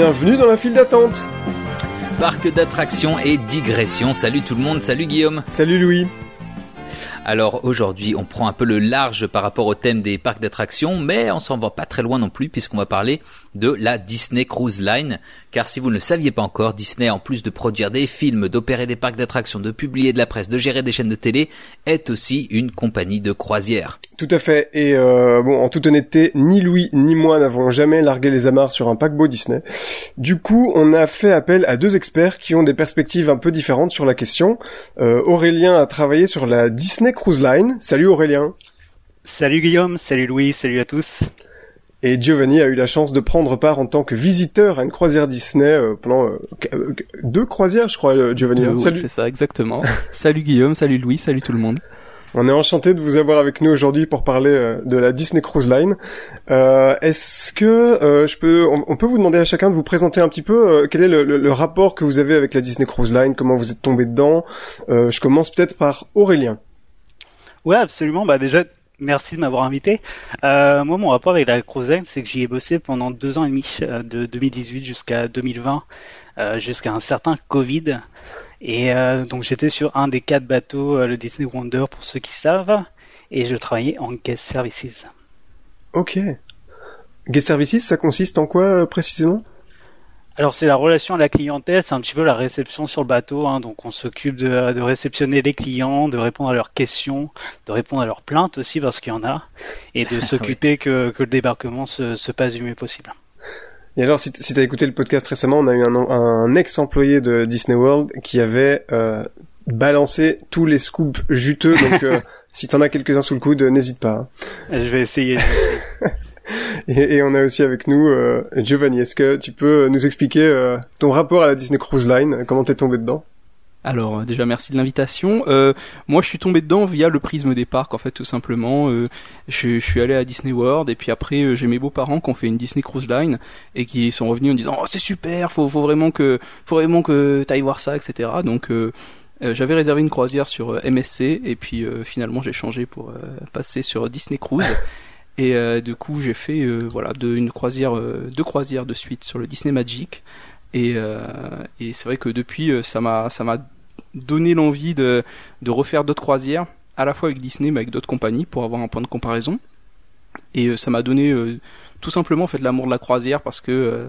Bienvenue dans la file d'attente. Parc d'attractions et digression. Salut tout le monde, salut Guillaume. Salut Louis. Alors aujourd'hui, on prend un peu le large par rapport au thème des parcs d'attractions, mais on s'en va pas très loin non plus puisqu'on va parler de la Disney Cruise Line. Car si vous ne le saviez pas encore, Disney, en plus de produire des films, d'opérer des parcs d'attractions, de publier de la presse, de gérer des chaînes de télé, est aussi une compagnie de croisière. Tout à fait. Et euh, bon, en toute honnêteté, ni Louis ni moi n'avons jamais largué les amarres sur un paquebot Disney. Du coup, on a fait appel à deux experts qui ont des perspectives un peu différentes sur la question. Euh, Aurélien a travaillé sur la Disney Cruise Line. Salut Aurélien. Salut Guillaume, salut Louis, salut à tous. Et Giovanni a eu la chance de prendre part en tant que visiteur à une croisière Disney euh, pendant euh, deux croisières, je crois, Giovanni. Oui, salut. c'est ça, exactement. salut Guillaume, salut Louis, salut tout le monde. On est enchanté de vous avoir avec nous aujourd'hui pour parler euh, de la Disney Cruise Line. Euh, Est-ce que euh, je peux, on, peut vous demander à chacun de vous présenter un petit peu euh, quel est le, le- rapport que vous avez avec la Disney Cruise Line, comment vous êtes tombé dedans? Euh, je commence peut-être par Aurélien. Ouais, absolument. Bah déjà, merci de m'avoir invité. Moi, mon rapport avec la Cruise Line, c'est que j'y ai bossé pendant deux ans et demi, de 2018 jusqu'à 2020, euh, jusqu'à un certain Covid. Et euh, donc j'étais sur un des quatre bateaux, euh, le Disney Wonder pour ceux qui savent, et je travaillais en guest services. Ok. Guest Services, ça consiste en quoi euh, précisément? Alors c'est la relation à la clientèle, c'est un petit peu la réception sur le bateau. hein. donc on s'occupe de, de réceptionner les clients, de répondre à leurs questions, de répondre à leurs plaintes aussi parce qu'il y en a, et de s'occuper que, que le débarquement se, se passe du mieux possible. Et alors, si, t'as écouté le podcast récemment, on a eu un, un ex-employé de Disney World qui avait euh, balancé tous les scoops juteux. Donc, euh, si t'en as quelques-uns sous le coude, n'hésite pas. hein. Je vais essayer. Et, et on a aussi avec nous euh, Giovanni. Est-ce que tu peux nous expliquer euh, ton rapport à la Disney Cruise Line? Comment t'es tombé dedans? Alors euh, déjà merci de l'invitation. Euh, moi je suis tombé dedans via le prisme des parcs en fait tout simplement. Euh, je, suis allé à Disney World et puis après j'ai mes beaux-parents qui ont fait une Disney Cruise Line et qui sont revenus en disant oh c'est super, faut, vraiment que faut vraiment que t'ailles voir ça etc. Donc j'avais réservé une croisière sur MSC et puis finalement j'ai changé pour passer sur Disney Cruise. Et du coup, j'ai fait voilà deux croisières de suite sur le Disney Magic. Et, euh, et c'est vrai que depuis, euh, ça m'a ça m'a donné l'envie de de refaire d'autres croisières, à la fois avec Disney, mais avec d'autres compagnies pour avoir un point de comparaison. Et euh, ça m'a donné tout simplement en fait l'amour de la croisière parce que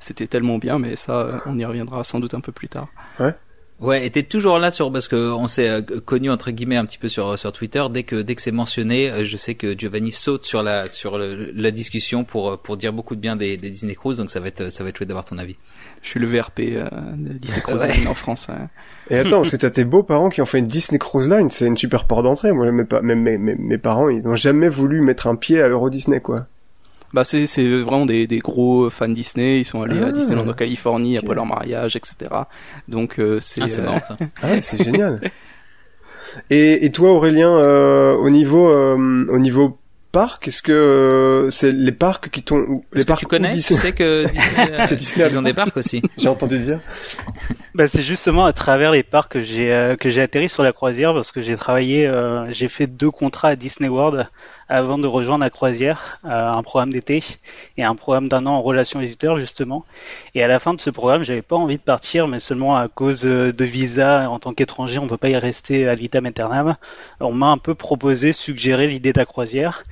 c'était tellement bien. Mais ça, on y reviendra sans doute un peu plus tard. Ouais, et t'es toujours là sur parce que on s'est euh, connu entre guillemets un petit peu sur sur Twitter. Dès que dès que c'est mentionné, euh, je sais que Giovanni saute sur la sur le- la discussion pour euh, pour dire beaucoup de bien des, des Disney Cruise. Donc ça va être ça va être chouette d'avoir ton avis. Je suis le VRP euh, de Disney Cruise Ouais. Line en France. ouais. Et attends, parce que t'as tes beaux-parents qui ont fait une Disney Cruise Line, c'est une super porte d'entrée. Moi, mes, pa- mes, mes, mes, mes parents, ils ont jamais voulu mettre un pied à l'Euro Disney, quoi. Bah c'est c'est vraiment des, des gros fans Disney. Ils sont allés Ah. à Disneyland en Californie après leur mariage, etc. Donc euh, c'est Ah, c'est euh, marrant ça. Ah ouais, c'est génial. Et, et toi, Aurélien, euh, au niveau euh, au niveau parc, est-ce que euh, c'est les parcs qui t'ont les Est-ce que parcs tu connais Tu Disney sais que Disney, que Disney a ils ont des parcs aussi. J'ai entendu dire. Bah, c'est justement à travers les parcs que j'ai euh, que j'ai atterri sur la croisière parce que j'ai travaillé, euh, j'ai fait deux contrats à Disney World avant de rejoindre la croisière, euh, un programme d'été et un programme d'un an en relation visiteur justement. Et à la fin de ce programme, j'avais pas envie de partir, mais seulement à cause euh, de visa en tant qu'étranger, on peut pas y rester à vitam aeternam. On m'a un peu proposé, suggéré l'idée de la croisière.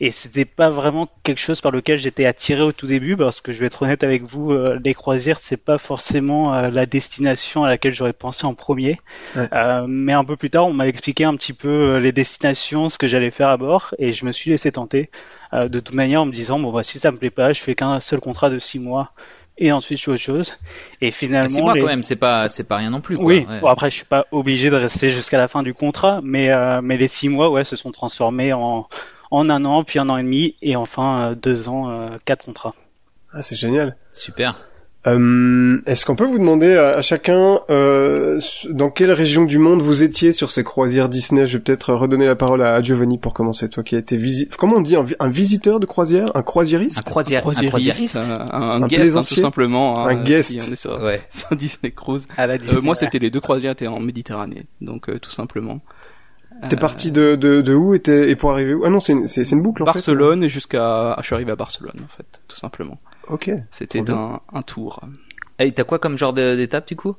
Et c'était pas vraiment quelque chose par lequel j'étais attiré au tout début, parce que je vais être honnête avec vous, euh, les croisières c'est pas forcément euh, la destination à laquelle j'aurais pensé en premier. Ouais. Euh, mais un peu plus tard, on m'a expliqué un petit peu euh, les destinations, ce que j'allais faire à bord, et je me suis laissé tenter. Euh, de toute manière, en me disant bon bah si ça me plaît pas, je fais qu'un seul contrat de six mois, et ensuite je fais autre chose. Et finalement, Six mois les- quand même, c'est pas c'est pas rien non plus. Quoi. oui, Ouais. bon après je suis pas obligé de rester jusqu'à la fin du contrat, mais euh, mais les six mois ouais se sont transformés en en un an, puis un an et demi, et enfin euh, deux ans, euh, quatre contrats. Ah, c'est génial. Super. Euh, Est-ce qu'on peut vous demander à, à chacun euh, dans quelle région du monde vous étiez sur ces croisières Disney? Je vais peut-être redonner la parole à, à Giovanni pour commencer. Toi qui as été visi comment on dit? Un, vi- un visiteur de croisière, un croisiériste? Un croisière, un croisiériste. un, un, Un guest hein, tout simplement. hein, Un guest. si on est sur, Ouais. sur Disney Cruise. À la Euh, Disney, moi, c'était les deux croisières étaient en Méditerranée, donc euh, tout simplement. T'es Euh, parti de, de, de où et, t'es- et pour arriver où? Ah non, c'est une, c'est, c'est une boucle en Barcelone et jusqu'à, ah, je suis arrivé à Barcelone en fait, tout simplement. fait. Ok. C'était un, un tour. Et t'as quoi comme genre d'étape du coup?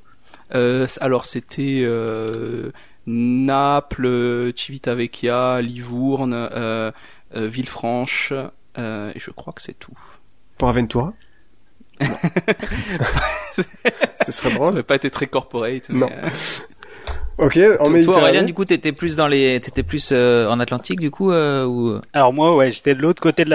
Euh, Alors c'était euh, Naples, Civitavecchia, Livourne, euh, euh, Villefranche, euh, et je crois que c'est tout. Pour Aventura? Ce serait drôle. Ça n'aurait pas été très corporate. Non. Ok, en Toi, Aurélien, du coup, t'étais plus dans les, t'étais plus euh, en Atlantique, du coup, euh, ou? Alors moi, ouais, j'étais de l'autre côté de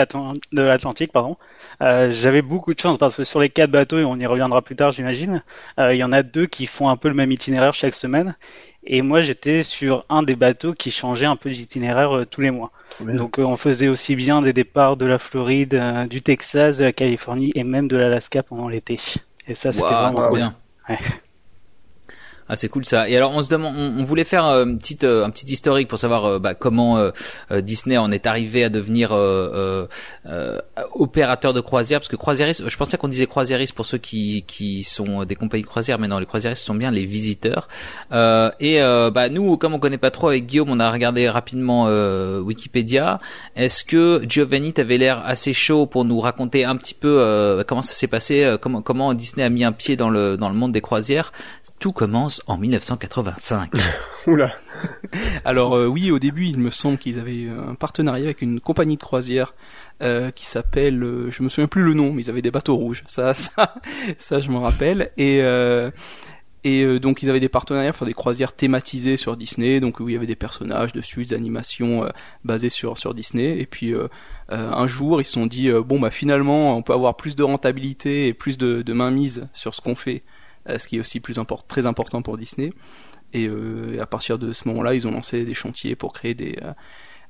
l'Atlantique, pardon. Euh, J'avais beaucoup de chance parce que sur les quatre bateaux, et on y reviendra plus tard, j'imagine, euh, il y en a deux qui font un peu le même itinéraire chaque semaine. Et moi, j'étais sur un des bateaux qui changeait un peu d'itinéraire tous les mois. Donc, on faisait aussi bien des départs de la Floride, du Texas, de la Californie et même de l'Alaska pendant l'été. Et ça, c'était vraiment cool. bien. Ouais. Ah c'est cool ça. Et alors on se demande, on, voulait faire euh, une petite, euh, un petit historique pour savoir euh, bah, comment Disney en est arrivé à devenir opérateur de croisière, parce que croisiériste, je pensais qu'on disait croisiériste pour ceux qui, qui sont des compagnies de croisière, mais non, les croisiéristes sont bien les visiteurs. et bah nous, comme on connaît pas trop avec Guillaume, on a regardé rapidement Wikipédia. Est-ce que Giovanni t'avait l'air assez chaud pour nous raconter un petit peu comment ça s'est passé, comment comment Disney a mis un pied dans le dans le monde des croisières? Tout commence en 1985. Oula. Alors euh, oui, au début, il me semble qu'ils avaient euh, un partenariat avec une compagnie de croisière euh, qui s'appelle, je me souviens plus le nom, mais ils avaient des bateaux rouges. Ça, ça, ça, je m'en rappelle. Et et donc ils avaient des partenariats pour des croisières thématisées sur Disney, donc où il y avait des personnages dessus, des animations basées sur sur Disney. Et puis un jour ils se sont dit bon bah finalement on peut avoir plus de rentabilité et plus de, de mainmise sur ce qu'on fait euh, ce qui est aussi très important pour Disney. Et, euh, à partir de ce moment-là, ils ont lancé des chantiers pour créer des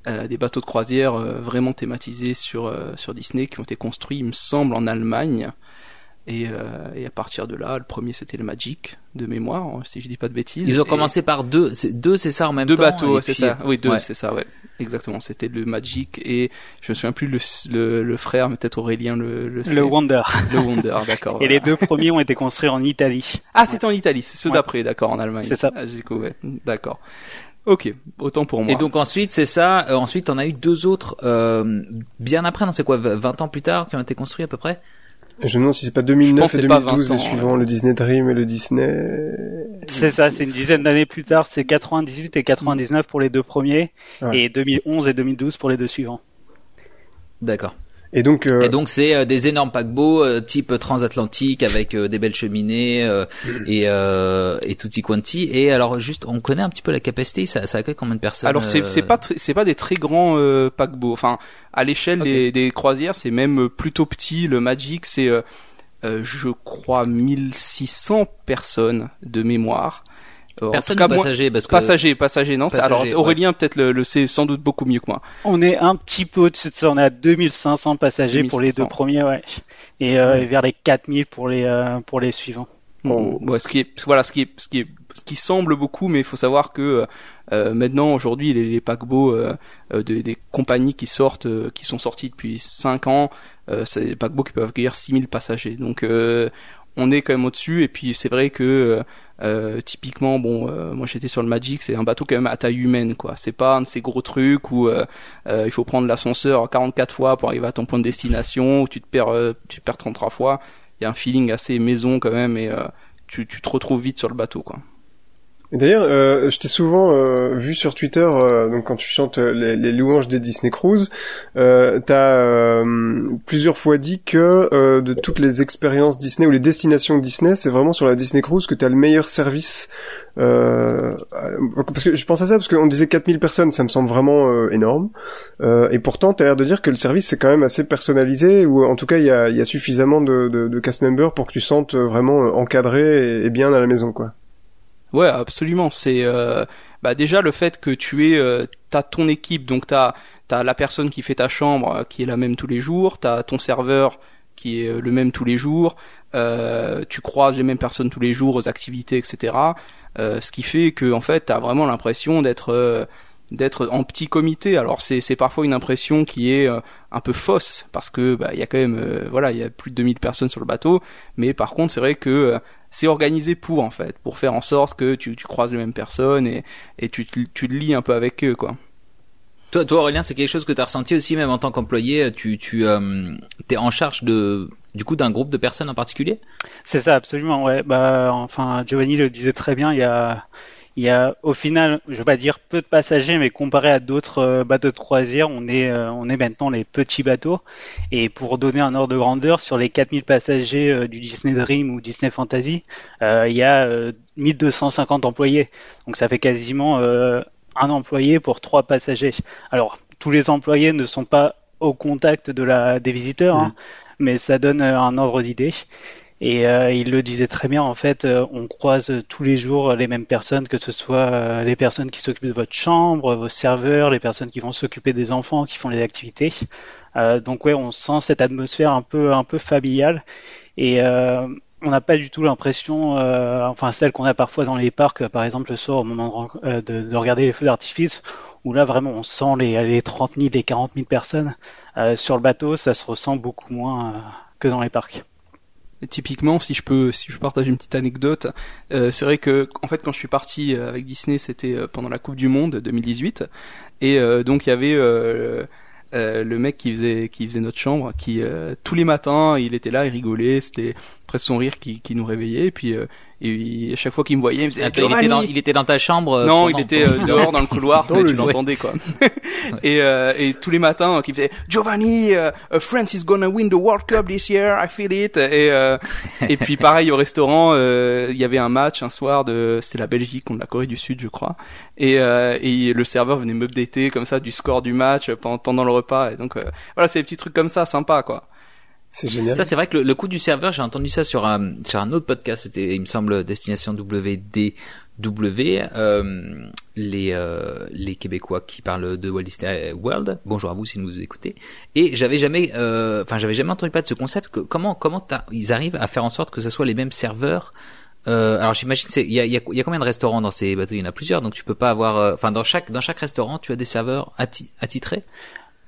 euh, bateaux de croisière vraiment thématisés sur Disney qui ont été construits, il me semble, en Allemagne et, euh, et, à partir de là, le premier c'était le Magic de mémoire, si je dis pas de bêtises. Ils ont commencé par deux, deux c'est ça en même deux temps. Deux bateaux, c'est ça. Oui, deux, c'est ça, ouais. Exactement. C'était le Magic et je me souviens plus le, le, le frère, mais peut-être Aurélien le. Le, le Wonder. Le Wonder, d'accord. et les deux premiers ont été construits en Italie. Ah, c'était en Italie. C'est ceux d'après, d'accord, en Allemagne. C'est ça. Ah, ouais. D'accord. Ok, autant pour moi. Et donc ensuite, c'est ça. Euh, ensuite, on a eu deux autres euh, bien après. Non, c'est quoi, 20 ans plus tard, qui ont été construits à peu près? Je me demande si c'est pas 2009 et 2012 les suivants, le Disney Dream et le Disney. C'est ça, c'est une dizaine d'années plus tard, c'est 98 et 99 pour les deux premiers et 2011 et 2012 pour les deux suivants. D'accord. Et donc, euh... et donc c'est euh, des énormes paquebots euh, type transatlantique avec euh, des belles cheminées et et tutti quanti. Et alors juste, on connaît un petit peu la capacité. Ça, ça accueille combien de personnes Alors c'est c'est pas c'est pas des très grands paquebots. Enfin, à l'échelle des, des croisières, c'est même plutôt petit. Le Magic, c'est je crois 1600 personnes de mémoire. Personne cas, passager parce que passager, passager, non. alors Aurélien peut-être le, sait sans doute beaucoup mieux que moi. On est un petit peu au-dessus de ça. On est à 2500 passagers pour les deux premiers, ouais, et, euh, vers les 4000 pour les euh, pour les suivants. Oh. ce qui est voilà, ce qui est ce qui est ce qui semble beaucoup, mais il faut savoir que euh, maintenant aujourd'hui les, les paquebots euh, des, des compagnies qui sortent, qui sont sortis depuis 5 ans, c'est des paquebots qui peuvent accueillir 6000 passagers. Donc on est quand même au-dessus. Et puis c'est vrai que euh, typiquement, bon, euh, moi j'étais sur le Magic, c'est un bateau quand même à taille humaine, quoi. C'est pas un de ces gros trucs où euh, il faut prendre l'ascenseur 44 fois pour arriver à ton point de destination, où tu te perds, tu te perds 33 fois. Il y a un feeling assez maison quand même, et tu, tu te retrouves vite sur le bateau, quoi. D'ailleurs, euh, je t'ai souvent euh, vu sur Twitter, euh, donc quand tu chantes euh, les, les, louanges des Disney Cruise, euh, t'as euh, plusieurs fois dit que de toutes les expériences Disney ou les destinations Disney, c'est vraiment sur la Disney Cruise que t'as le meilleur service. parce que je pense à ça parce qu'on disait 4000 personnes, ça me semble vraiment énorme. et pourtant, t'as l'air de dire que le service c'est quand même assez personnalisé, ou en tout cas il y a, y a, suffisamment de, de, de, cast members pour que tu sentes vraiment encadré et, et bien à la maison, quoi. Ouais, absolument. C'est euh, bah déjà le fait que tu es, euh, t'as ton équipe, donc t'as t'as la personne qui fait ta chambre euh, qui est la même tous les jours, t'as ton serveur qui est le même tous les jours, tu croises les mêmes personnes tous les jours aux activités, etc. ce qui fait que en fait t'as vraiment l'impression d'être d'être en petit comité. Alors c'est c'est parfois une impression qui est un peu fausse parce que bah il y a quand même voilà il y a plus de 2000 personnes sur le bateau, mais par contre c'est vrai que c'est organisé pour en fait, pour faire en sorte que tu, tu croises les mêmes personnes et, et tu, tu, tu te lis un peu avec eux quoi. Toi, toi Aurélien, c'est quelque chose que tu as ressenti aussi même en tant qu'employé. Tu, tu euh, es en charge de du coup d'un groupe de personnes en particulier? C'est ça, absolument. Ouais. Bah, enfin, Giovanni le disait très bien. Il y a, il y a au final, je vais pas dire peu de passagers, mais comparé à d'autres euh, bateaux de croisière, on est, euh, on est maintenant les petits bateaux. Et pour donner un ordre de grandeur, sur les 4000 passagers euh, du Disney Dream ou Disney Fantasy, il y a 1250 employés. Donc ça fait quasiment un employé pour trois passagers. Alors tous les employés ne sont pas au contact de la des visiteurs, hein, mmh. mais ça donne un ordre d'idée. Et euh, il le disait très bien, en fait, euh, on croise tous les jours les mêmes personnes, que ce soit euh, les personnes qui s'occupent de votre chambre, vos serveurs, les personnes qui vont s'occuper des enfants, qui font les activités. donc ouais, on sent cette atmosphère un peu un peu familiale. Et on n'a pas du tout l'impression, enfin celle qu'on a parfois dans les parcs, par exemple le soir au moment de, de, regarder les feux d'artifice, où là vraiment on sent les, les 30 000, les 40 000 personnes sur le bateau, ça se ressent beaucoup moins que dans les parcs typiquement, si je peux, si je partage une petite anecdote, euh, c'est vrai que en fait quand je suis parti euh, avec Disney, c'était euh, pendant la Coupe du Monde 2018, et donc il y avait le mec qui faisait qui faisait notre chambre, qui tous les matins il était là, il rigolait, c'était presque son rire qui, qui nous réveillait, et puis et à chaque fois qu'il me voyait, il me disait il, était dans, il était dans ta chambre euh, Non, il était euh, dehors dans le couloir, mais tu l'entendais quoi. et, euh, et tous les matins, il faisait Giovanni, uh, France is gonna win the World Cup this year, I feel it. Et et puis pareil au restaurant, il y avait un match un soir de, c'était la Belgique contre la Corée du Sud, je crois. Et, et le serveur venait m'updater comme ça du score du match pendant, pendant le repas. Et donc voilà, c'est des petits trucs comme ça, sympa quoi. C'est génial. Ça, c'est vrai que le, le, coût du serveur, j'ai entendu ça sur un, sur un autre podcast, c'était, il me semble, Destination WDW, euh, les, euh, les Québécois qui parlent de Walt Disney World. Bonjour à vous si vous nous écoutez. Et j'avais jamais, euh, enfin, j'avais jamais entendu parler de ce concept. Que, comment, comment ils arrivent à faire en sorte que ce soit les mêmes serveurs euh, alors j'imagine il y a, y, a, y a, combien de restaurants dans ces bateaux? Il y en a plusieurs, donc tu peux pas avoir. Euh, enfin, dans chaque dans chaque restaurant, tu as des serveurs attitrés?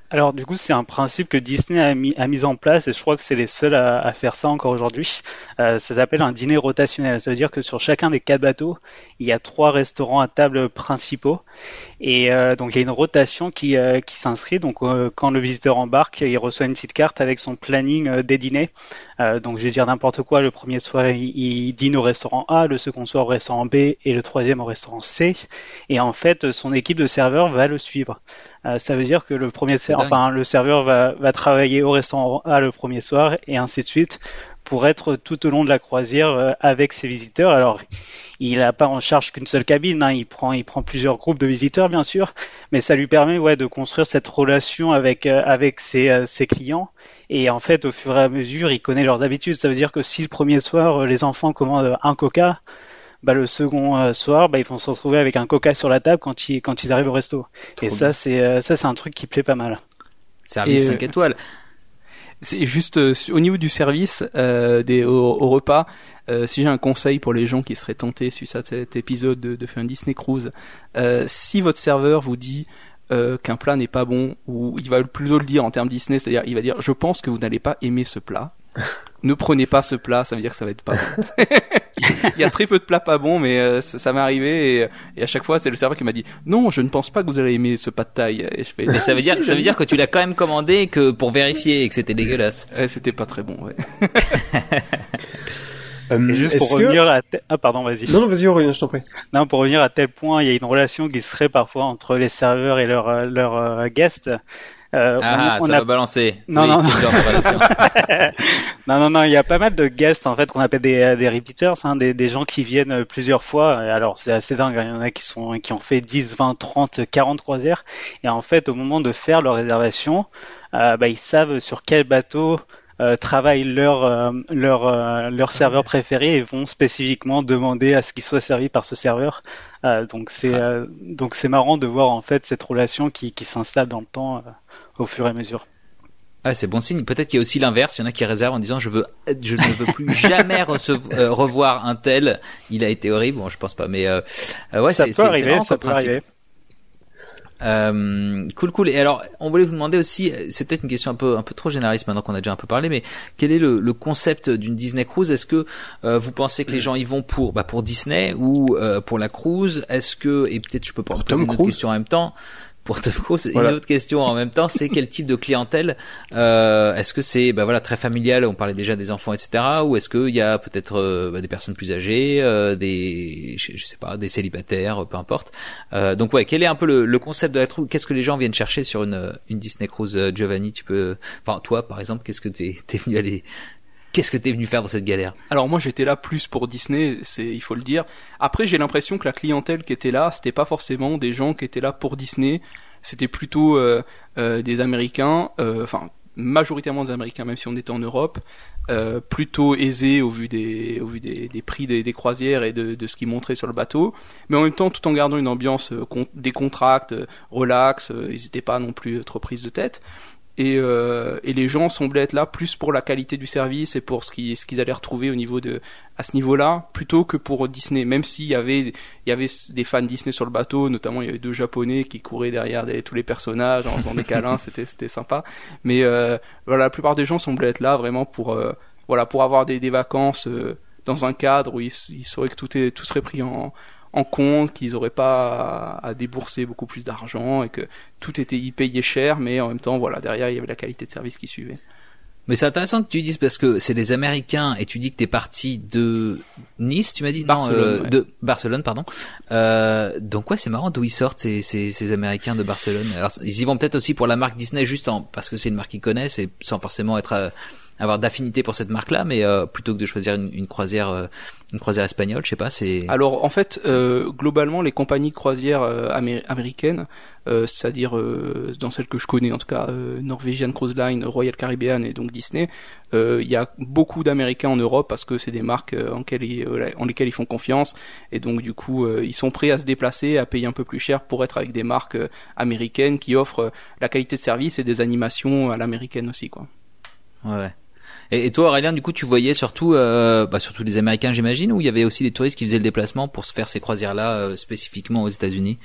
Alors du coup, c'est un principe que Disney a mis, en place et je crois que c'est les seuls à, à faire ça encore aujourd'hui. Euh, ça s'appelle un dîner rotationnel. Ça veut dire que sur chacun des quatre bateaux, il y a trois restaurants à table principaux et euh, donc il y a une rotation qui, euh, qui s'inscrit. Donc euh, quand le visiteur embarque, il reçoit une petite carte avec son planning euh, des dîners. donc je vais dire n'importe quoi. Le premier soir, il, il, dîne au restaurant A, le second soir au restaurant B et le troisième au restaurant C. Et en fait, son équipe de serveurs va le suivre. Euh, ça veut dire que le premier enfin le serveur va, va travailler au restaurant A le premier soir et ainsi de suite pour être tout au long de la croisière euh, avec ses visiteurs. Alors il n'a pas en charge qu'une seule cabine, hein. il prend il prend plusieurs groupes de visiteurs bien sûr, mais ça lui permet ouais de construire cette relation avec euh, avec ses, ses clients et en fait au fur et à mesure il connaît leurs habitudes. Ça veut dire que si le premier soir les enfants commandent un Coca, bah, le second euh, soir, bah, ils vont se retrouver avec un coca sur la table quand ils, quand ils arrivent au resto. et ça, c'est euh, ça, c'est un truc qui plaît pas mal. Service 5 euh, étoiles. C'est juste au niveau du service des au, repas. si j'ai un conseil pour les gens qui seraient tentés à cet épisode de, de faire un Disney Cruise, si votre serveur vous dit qu'un plat n'est pas bon, ou il va plutôt le dire en termes Disney, c'est-à-dire il va dire je pense que vous n'allez pas aimer ce plat. ne prenez pas ce plat, ça veut dire que ça va être pas bon. il y a très peu de plats pas bons, mais euh, ça, m'est arrivé et, à chaque fois c'est le serveur qui m'a dit non, je ne pense pas que vous allez aimer ce pas de taille. Et je fais, mais ça veut dire, ça veut dire que tu l'as quand même commandé que pour vérifier et que c'était dégueulasse. c'était pas très bon, ouais. Euh, juste pour revenir à ah pardon vas-y non non vas-y Aurélien je t'en prie non pour revenir à tel point il y a une relation qui serait parfois entre les serveurs et leurs leurs guests euh, ah, on, ça a... va balancer. Non, non, non. non, non, non, il y a pas mal de guests en fait qu'on appelle des, des repeaters, hein, des, des gens qui viennent plusieurs fois. Alors c'est assez dingue, hein. il y en a qui sont qui ont fait 10, 20, 30, 40 croisières et en fait au moment de faire leur réservation, euh, bah, ils savent sur quel bateau euh, travaillent leur euh, leur euh, leur serveur préféré et vont spécifiquement demander à ce qu'il soit servi par ce serveur. donc c'est donc c'est marrant de voir en fait cette relation qui qui s'installe dans le temps au fur et à mesure. Ah, c'est bon signe. Peut-être qu'il y a aussi l'inverse. Il y en a qui réservent en disant je veux, je ne veux plus jamais euh, revoir un tel. Il a été horrible. Bon, je pense pas, mais euh, euh ouais, ça peut arriver. Ça peut arriver. Euh, cool, cool. Et alors, on voulait vous demander aussi, c'est peut-être une question un peu, un peu trop généraliste maintenant qu'on a déjà un peu parlé, mais quel est le, le concept d'une Disney Cruise? Est-ce que euh, vous pensez que les gens y vont pour, bah, pour Disney ou pour la cruise? Est-ce que, et peut-être je peux poser une autre question en même temps pour une autre question en même temps, c'est quel type de clientèle euh, Est-ce que c'est bah voilà très familial On parlait déjà des enfants, etc. Ou est-ce qu'il y a peut-être euh, bah, des personnes plus âgées, euh, des je, sais pas, des célibataires, peu importe. Euh, donc ouais, quel est un peu le, le concept de la troupe? Qu'est-ce que les gens viennent chercher sur une, une Disney Cruise Giovanni Tu peux, enfin toi par exemple, qu'est-ce que t'es es venu aller Qu'est-ce que t'es venu faire dans cette galère Alors moi j'étais là plus pour Disney, c'est il faut le dire. Après j'ai l'impression que la clientèle qui était là, c'était pas forcément des gens qui étaient là pour Disney, c'était plutôt euh, euh, des Américains, euh, enfin majoritairement des Américains même si on était en Europe, plutôt aisés au vu des au vu des, des prix des, des, croisières et de, de ce qu'ils montraient sur le bateau, mais en même temps tout en gardant une ambiance des contracts, relax, ils n'étaient pas non plus trop prises de tête et, euh, et les gens semblaient être là plus pour la qualité du service et pour ce qu'ils ce qu'ils allaient retrouver au niveau de à ce niveau-là plutôt que pour Disney. Même s'il y avait il y avait des fans Disney sur le bateau notamment il y avait deux japonais qui couraient derrière tous les personnages en faisant des câlins c'était c'était sympa. Mais euh, voilà la plupart des gens semblaient être là vraiment pour euh, voilà pour avoir des, vacances euh, dans un cadre où ils, ils sauraient que tout est tout serait pris en en compte, qu'ils n'auraient pas à, débourser beaucoup plus d'argent et que tout était y payé cher, mais en même temps, voilà, derrière, il y avait la qualité de service qui suivait. Mais c'est intéressant que tu dises parce que c'est des Américains et tu dis que t'es parti de Nice, tu m'as dit? Barcelone, non, euh, de Barcelone, pardon. Euh, donc ouais, c'est marrant d'où ils sortent ces, ces, ces, Américains de Barcelone. Alors ils y vont peut-être aussi pour la marque Disney juste en parce que c'est une marque qu'ils connaissent et sans forcément être euh, avoir d'affinité pour cette marque-là, mais euh, plutôt que de choisir une, une croisière, euh, une croisière espagnole, je sais pas, c'est. Alors en fait, euh, globalement, les compagnies de croisière américaines, c'est-à-dire dans celles que je connais, en tout cas Norwegian Cruise Line, Royal Caribbean et donc Disney, il y a beaucoup d'Américains en Europe parce que c'est des marques en, en, lesquelles ils font confiance et donc du coup ils sont prêts à se déplacer, à payer un peu plus cher pour être avec des marques américaines qui offrent la qualité de service et des animations à l'américaine aussi, quoi. Ouais. Et, toi, Aurélien, du coup, tu voyais surtout, euh, bah, surtout les Américains, j'imagine, ou il y avait aussi des touristes qui faisaient le déplacement pour se faire ces croisières-là euh, spécifiquement aux États-Unis?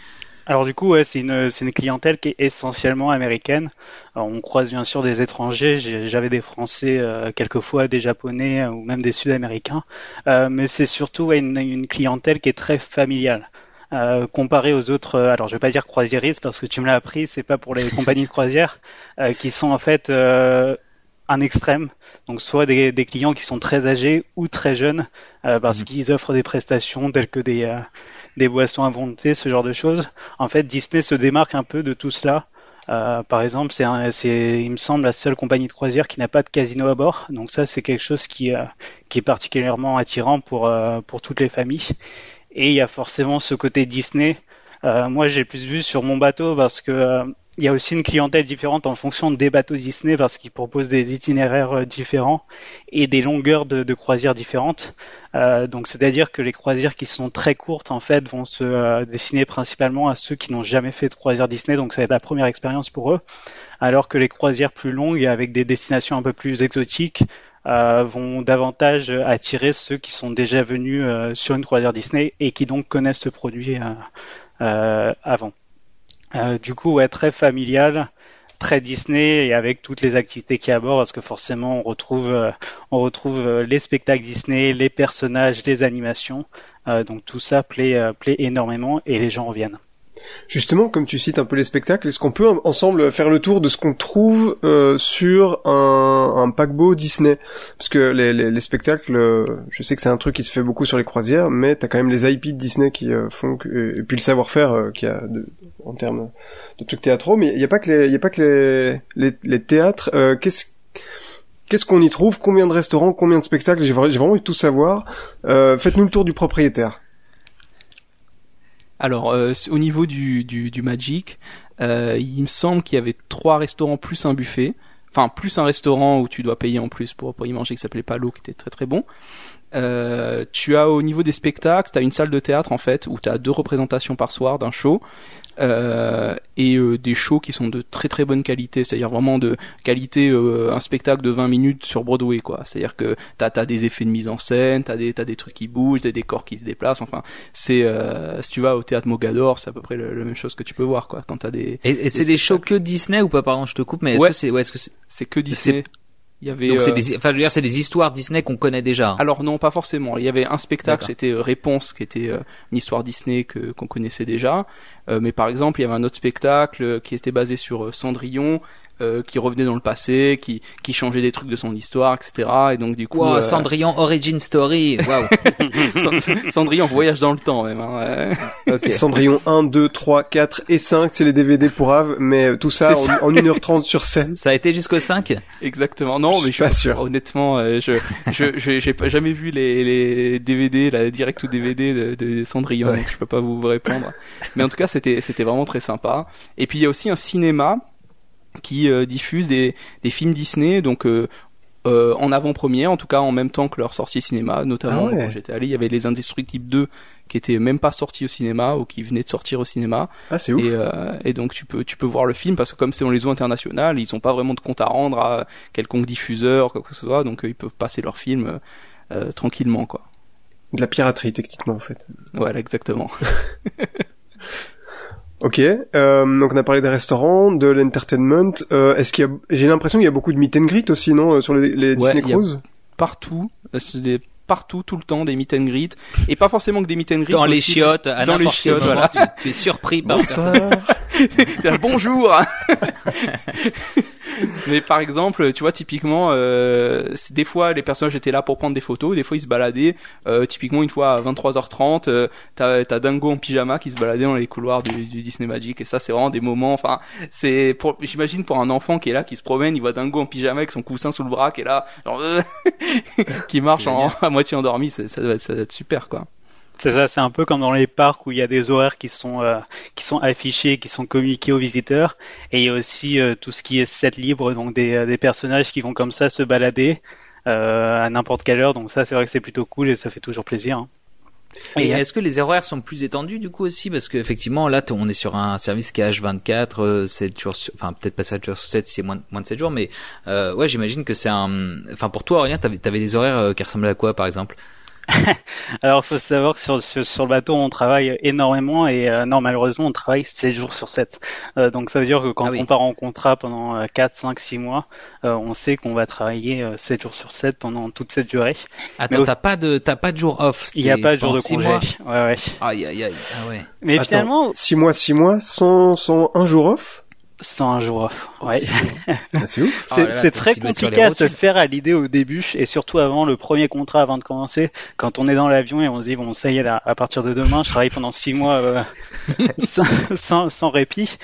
Alors du coup, ouais, c'est une, c'est une clientèle qui est essentiellement américaine. on croise bien sûr des étrangers, j'avais des Français euh, quelquefois, des Japonais ou même des Sud-Américains, mais c'est surtout une, une, clientèle qui est très familiale. Euh, comparé aux autres, alors je vais pas dire croisiéristes parce que tu me l'as appris, c'est pas pour les compagnies de croisière qui sont en fait un extrême. Donc soit des, clients qui sont très âgés ou très jeunes euh, parce mhm. qu'ils offrent des prestations telles que des, euh, des boissons à volonté, ce genre de choses. En fait, Disney se démarque un peu de tout cela. Euh, par exemple, c'est, c'est, il me semble, la seule compagnie de croisière qui n'a pas de casino à bord. Donc ça, c'est quelque chose qui, qui est particulièrement attirant pour, pour toutes les familles. Et il y a forcément ce côté Disney. Moi, j'ai plus vu sur mon bateau parce que il y a aussi une clientèle différente en fonction des bateaux Disney parce qu'ils proposent des itinéraires euh, différents et des longueurs de, de croisières différentes. Euh, donc c'est-à-dire que les croisières qui sont très courtes en fait vont se euh, destiner principalement à ceux qui n'ont jamais fait de croisière Disney, donc ça va être la première expérience pour eux. Alors que les croisières plus longues avec des destinations un peu plus exotiques euh, vont davantage attirer ceux qui sont déjà venus euh, sur une croisière Disney et qui donc connaissent ce produit avant. Euh, du coup, ouais, très familial, très Disney et avec toutes les activités qui abordent parce que forcément on retrouve, euh, on retrouve euh, les spectacles Disney, les personnages, les animations. donc tout ça plaît, plaît énormément et les gens reviennent. Justement, comme tu cites un peu les spectacles, est-ce qu'on peut ensemble faire le tour de ce qu'on trouve euh, sur un, un, paquebot Disney? Parce que les, les, les spectacles, euh, je sais que c'est un truc qui se fait beaucoup sur les croisières, mais t'as quand même les IP de Disney qui euh, font que, et puis le savoir-faire euh, qu'il y a de, en termes de trucs théâtraux, mais il n'y a pas que les, y a pas que les, les, les théâtres. Qu'est-ce Qu'est-ce qu'on y trouve? Combien de restaurants? Combien de spectacles? J'ai vraiment envie de tout savoir. Faites-nous le tour du propriétaire. Alors, euh, au niveau du, du, Magic, euh, il me semble qu'il y avait trois restaurants plus un buffet. Enfin, plus un restaurant où tu dois payer en plus pour, pour y manger qui s'appelait Palo, qui était très très bon. Euh, tu as au niveau des spectacles, tu as une salle de théâtre en fait où tu as deux représentations par soir d'un show euh, et euh, des shows qui sont de très très bonne qualité, c'est-à-dire vraiment de qualité euh, un spectacle de 20 minutes sur Broadway quoi. C'est-à-dire que t'as as des effets de mise en scène, t'as des t'as des trucs qui bougent, des décors qui se déplacent. Enfin, c'est si tu vas au théâtre Mogador, c'est à peu près la même chose que tu peux voir quoi. Quand t'as des et, et c'est des shows que Disney ou pas? Pardon, je te coupe, mais est-ce que c'est ouais, est-ce que c'est que Disney Il y avait. Donc c'est euh, des, enfin je veux dire c'est des histoires Disney qu'on connaît déjà. Alors non, pas forcément. Il y avait un spectacle, c'était euh, Réponse, qui était euh, une histoire Disney que qu'on connaissait déjà. Euh, mais par exemple, il y avait un autre spectacle qui était basé sur Cendrillon, euh, qui revenait dans le passé, qui qui changeait des trucs de son histoire, etc. Et donc du coup, Wow, euh, Cendrillon Origin Story. Waouh. Cend- Cendrillon voyage dans le temps même. Hein, ouais. ok. Cendrillon 1, 2, 3, 4 et 5, c'est les DVD pour Ave, mais tout ça C'est en, en 1h30 sur scène. Ça a été jusqu'au 5 Exactement. Non, Je mais suis pas sûr. Honnêtement, euh, je je je- j'ai pas jamais vu les les DVD, la direct ou DVD de, de Cendrillon, Ouais. donc je peux pas vous répondre. Mais en tout cas, c'était c'était vraiment très sympa. Et puis il y a aussi un cinéma qui euh, diffuse des des films Disney, donc euh, euh, en avant-première, en tout cas en même temps que leur sortie cinéma, notamment Ah ouais. quand j'étais allé, il y avait les Indestructibles 2 qui étaient même pas sortis au cinéma ou qui venaient de sortir au cinéma. Ah, c'est ouf. Et, euh, et donc tu peux tu peux voir le film parce que comme c'est dans les eaux internationales, ils ont pas vraiment de compte à rendre à quelconque diffuseur quoi que ce soit, donc euh, ils peuvent passer leur film tranquillement quoi. De la piraterie, techniquement, en fait. Voilà exactement. Ok, euh, donc on a parlé des restaurants, de l'entertainment. Euh, Est-ce qu'il y a, j'ai l'impression qu'il y a beaucoup de meet and greet aussi, non, euh, sur les, les Ouais, Disney a- Cruise Partout, euh, des- partout tout le temps des meet and greet et pas forcément que des meet and greet Dans les chiottes, à dans les chiottes, voilà. tu, tu es surpris par Bonsoir. Bonjour Mais par exemple, tu vois, typiquement, euh, des fois, les personnages étaient là pour prendre des photos, des fois, ils se baladaient. Euh, typiquement, une fois à 23h30, euh, t'as, t'as Dingo en pyjama qui se baladait dans les couloirs du, du Disney Magic, et ça, c'est vraiment des moments. Enfin, c'est pour, j'imagine pour un enfant qui est là, qui se promène, il voit Dingo en pyjama avec son coussin sous le bras, qui est là, genre, euh, qui marche en, à moitié endormi, c'est- ça, doit être, ça doit être super, quoi. C'est ça, c'est un peu comme dans les parcs où il y a des horaires qui sont euh, qui sont affichés, qui sont communiqués aux visiteurs, et il y a aussi euh, tout ce qui est set libre, donc des, euh, des personnages qui vont comme ça se balader euh, à n'importe quelle heure. Donc ça, c'est vrai que c'est plutôt cool et ça fait toujours plaisir. hein. Et Et- est-ce que les horaires sont plus étendus du coup aussi? Parce qu'effectivement là t- on est sur un service qui est H24, euh, 7 jours, sur- enfin peut-être pas 7 jours sur 7 si c'est moins, de- moins de 7 jours, mais euh, ouais j'imagine que c'est un, enfin pour toi Aurélien t'avais avais des horaires qui ressemblaient à quoi par exemple? Alors, il faut savoir que sur, sur, sur le bateau, on travaille énormément et euh, non, malheureusement, on travaille 7 jours sur 7. Euh, donc, ça veut dire que quand Ah oui. on part en contrat pendant euh, 4, 5, 6 mois, euh, on sait qu'on va travailler euh, 7 jours sur 7 pendant toute cette durée. Attends t'as pas de t'as pas de jour off Il n'y a pas de jour de congé. mois Ouais, ouais. Aïe aïe aïe ah ouais. Mais Attends, finalement, 6 mois, 6 mois, sans, sans un jour off? Sans un jour off. Ouais. Ah, C'est ouf. Ah tu- très compliqué à se faire à l'idée au début et surtout avant le premier contrat avant de commencer. Quand on est dans l'avion et on se dit bon ça y est là, à partir de demain je travaille pendant six mois euh, sans, sans, sans répit.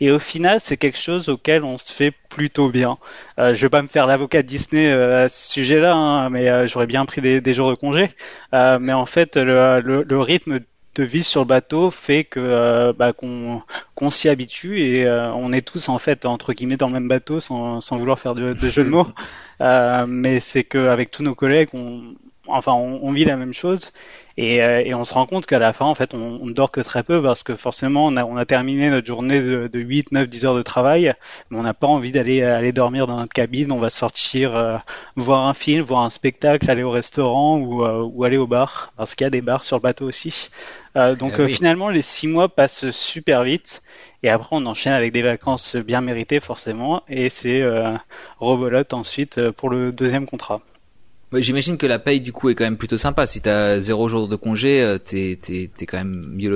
Et au final c'est quelque chose auquel on se fait plutôt bien. Euh, je vais pas me faire l'avocat de Disney euh, à ce sujet-là, hein, mais euh, j'aurais bien pris des, des jours de congé. Euh, mais en fait le, le, le rythme de vie sur le bateau fait que euh, bah, qu'on s'y habitue et euh, on est tous en fait entre guillemets dans le même bateau sans, sans vouloir faire de, de jeu de mots. Euh, mais c'est qu'avec tous nos collègues, on, enfin on, on vit la même chose et, euh, et on se rend compte qu'à la fin en fait on, dort que très peu parce que forcément on a, on a terminé notre journée de, de 8, 9, 10 heures de travail mais on n'a pas envie d'aller aller dormir dans notre cabine, on va sortir euh, voir un film, voir un spectacle, aller au restaurant ou, euh, ou aller au bar parce qu'il y a des bars sur le bateau aussi. Euh, donc Eh oui. finalement les six mois passent super vite et après on enchaîne avec des vacances bien méritées forcément et c'est euh, rebolote ensuite pour le deuxième contrat. J'imagine que la paye du coup est quand même plutôt sympa. Si t'as zéro jour de congé, euh, t'es t'es t'es quand même mieux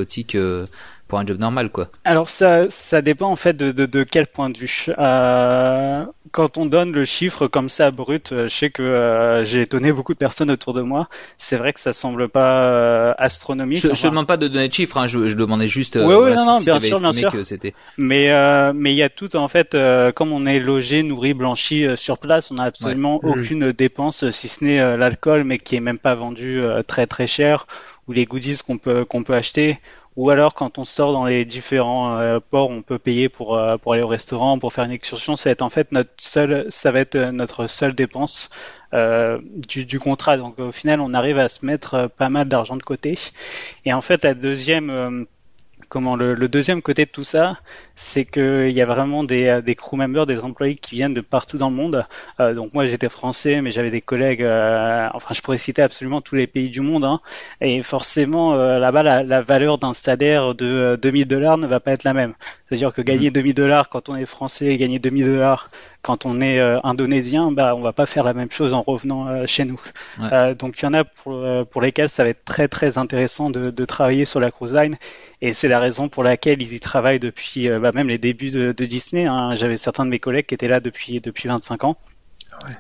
pour un job normal quoi. Alors ça, ça dépend en fait de, de, de quel point de vue. Euh, quand on donne le chiffre comme ça brut, euh, je sais que euh, j'ai étonné beaucoup de personnes autour de moi. C'est vrai que ça semble pas euh, astronomique. Je, je te enfin, demande pas de donner de chiffres, hein, je, je demandais juste euh, ouais, voilà, non, si, non, bien sûr, bien sûr. que c'était. Mais euh, mais il y a tout en fait, euh, comme on est logé, nourri, blanchi euh, sur place, on n'a absolument Ouais. aucune dépense si ce n'est euh, l'alcool, mais qui est même pas vendu euh, très très cher, ou les goodies qu'on peut qu'on peut acheter, ou alors quand on sort dans les différents euh, ports, on peut payer pour euh, pour aller au restaurant, pour faire une excursion. Ça va être en fait notre seule, ça va être euh, notre seule dépense euh, du, du contrat. Donc au final, on arrive à se mettre euh, pas mal d'argent de côté. Et en fait, la deuxième euh, comment le, le deuxième côté de tout ça, c'est qu'il y a vraiment des, des crew members, des employés qui viennent de partout dans le monde. Euh, donc moi j'étais français, mais j'avais des collègues, euh, enfin je pourrais citer absolument tous les pays du monde. Hein, et forcément euh, là-bas la, la valeur d'un salaire de euh, 2000 dollars ne va pas être la même. C'est-à-dire que gagner 2000 dollars quand on est français et gagner 2000 dollars quand on est indonésien, bah on va pas faire la même chose en revenant chez nous. donc il y en a pour, pour lesquels ça va être très très intéressant de, de travailler sur la cruise line et c'est la raison pour laquelle ils y travaillent depuis bah, même les débuts de, de Disney. Hein. J'avais certains de mes collègues qui étaient là depuis depuis 25 ans. Ouais.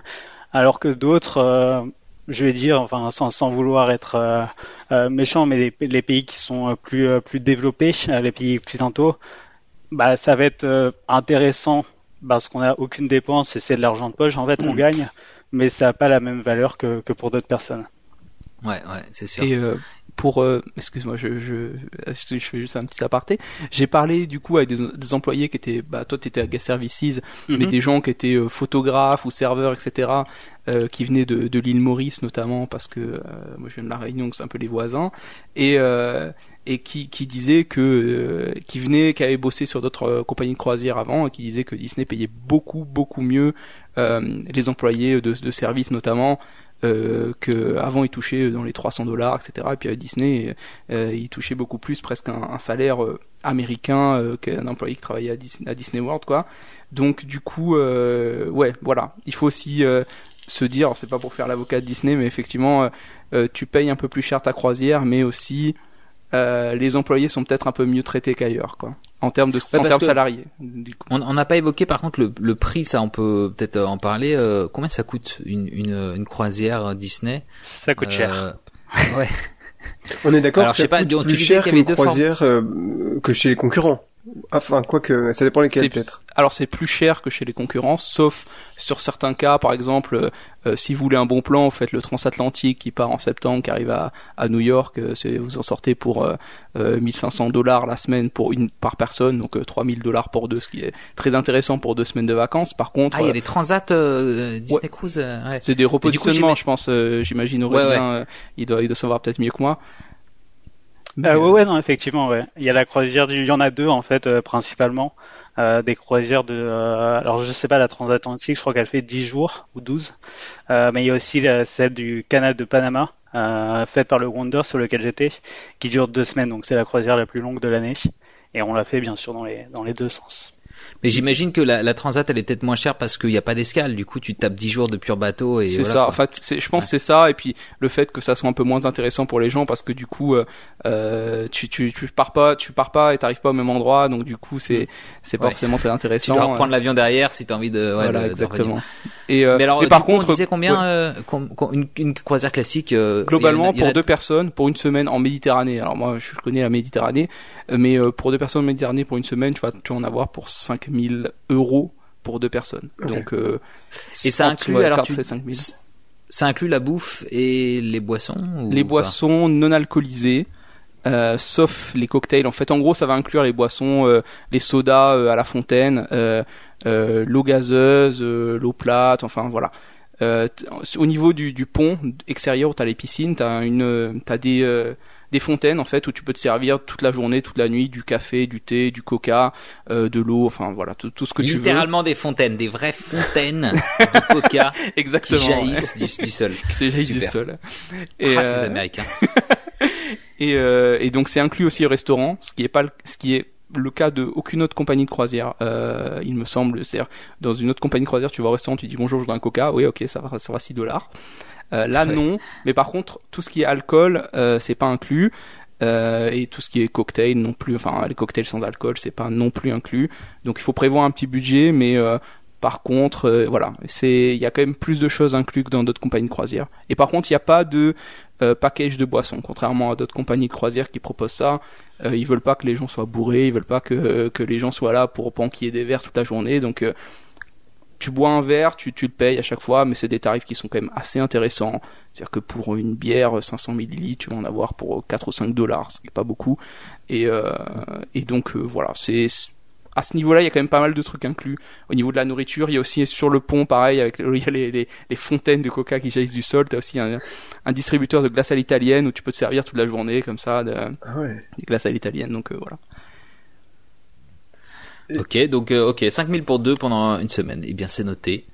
Alors que d'autres je vais dire, enfin sans, sans vouloir être euh, euh, méchant, mais les, les, pays qui sont euh, plus plus développés, les pays occidentaux, bah ça va être intéressant parce qu'on n'a aucune dépense et c'est de l'argent de poche en fait qu'on gagne, mais ça n'a pas la même valeur que, que pour d'autres personnes. Ouais, ouais, c'est sûr. Et pour, euh, excuse-moi, je, je, je fais juste un petit aparté. J'ai parlé du coup avec des, des employés qui étaient, bah toi t'étais à Gas Services, mais mhm. des gens qui étaient euh, photographes ou serveurs, etc. Euh, qui venaient de, de l'île Maurice notamment parce que euh, moi je viens de la Réunion, c'est un peu les voisins, et et qui, qui disaient que qui venaient, qui avaient bossé sur d'autres compagnies de croisière avant, et qui disaient que Disney payait beaucoup beaucoup mieux les employés de, de service notamment euh, que avant il touchait dans les 300 dollars, etc. Et puis avec Disney, euh, il touchait beaucoup plus, presque un, salaire euh, américain euh, qu'un employé qui travaillait à Disney, à Disney World, quoi. Donc du coup, ouais, voilà, il faut aussi se dire, c'est pas pour faire l'avocat de Disney, mais effectivement, tu payes un peu plus cher ta croisière, mais aussi les employés sont peut-être un peu mieux traités qu'ailleurs, quoi en termes de en termes salariés. On n'a pas évoqué par contre le, le, prix, ça on peut peut-être en parler. Euh, combien ça coûte une, une, une croisière Disney? Ça coûte cher. Euh, ouais. On est d'accord. que ça pas, coûte plus cher qu'une croisière euh, que chez les concurrents. Enfin, quoi que ça dépend lesquels peut-être. Alors c'est plus cher que chez les concurrents, sauf sur certains cas, par exemple, euh, si vous voulez un bon plan, vous faites le transatlantique qui part en septembre, qui arrive à, à New York, euh, vous en sortez pour euh, 1500 euh, dollars la semaine pour une par personne, donc 3000 dollars pour deux, ce qui est très intéressant pour deux semaines de vacances. Par contre, ah il y a des transats Disney Cruise, ouais. c'est des repositionnements, je pense, j'imagine Aurélien, il doit il doit savoir peut-être mieux que moi. Euh, ouais, ouais, non, effectivement, ouais. Il y a la croisière du, il y en a deux en fait euh, principalement, euh, des croisières de, euh, alors je sais pas la transatlantique, je crois qu'elle fait 10 jours ou 12, mais il y a aussi celle du canal de Panama, faite par le Wonder sur lequel j'étais, qui dure deux semaines, donc c'est la croisière la plus longue de l'année, et on l'a fait bien sûr dans les dans les deux sens. Mais j'imagine que la, la, transat elle est peut-être moins chère parce qu'il n'y a pas d'escale. Du coup, tu tapes 10 jours de pur bateau et c'est ça. En fait, je pense que c'est ça. Et puis le fait que ça soit un peu moins intéressant pour les gens parce que du coup, euh, euh tu, tu, tu pars pas, tu pars pas et t'arrives pas au même endroit. Donc du coup, c'est c'est pas forcément très intéressant. Tu dois reprendre l'avion derrière si t'as envie de. Ouais, voilà, exactement. Et, euh, mais alors, par contre, on disait combien euh, une, une, croisière classique euh, Globalement, pour deux personnes, pour une semaine en Méditerranée. Alors moi, je connais la Méditerranée, mais pour deux personnes en Méditerranée pour une semaine, tu vas, tu vas en avoir pour 5000 euros pour deux personnes. Donc, euh, et ça inclut alors tu, ça inclut la bouffe et les boissons Les boissons non alcoolisées. Euh, sauf les cocktails. En fait, en gros, ça va inclure les boissons, euh, les sodas euh, à la fontaine, euh, l'eau gazeuse, l'eau plate, enfin voilà. au niveau du, du pont extérieur, t'as les piscines, t'as une, t'as des des fontaines en fait où tu peux te servir toute la journée, toute la nuit, du café, du thé, du coca, euh, de l'eau, enfin voilà, tout, tout ce que tu veux. Littéralement des fontaines, des vraies fontaines de coca Exactement, qui jaillissent du, du, sol. Qui jaillissent du sol. Et ah, euh... ces Américains. et, euh, et donc c'est inclus aussi au restaurant, ce qui est pas le, ce qui est le cas de aucune autre compagnie de croisière, euh, il me semble. C'est dans une autre compagnie de croisière, tu vas au restaurant, tu dis bonjour, je veux un coca, oui, ok, ça va, ça va 6 dollars. Euh, là, non. Mais par contre, tout ce qui est alcool, euh, c'est pas inclus. Euh, et tout ce qui est cocktail non plus, enfin les cocktails sans alcool, c'est pas non plus inclus. Donc il faut prévoir un petit budget, mais par contre, voilà, c'est il y a quand même plus de choses inclus que dans d'autres compagnies de croisière. Et par contre, il n'y a pas de package de boissons, contrairement à d'autres compagnies de croisière qui proposent ça. ils veulent pas que les gens soient bourrés, ils veulent pas que que les gens soient là pour panquiller des verres toute la journée. Donc tu bois un verre, tu, tu le payes à chaque fois, mais c'est des tarifs qui sont quand même assez intéressants. C'est-à-dire que pour une bière 500 millilitres, tu vas en avoir pour 4 ou 5 dollars, ce qui est pas beaucoup. Et, euh, et donc euh, voilà, c'est à ce niveau-là, il y a quand même pas mal de trucs inclus. Au niveau de la nourriture, il y a aussi sur le pont, pareil, avec il y a les, les, les fontaines de coca qui jaillissent du sol. T'as aussi un, un, distributeur de glace à l'italienne où tu peux te servir toute la journée comme ça, de, ah ouais. des glaces à l'italienne. Donc euh, voilà. Ok, donc euh, ok, 5000 pour deux pendant une semaine. Eh bien, c'est noté.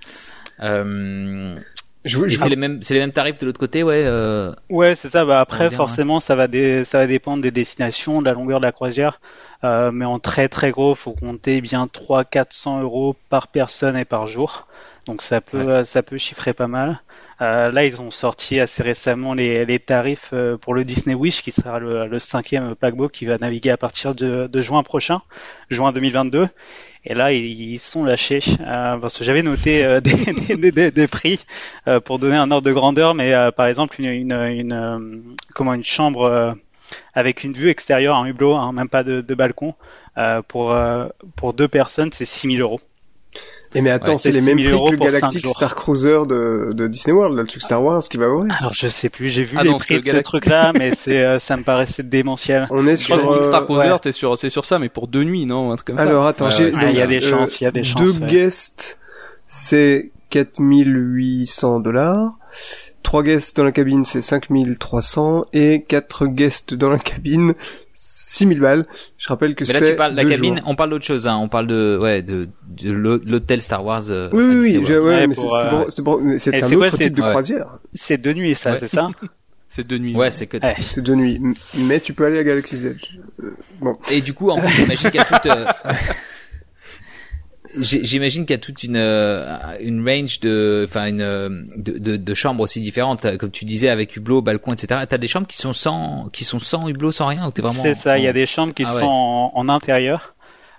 Euh, je, c'est les mêmes, c'est les mêmes tarifs de l'autre côté, ouais. Euh... Ouais, c'est ça. Bah après, forcément, ça va ça va dépendre des destinations, de la longueur de la croisière. Mais en très très gros, faut compter bien 300-400 euros par personne et par jour. Donc ça peut ça peut chiffrer pas mal. Euh, là, ils ont sorti assez récemment les, les tarifs euh, pour le Disney Wish, qui sera le, le cinquième paquebot qui va naviguer à partir de, de juin prochain, juin 2022. Et là, ils sont lâchés euh, parce que j'avais noté euh, des, des, des, prix euh, pour donner un ordre de grandeur, mais par exemple une, une, une comment une chambre avec une vue extérieure, un hublot, hein, même pas de, de balcon, pour pour deux personnes, c'est 6000 euros. Et mais attends, c'est les mêmes prix que le Galactic Star Cruiser de, de, Disney World, le truc Star Wars qui va ouvrir. Alors je sais plus, j'ai vu ah les prix de ce truc-là, mais c'est euh, ça me paraissait démentiel. On est sur Galactic Star Cruiser, euh, t'es sur c'est sur ça, mais pour deux nuits, non, un truc comme Alors attends, il y a des chances, il y a des chances. Deux guests, c'est 4800 dollars. Trois guests dans la cabine, c'est 5300 et quatre guests dans la cabine, 6000 balles. Je rappelle que c'est. Mais là, tu parles de la cabine, on parle d'autre chose, hein. On parle de, ouais, de, de l'hôtel Star Wars. Euh, oui, oui, oui, ouais, ouais, mais c'est bon, euh, c'est un autre type de croisière. C'est deux nuits, ça, c'est ça? C'est deux nuits. Ouais, c'est que. C'est deux nuits. Mais tu peux aller à Galaxy's Edge. Euh, bon. Et du coup, en plus, j'imagine qu'il y a toute. J'imagine qu'il y a toute une euh, une range de enfin une de, de, de, chambres aussi différentes comme tu disais avec hublot, balcon, etc. T'as des chambres qui sont sans qui sont sans hublot, sans rien ou t'es vraiment C'est ça. Il y a des chambres qui ah sont en, intérieur.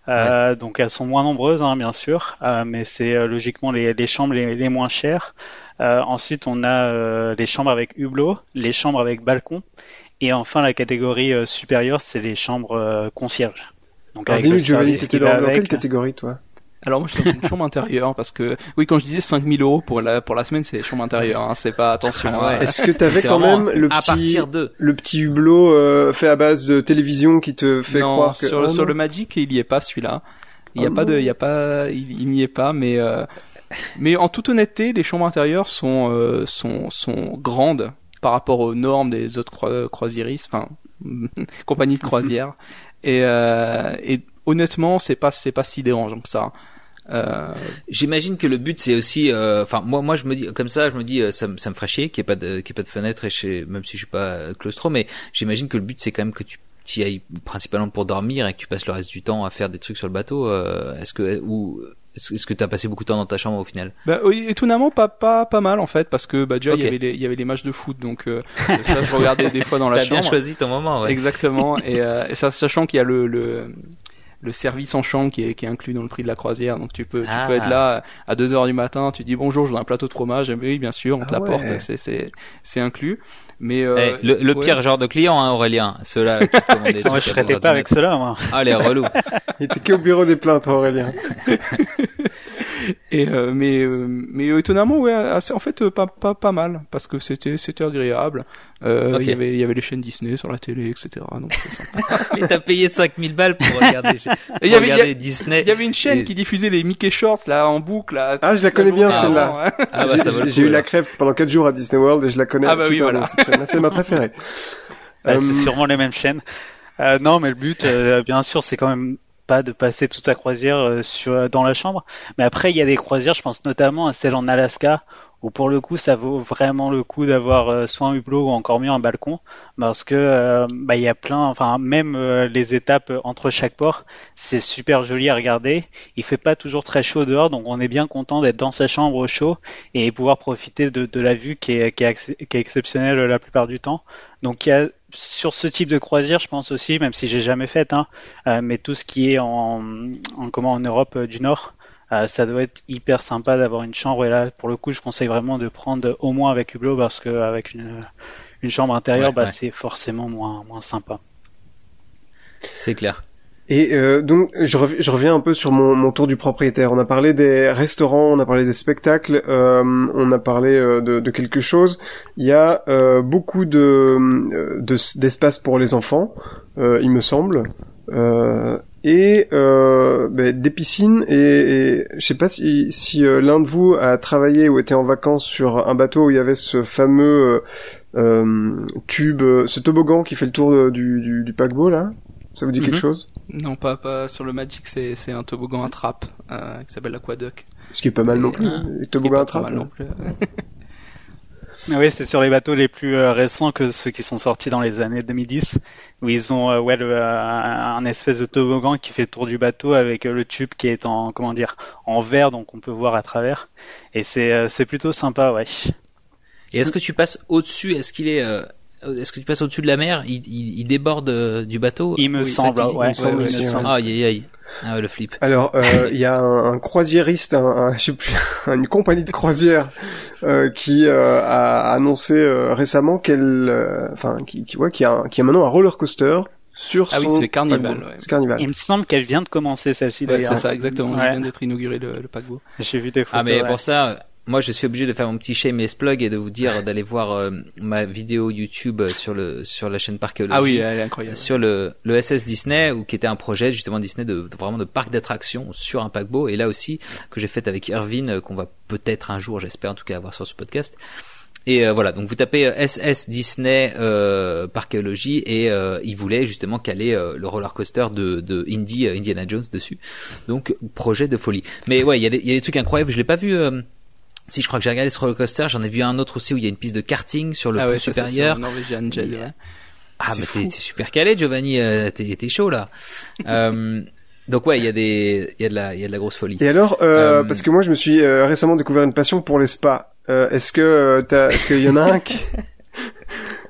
Euh, Donc elles sont moins nombreuses, hein, bien sûr, euh, mais c'est euh, logiquement les, les chambres les, les moins chères. Euh, ensuite, on a les chambres avec hublot, les chambres avec balcon, et enfin la catégorie supérieure, c'est les chambres concierges. Donc Alors, avec le service qui dans, dans quelle catégorie, toi? Alors moi je suis dans une chambre intérieure parce que oui quand je disais 5000 euros pour la pour la semaine c'est chambre intérieure hein, c'est pas attention. Ah hein. Est-ce que t'avais quand même le petit le petit hublot euh, fait à base de télévision qui te fait croire que sur, oh sur le Magic il y est pas celui-là. Il y a oh pas de il y a pas il, n'y est pas mais euh, mais en toute honnêteté les chambres intérieures sont euh, sont sont grandes par rapport aux normes des autres croi croisiéristes enfin compagnies de croisière et et honnêtement c'est pas c'est pas si dérangeant que ça. Euh... J'imagine que le but c'est aussi, euh, enfin moi moi je me dis comme ça, je me dis euh, ça, ça me ferait chier qu'il n'y ait pas de qu'il ait pas de fenêtre et chez, même si je suis pas claustro, mais j'imagine que le but c'est quand même que tu y ailles principalement pour dormir et que tu passes le reste du temps à faire des trucs sur le bateau. Euh, est-ce que ou est-ce que tu as passé beaucoup de temps dans ta chambre au final? Bah oui, étonnamment pas pas pas mal en fait parce que bah déjà il y avait les il y avait les matchs de foot donc euh, ça je regardais des fois dans la chambre. T'as bien choisi ton moment. Ouais. Exactement et, euh, et ça sachant qu'il y a le, le le service en chambre qui est, qui est inclus dans le prix de la croisière. Donc tu peux, tu peux être ah. là à 2 heures du matin, tu dis bonjour, je veux un plateau de fromage. Et oui, bien sûr, on te ah l'apporte, c'est, c'est, c'est inclus. Mais euh, eh, le, le pire genre de client, hein, Aurélien, ceux-là qui te moi, je serais pas avec ceux-là, moi. Ah, les relous. Il était que au bureau des plaintes, Aurélien. Et euh, mais euh, mais étonnamment ouais assez, en fait pas pas pas mal parce que c'était c'était agréable. Euh, Il y avait il y avait les chaînes Disney sur la télé etc. Donc sympa. mais t'as payé 5000 balles pour regarder, il y avait, Disney. Il y avait une chaîne qui diffusait les Mickey Shorts là en boucle là. Ah je la connais bien celle-là. Ah, bah, j'ai eu la crève pendant 4 jours à Disney World et je la connais. Ah bah oui voilà. C'est ma préférée. Bah, c'est sûrement les mêmes chaînes. Euh, non, mais le but, bien sûr, c'est quand même pas de passer toute sa croisière euh, sur, dans la chambre. Mais après, il y a des croisières, je pense notamment à celle en Alaska, où pour le coup, ça vaut vraiment le coup d'avoir euh, soit un hublot ou encore mieux un balcon, parce que euh, bah, il y a plein, enfin même les étapes entre chaque port, c'est super joli à regarder. Il fait pas toujours très chaud dehors, donc on est bien content d'être dans sa chambre au chaud et pouvoir profiter de, de la vue qui est, qui est, qui est exceptionnelle la plupart du temps. Donc il y a sur ce type de croisière, je pense aussi, même si j'ai jamais fait, hein, euh, mais tout ce qui est en, en comment en Europe euh, du Nord, euh, ça doit être hyper sympa d'avoir une chambre. Et là, pour le coup, je conseille vraiment de prendre au moins avec Hublot parce qu'avec une, une chambre intérieure, bah, c'est forcément moins moins sympa. C'est clair. Et euh, donc je, reviens un peu sur mon, mon, tour du propriétaire. On a parlé des restaurants, on a parlé des spectacles, euh, on a parlé euh, de, de, quelque chose. Il y a euh, beaucoup de d'espace pour les enfants, il me semble, et ben, des piscines. Et, et je sais pas si, si l'un de vous a travaillé ou était en vacances sur un bateau où il y avait ce fameux tube, ce toboggan qui fait le tour du, du, du paquebot là. Ça vous dit quelque mhm. chose? Non, pas, pas sur le Magic, c'est, c'est un toboggan à trappe euh, qui s'appelle l'Aquaduc. Ce qui est pas mal non plus. Euh, les toboggans à trappe. Mal non plus. Oui, c'est sur les bateaux les plus euh, récents que ceux qui sont sortis dans les années 2010, où ils ont euh, ouais le, euh, un espèce de toboggan qui fait le tour du bateau avec le tube qui est en comment dire en verre, donc on peut voir à travers. Et c'est c'est plutôt sympa, ouais. Et est-ce que tu passes au-dessus? Est-ce qu'il est, est-ce que tu passes au-dessus de la mer? Il, il, déborde du bateau? Il me semble, ouais. Ah, aïe, aïe. Ah le flip. Alors, euh, il y a un, croisiériste, un, je sais plus, une compagnie de croisière euh, qui euh, a annoncé récemment qu'elle, enfin, qui, qui, ouais, qui a, qui a maintenant un roller coaster sur ah son. oui, c'est Carnival. Ouais. Carnival. Il me semble qu'elle vient de commencer celle-ci ouais, C'est ça, exactement. Elle vient d'être inaugurée le, le paquebot. J'ai vu des photos. Ah mais pour ça, moi, je suis obligé de faire mon petit shameless plug et de vous dire d'aller voir euh, ma vidéo YouTube sur le sur la chaîne Parchéologie. Ah oui, elle est incroyable. Sur le le SS Disney, ou qui était un projet justement Disney de, vraiment de parc d'attractions sur un paquebot. Et là aussi que j'ai fait avec Irvine, euh, qu'on va peut-être un jour, j'espère en tout cas, avoir sur ce podcast. Et euh, voilà, donc vous tapez SS Disney euh, Parchéologie et euh, il voulait justement caler le roller coaster de, de Indy, Indiana Jones dessus. Donc projet de folie. Mais ouais, il y, a des, y a des trucs incroyables. Je l'ai pas vu si je crois que j'ai regardé ce roller coaster, j'en ai vu un autre aussi où il y a une piste de karting sur le ah pont supérieur. Ah mais t'es super calé Giovanni, euh, t'es chaud là. euh, donc ouais, il y a des, il y a de la, il y a de la grosse folie. Et alors, euh, euh parce que moi je me suis euh, récemment découvert une passion pour les spas. est-ce que t'as, est-ce qu'il y en a un qui...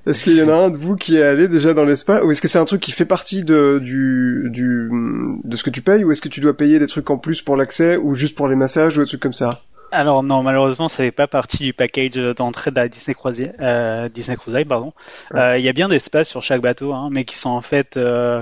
Est-ce qu'il y en a un de vous qui est allé déjà dans les spas ou est-ce que c'est un truc qui fait partie de du du de ce que tu payes ou est-ce que tu dois payer des trucs en plus pour l'accès ou juste pour les massages ou des trucs comme ça? Alors non, malheureusement, ça fait pas partie du package d'entrée de la Disney Croisière, euh, Disney Cruise Line, pardon. Euh, il y a bien d'espace sur chaque bateau, hein, mais qui sont en fait euh,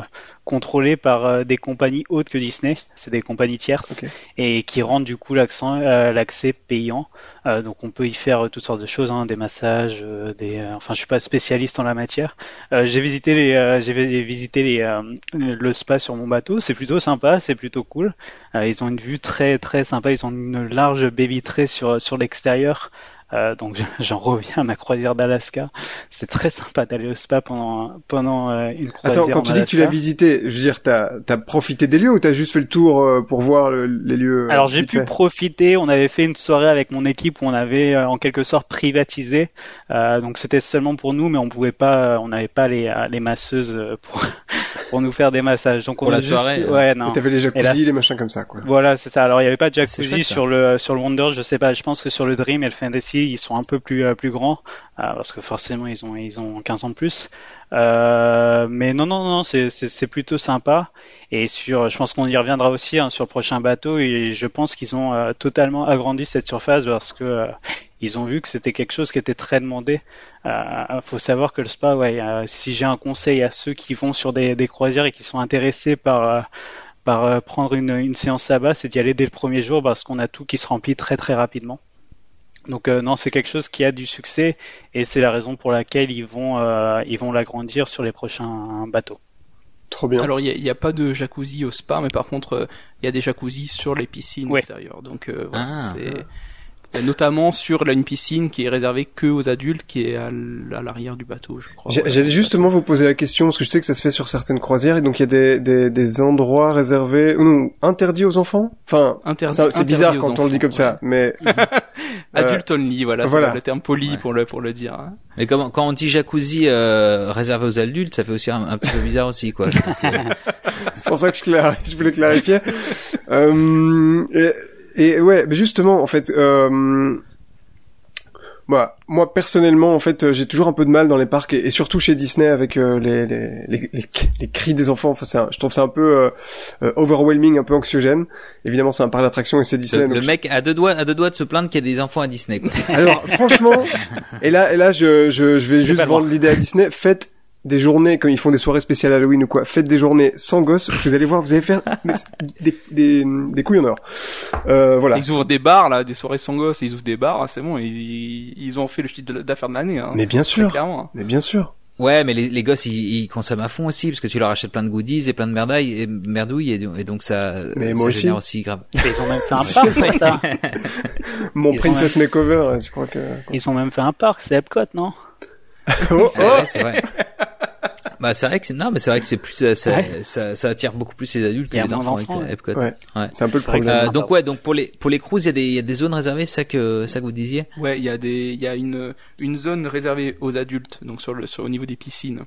contrôlés par euh, des compagnies autres que Disney, c'est des compagnies tierces, et qui rendent du coup euh, l'accès payant. Euh, donc on peut y faire toutes sortes de choses, hein, des massages, des. enfin, je suis pas spécialiste en la matière. j'ai visité les, j'ai visité les, le spa sur mon bateau. C'est plutôt sympa, c'est plutôt cool. ils ont une vue très très sympa. Ils ont une large baie vitrée sur sur l'extérieur. Euh, donc j'en reviens à ma croisière d'Alaska. C'est très sympa d'aller au spa pendant pendant euh, une croisière. Attends, quand tu dis que tu l'as visité, je veux dire, t'as as profité des lieux ou t'as juste fait le tour euh, pour voir les lieux Alors j'ai pu profiter. On avait fait une soirée avec mon équipe où on avait en quelque sorte privatisé. donc c'était seulement pour nous, mais on pouvait pas, on n'avait pas les les masseuses pour pour nous faire des massages. Donc on pour a la soirée. Ouais, non. T'avais les jacuzzi, les machins comme ça, quoi. Voilà, c'est ça. Alors il y avait pas de jacuzzi sur le sur le Wonder. Je sais pas. Je pense que sur le Dream et le Fantasy, ils sont un peu plus euh, plus grands euh, parce que forcément ils ont ils ont 15 ans de plus. Euh, mais non non non, c'est c'est plutôt sympa. Et sur, je pense qu'on y reviendra aussi hein, sur le prochain bateau. Et je pense qu'ils ont euh, totalement agrandi cette surface parce que ils ont vu que c'était quelque chose qui était très demandé. Euh, faut savoir que le spa, ouais, si j'ai un conseil à ceux qui vont sur des, des croisières et qui sont intéressés par par prendre une, une séance là-bas, c'est d'y aller dès le premier jour parce qu'on a tout qui se remplit très très rapidement. Donc euh, non, c'est quelque chose qui a du succès et c'est la raison pour laquelle ils vont euh, ils vont l'agrandir sur les prochains bateaux. Trop bien. Alors il n'y a, pas de jacuzzi au spa, mais par contre euh, il y a des jacuzzi sur les piscines extérieures. Donc voilà, ah. c'est notamment sur une piscine qui est réservée que aux adultes, qui est à l'arrière du bateau, je crois. J'allais justement vous poser la question parce que je sais que ça se fait sur certaines croisières et donc il y a des, des, des endroits réservés ou non interdits aux enfants? Enfin, c'est bizarre quand on le dit comme ça, mais adulte only, voilà, c'est le terme poli pour le pour le dire. Hein. Mais comment, quand on dit jacuzzi euh, réservé aux adultes, ça fait aussi un, peu bizarre aussi, quoi. c'est pour ça que je, je voulais clarifier. euh, et et ouais, mais justement, en fait, euh, moi, moi personnellement, en fait, j'ai toujours un peu de mal dans les parcs et, surtout chez Disney avec euh, les, les, les, les, cris des enfants. Enfin, je trouve ça un peu euh, euh, overwhelming, un peu anxiogène. Évidemment, c'est un parc d'attraction et c'est Disney. Le, mec a deux doigts, a deux doigts de se plaindre qu'il y a des enfants à Disney. Quoi. Alors, franchement, et là, et là, je, je, je vais juste vendre l'idée à Disney. Faites des journées quand ils font des soirées spéciales Halloween ou quoi, faites des journées sans gosses, vous allez voir, vous allez faire des, des, des couilles en or. Euh, voilà. Ils ouvrent des bars là, des soirées sans gosses, ils ouvrent des bars, c'est bon, ils, ils ont fait le chiffre d'affaires de l'année. Hein, mais bien sûr, hein. mais bien sûr. Ouais, mais les, les gosses ils, ils, consomment à fond aussi parce que tu leur achètes plein de goodies et plein de merdailles et merdouilles et, donc ça, mais ça aussi. aussi grave. ils ont même fait un parc pour ça. Mon Princess Makeover, je crois que. Ils ont même fait un parc, c'est Epcot, non? Oh, c'est vrai. Bah c'est vrai que c'est non mais c'est vrai que c'est plus ça, ça, ça, attire beaucoup plus les adultes que les enfants, avec euh. Ouais. C'est un peu le problème. Euh, donc ouais donc pour les pour les cruises il y a des il y a des zones réservées ça que ça que vous disiez? Ouais il y a des il y a une une zone réservée aux adultes donc sur le sur au niveau des piscines.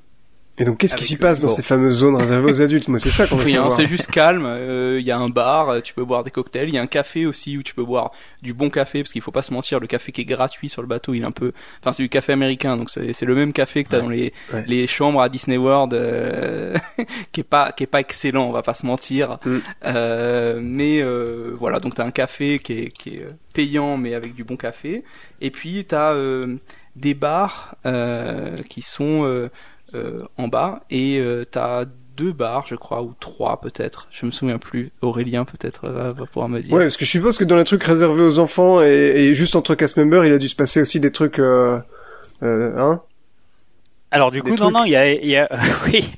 Et donc, qu'est-ce qui s'y passe dans ces fameuses zones réservées aux adultes? Moi, c'est ça qu'on veut savoir. C'est juste calme. Euh, il y a un bar, tu peux boire des cocktails. Il y a un café aussi où tu peux boire du bon café, parce qu'il faut pas se mentir, le café qui est gratuit sur le bateau, il est un peu. Enfin, c'est du café américain, donc c'est le même café que t'as dans les les chambres à Disney World, euh, qui est pas qui est pas excellent, on va pas se mentir. Mm. Euh, mais euh, voilà, donc t'as un café qui est qui est payant, mais avec du bon café. Et puis t'as des bars qui sont euh, en bas et euh, t'as deux bars, je crois, ou trois peut-être. Je me souviens plus. Aurélien peut-être va, pouvoir me dire. Ouais, parce que je suppose que dans les trucs réservés aux enfants et, juste entre cast members, il a dû se passer aussi des trucs, euh, euh hein? Alors du coup, non, non, il y a, il y a, oui.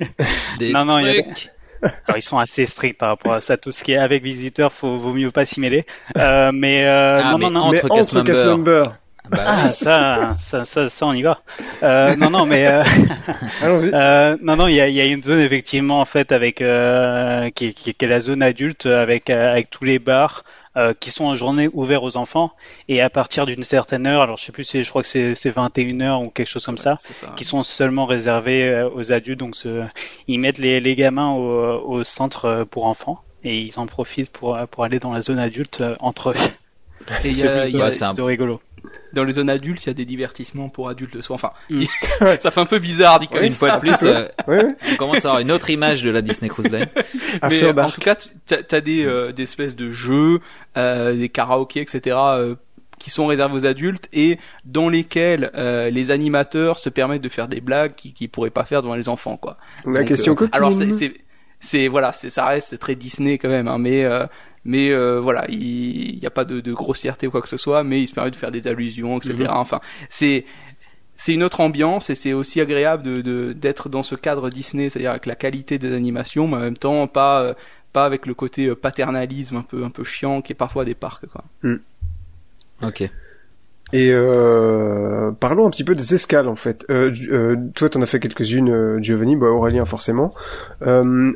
non, non, il y a. Alors ils sont assez stricts par rapport à ça. Tout ce qui est avec visiteurs, faut vaut mieux pas s'y mêler. Euh, mais, euh, ah, non, mais non, non, entre, mais cast, entre cast members. Bah ah, ça, ça, ça, ça, on y va. Euh, non, non, mais euh, euh, non, non, il y a, y a, une zone effectivement en fait avec euh, qui, qui, qui, est la zone adulte avec euh, avec tous les bars euh, qui sont en journée ouverts aux enfants et à partir d'une certaine heure, alors je sais plus, je crois que c'est 21 heures ou quelque chose comme ça, qui sont seulement réservés aux adultes. Donc ce, ils mettent les, les gamins au, au centre pour enfants et ils en profitent pour pour aller dans la zone adulte entre eux. Et il y a, c'est rigolo dans les zones adultes, il y a des divertissements pour adultes le soir. Enfin, mm. ça fait un peu bizarre dit Une fois de plus, euh, on commence à avoir une autre image de la Disney Cruise Line. Mais en tout cas, t'as as des, euh, des espèces de jeux, euh, des karaokés, etc. qui sont réservés aux adultes et dans lesquels les animateurs se permettent de faire des blagues qu'ils qui pourraient pas faire devant les enfants, quoi. La question Alors c'est c'est voilà, c'est ça reste très Disney quand même, hein, mais mais euh, voilà, il n'y a pas de, de, grossièreté ou quoi que ce soit, mais il se permet de faire des allusions, etc. Mhm. Enfin, c'est c'est une autre ambiance et c'est aussi agréable de d'être dans ce cadre Disney, c'est-à-dire avec la qualité des animations, mais en même temps pas euh, pas avec le côté euh, paternalisme un peu un peu chiant qui est parfois des parcs quoi. Mm. Ok. Et euh, parlons un petit peu des escales en fait. Euh, euh, toi, t'en as fait quelques-unes, euh, Giovanni, bah, Aurélien forcément. Euh,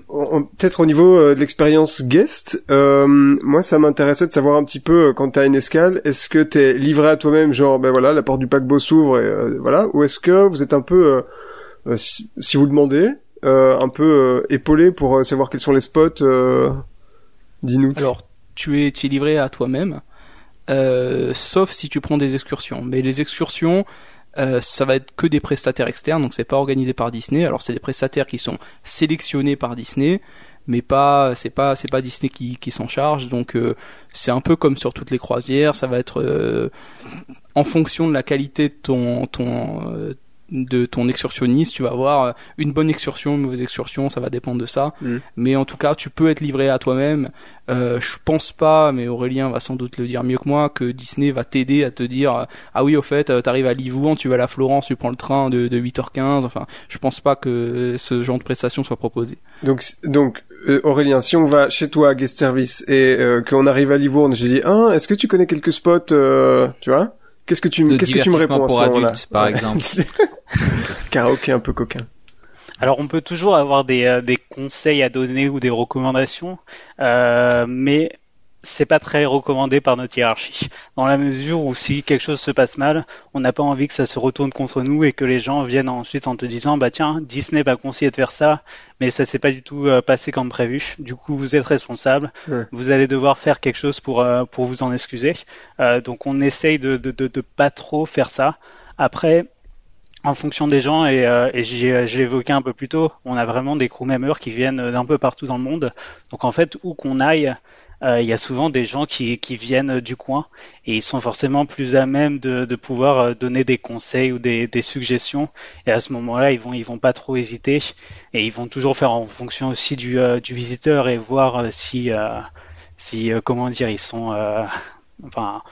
Peut-être au niveau euh, de l'expérience guest, moi ça m'intéressait de savoir un petit peu quand t'as une escale, est-ce que t'es livré à toi-même, genre ben voilà, la porte du paquebot s'ouvre et voilà, ou est-ce que vous êtes un peu, si, si, vous demandez, un peu épaulé pour savoir quels sont les spots, dis-nous. Alors, tu es, tu es livré à toi-même. Euh, sauf si tu prends des excursions. Mais les excursions, euh, ça va être que des prestataires externes, donc c'est pas organisé par Disney. Alors c'est des prestataires qui sont sélectionnés par Disney, mais pas c'est pas c'est pas Disney qui, s'en charge. Donc euh, c'est un peu comme sur toutes les croisières, ça va être en fonction de la qualité de ton de ton excursionniste, tu vas avoir euh, une bonne excursion, une mauvaise excursion, ça va dépendre de ça. Mm. Mais en tout cas, tu peux être livré à toi-même. Euh, je pense pas, mais Aurélien va sans doute le dire mieux que moi, que Disney va t'aider à te dire euh, ah oui au fait, euh, t'arrives à Livourne, tu vas à la Florence, tu prends le train de, de 8h15. Enfin, je pense pas que ce genre de prestation soit proposé. Donc donc Aurélien, si on va chez toi à guest service et qu'on arrive à Livourne, j'ai dit ah est-ce que tu connais quelques spots, tu vois? Qu'est-ce que tu, qu'est-ce que tu me réponds pour adultes, par exemple Karaoké un peu coquin. Alors on peut toujours avoir des, euh, des conseils à donner ou des recommandations, euh, mais c'est pas très recommandé par notre hiérarchie. Dans la mesure où si quelque chose se passe mal, on n'a pas envie que ça se retourne contre nous et que les gens viennent ensuite en te disant bah tiens Disney va conseiller de faire ça, mais ça s'est pas du tout euh, passé comme prévu. Du coup vous êtes responsable, vous allez devoir faire quelque chose pour euh, pour vous en excuser. Euh, donc on essaye de, de, de, de pas trop faire ça. Après en fonction des gens, et, euh, et j'ai évoqué un peu plus tôt, on a vraiment des crew members qui viennent d'un peu partout dans le monde. Donc en fait, où qu'on aille, euh, il y a souvent des gens qui, qui, viennent du coin et ils sont forcément plus à même de, de pouvoir euh, donner des conseils ou des, des, suggestions. Et à ce moment-là, ils vont ils vont pas trop hésiter et ils vont toujours faire en fonction aussi du, euh, du visiteur et voir si si comment dire ils sont enfin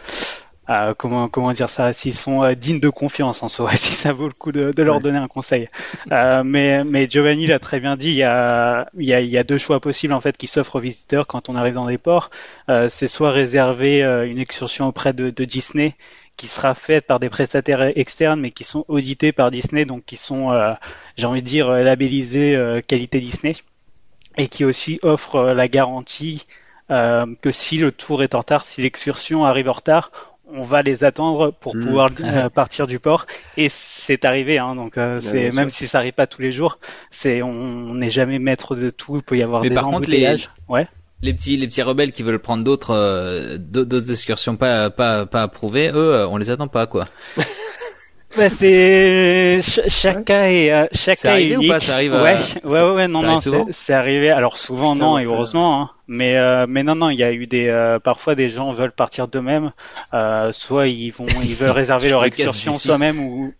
euh, comment comment dire ça? S'ils sont euh, dignes de confiance en soi si ça vaut le coup de, de leur donner un conseil. Euh, mais mais Giovanni l'a très bien dit il y a il y a, il y a deux choix possibles en fait qui s'offrent aux visiteurs quand on arrive dans des ports. C'est soit réserver une excursion auprès de, de Disney qui sera faite par des prestataires externes, mais qui sont audités par Disney, donc qui sont, euh, j'ai envie de dire, labellisés euh, qualité Disney, et qui aussi offre euh, la garantie que si le tour est en retard, si l'excursion arrive en retard, on va les attendre pour hmm. pouvoir partir du port. Et c'est arrivé hein, donc c'est même si ça arrive pas tous les jours c'est on n'est jamais maître de tout il peut y avoir des embouteillages. ouais. les petits les petits rebelles qui veulent prendre d'autres euh, d'autres excursions pas pas pas approuvées, eux, euh, on les attend pas quoi. bah c'est chaque cas est euh, chaque cas est unique. Ou pas? ça arrive ouais, ouais ouais non non c'est arrivé. Alors souvent non et heureusement hein. mais mais non non il y a eu des parfois des gens veulent partir d'eux-mêmes. Soit ils vont ils veulent réserver leur excursion soi-même ou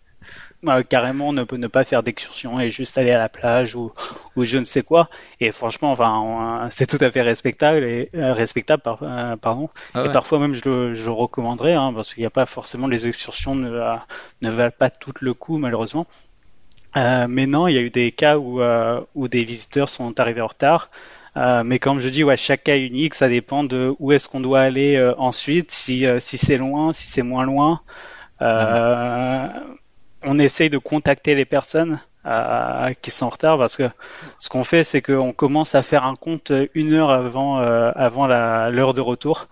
euh, carrément ne, ne pas faire d'excursion et juste aller à la plage ou, ou je ne sais quoi. Et franchement, enfin, c'est tout à fait respectable et euh, respectable, euh, pardon. Ah et parfois même, je le, je recommanderais hein, parce qu'il n'y a pas forcément les excursions ne, ne valent pas tout le coup malheureusement. mais non, il y a eu des cas où, où des visiteurs sont arrivés en retard. mais comme je dis, ouais, chaque cas unique, ça dépend de où est-ce qu'on doit aller ensuite, si, si c'est loin, si c'est moins loin. Euh, on essaye de contacter les personnes euh, qui sont en retard parce que ce qu'on fait, c'est qu'on commence à faire un compte une heure avant euh, l'heure de retour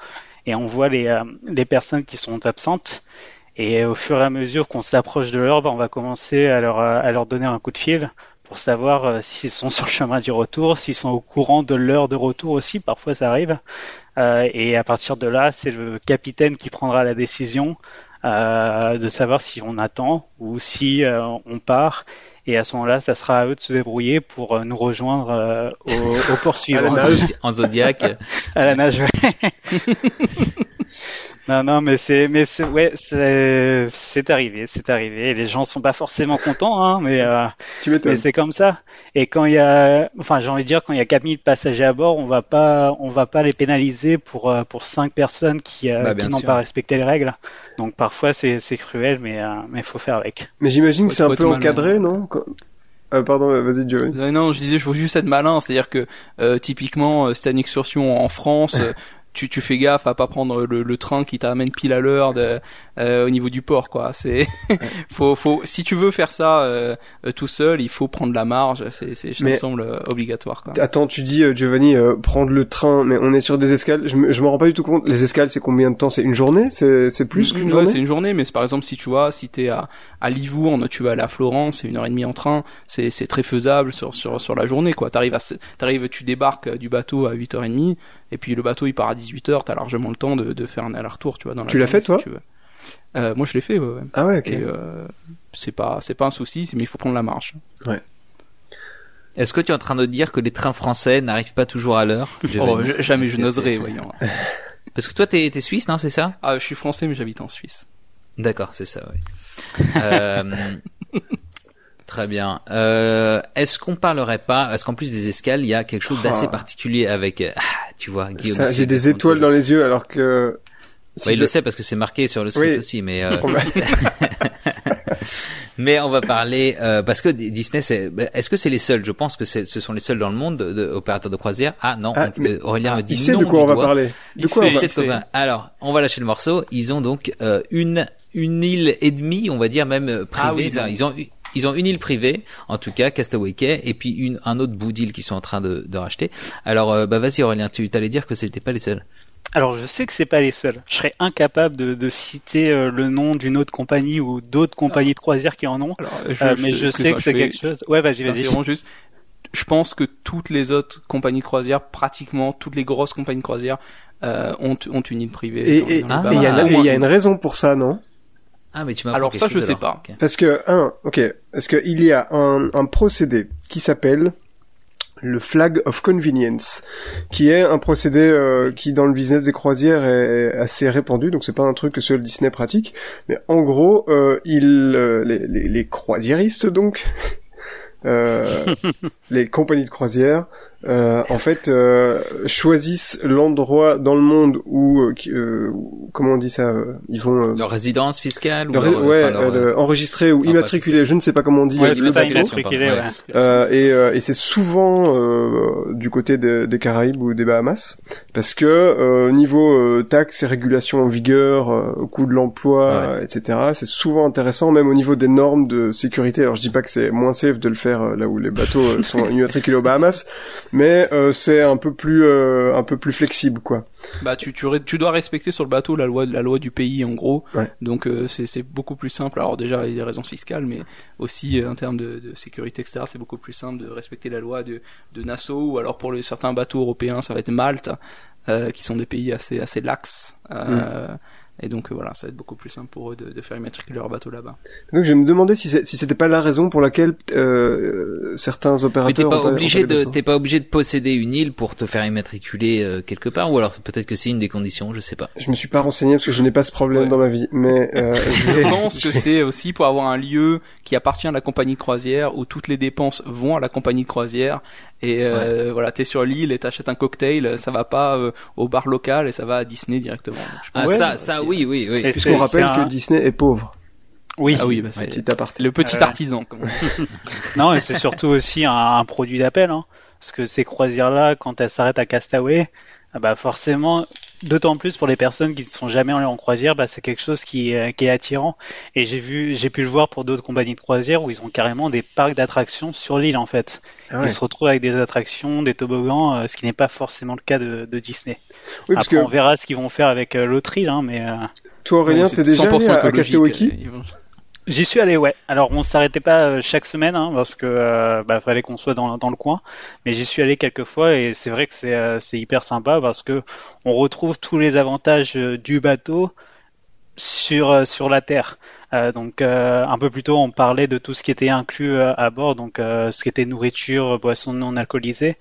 et on voit les, euh, les personnes qui sont absentes. Et au fur et à mesure qu'on s'approche de l'heure, ben, on va commencer à leur, à leur donner un coup de fil pour savoir s'ils sont sur le chemin du retour, s'ils sont au courant de l'heure de retour aussi, parfois ça arrive. et à partir de là, c'est le capitaine qui prendra la décision euh, de savoir si on attend ou si euh, on part. Et à ce moment-là, ça sera à eux de se débrouiller pour euh, nous rejoindre au, au port suivant. en zodiaque. à la nage, ouais. Non, non, mais c'est, mais c'est, ouais, c'est, c'est arrivé, c'est arrivé. Les gens sont pas forcément contents, hein, mais, euh, mais c'est comme ça. Et quand il y a, enfin, j'ai envie de dire, quand il y a 4000 passagers à bord, on va pas, on va pas les pénaliser pour euh, pour cinq personnes qui, euh, bah, qui n'ont pas respecté les règles. Donc parfois c'est c'est cruel, mais euh, mais faut faire avec. Mais j'imagine que c'est un peu encadré, non? Euh, pardon, vas-y Joey. non, je disais, je faut juste être malin, c'est-à-dire que euh, typiquement, c'était une excursion en France, tu, tu fais gaffe à pas prendre le, le train qui t'amène pile à l'heure euh, au niveau du port quoi. C'est faut faut si tu veux faire ça euh, euh, tout seul il faut prendre la marge. C'est c'est ça me semble euh, obligatoire quoi. attends tu dis Giovanni prendre le train mais on est sur des escales. Je me je me rends pas du tout compte. Les escales c'est combien de temps? C'est une journée? C'est c'est plus qu'une journée? c'est une journée mais par exemple si tu vois si t'es à à Livourne tu vas aller à Florence c'est une heure et demie en train c'est c'est très faisable sur sur sur la journée quoi. T'arrives à t'arrives tu débarques du bateau à 8h30 et puis le bateau il part à 18h, t'as largement le temps de, de faire un aller-retour, tu vois. Dans la tu l'as fait toi tu euh, Moi je l'ai fait, ouais. Ah ouais, ok. Et euh, c'est pas, c'est pas un souci, mais il faut prendre la marche. Ouais. Est-ce que tu es en train de dire que les trains français n'arrivent pas toujours à l'heure oh, Jamais je n'oserais, voyons. Parce que toi, t'es, es suisse, non C'est ça Ah, je suis français, mais j'habite en Suisse. D'accord, c'est ça, oui. euh, Très bien. Euh, est-ce qu'on parlerait pas Est-ce qu'en plus des escales, il y a quelque chose d'assez oh. particulier avec ah, tu vois, Guillaume. J'ai des étoiles dans les yeux alors que. Si il le sait parce que c'est marqué sur le script aussi, mais. Euh... mais on va parler euh, parce que Disney, c'est. Est-ce que c'est les seuls? Je pense que ce sont les seuls dans le monde d'opérateurs de, de, croisière. Ah non, ah, Aurélien me dit il sait de quoi on va parler. De quoi on va... Alors, on va lâcher le morceau. Ils ont donc euh, une une île et demie, on va dire même euh, privée. Ah oui, ils ont ils ont une île privée, en tout cas Castaway Cay, et puis une, un autre bout d'île qu'ils sont en train de, de racheter. Alors, euh, bah vas-y Aurélien, tu allais dire que c'était pas les seuls. Alors je sais que c'est pas les seuls. Je serais incapable de, de citer euh, le nom d'une autre compagnie ou d'autres compagnies de croisière qui en ont. Euh, mais je sais que c'est quelque chose. Ouais, vas-y, vas-y. Juste, je pense que toutes les autres compagnies de croisière, pratiquement toutes les grosses compagnies de croisière, ont, ont une île privée. Et il y, y, a une raison pour ça, non? Ah, mais tu Alors ça, je sais pas. Parce que, un, ok, parce que il y a un, un procédé qui s'appelle le flag of convenience, qui est un procédé euh, qui dans le business des croisières est assez répandu, donc c'est pas un truc que seul Disney pratique, mais en gros, euh, il, euh, les, les, les, croisiéristes donc, euh, les compagnies de croisière euh, en fait, euh, choisissent l'endroit dans le monde où, euh, euh, comment on dit ça, euh, ils vont euh, Leur résidence fiscale ou leur- leur- ouais, enfin, leur, euh, enregistrer ou enfin, immatriculer, je ne sais pas comment on dit. Ouais, le ça, bateau. immatriculé, ouais. Euh, et, euh, et c'est souvent euh, du côté des, des Caraïbes ou des Bahamas, parce que euh, niveau euh, taxes et régulations en vigueur, euh, coût de l'emploi, euh, etc., c'est souvent intéressant, même au niveau des normes de sécurité. Alors je dis pas que c'est moins safe de le faire euh, là où les bateaux sont immatriculés aux Bahamas, mais euh, c'est un peu plus euh, un peu plus flexible, quoi. Bah tu, tu tu dois respecter sur le bateau la loi la loi du pays en gros. Ouais. Donc euh, c'est c'est beaucoup plus simple. Alors déjà il y a des raisons fiscales, mais aussi euh, en termes de, de sécurité etc. C'est beaucoup plus simple de respecter la loi de de Nassau ou alors pour les certains bateaux européens ça va être Malte, euh, qui sont des pays assez assez laxes. Euh, Et donc euh, voilà, ça va être beaucoup plus simple pour eux de, de faire immatriculer leur bateau là-bas. Donc je me demandais si c'est- si c'était pas la raison pour laquelle euh, certains Mais t'es opérateurs pas obligé de, t'es pas obligé de posséder une île pour te faire immatriculer euh, quelque part, ou alors peut-être que c'est une des conditions, je sais pas. Je me suis pas renseigné parce que je n'ai pas ce problème Ouais. dans ma vie, mais euh, je Je pense que c'est aussi pour avoir un lieu qui appartient à la compagnie de croisière où toutes les dépenses vont à la compagnie de croisière et euh, voilà t'es sur l'île et t'achètes un cocktail ça va pas euh, au bar local et ça va à Disney directement Ah Ouais, ça, ça, oui, oui, oui. Et Puisqu'on rappelle c'est que Disney est pauvre. Oui. ah oui bah, c'est le petit Euh, artisan comme on. Non, et c'est surtout aussi un, un produit d'appel, hein, parce que ces croisières-là, quand elles s'arrêtent à Castaway, ah bah forcément, d'autant plus pour les personnes qui ne sont jamais allées en croisière, bah c'est quelque chose qui, est- qui est attirant. Et j'ai vu, j'ai pu le voir pour d'autres compagnies de croisière où ils ont carrément des parcs d'attractions sur l'île en fait. Ah ouais. Ils se retrouvent avec des attractions, des toboggans, euh, ce qui n'est pas forcément le cas de, de Disney. Oui, parce Après, que on verra ce qu'ils vont faire avec euh, l'autre île, hein, mais euh, toi, Aurélien, t'es déjà 100% allé à, à Castawaki euh, J'y suis allé, ouais. Alors on s'arrêtait pas euh, chaque semaine hein, parce que euh, bah, fallait qu'on soit dans, le coin, mais j'y suis allé quelques fois et c'est vrai que c'est euh, hyper sympa parce que on retrouve tous les avantages euh, du bateau sur sur la terre. Euh, donc euh, un peu plus tôt on parlait de tout ce qui était inclus euh, à bord, donc euh, ce qui était nourriture, boissons non alcoolisées.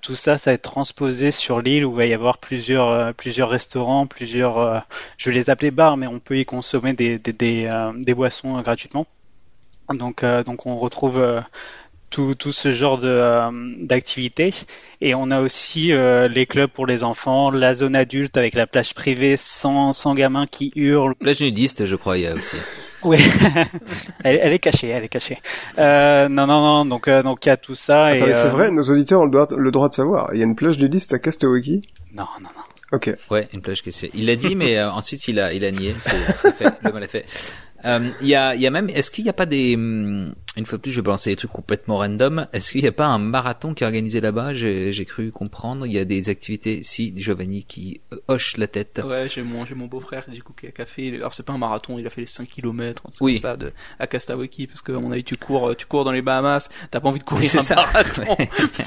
Tout ça, ça va être transposé sur l'île où il va y avoir plusieurs plusieurs restaurants, plusieurs je vais les appeler bars, mais on peut y consommer des, des, des, des boissons gratuitement. Donc, euh, donc on retrouve euh, tout, tout ce genre de, euh, d'activités. Et on a aussi euh, les clubs pour les enfants, la zone adulte avec la plage privée sans, sans gamins qui hurlent. Plage nudiste, je crois, il y a aussi. Oui, elle, elle est cachée, elle est cachée. Euh, non, non, non, donc euh, donc il y a tout ça. Attendez, et, c'est vrai, nos auditeurs ont le droit, le droit de savoir. Il y a une plage nudiste à Castawaki Non, non, non. Ok. Ouais, une plage cachée. Il l'a dit, mais euh, ensuite il a, il a nié. C'est c'est fait. Le mal est Euh, y a, y a même. Est-ce qu'il n'y a pas des hum, une fois de plus, je vais balancer des trucs complètement random. Est-ce qu'il n'y a pas un marathon qui est organisé là-bas? J'ai cru comprendre. Il y a des activités. Si Giovanni qui euh, hoche la tête. Ouais, j'ai mon, j'ai mon beau-frère du coup qui a, fait, alors c'est pas un marathon, il a fait les 5 km, Oui. comme ça, de, à Castawaki, parce que, à mon avis, tu cours, euh, tu cours dans les Bahamas, t'as pas envie de courir C'est un ça. marathon.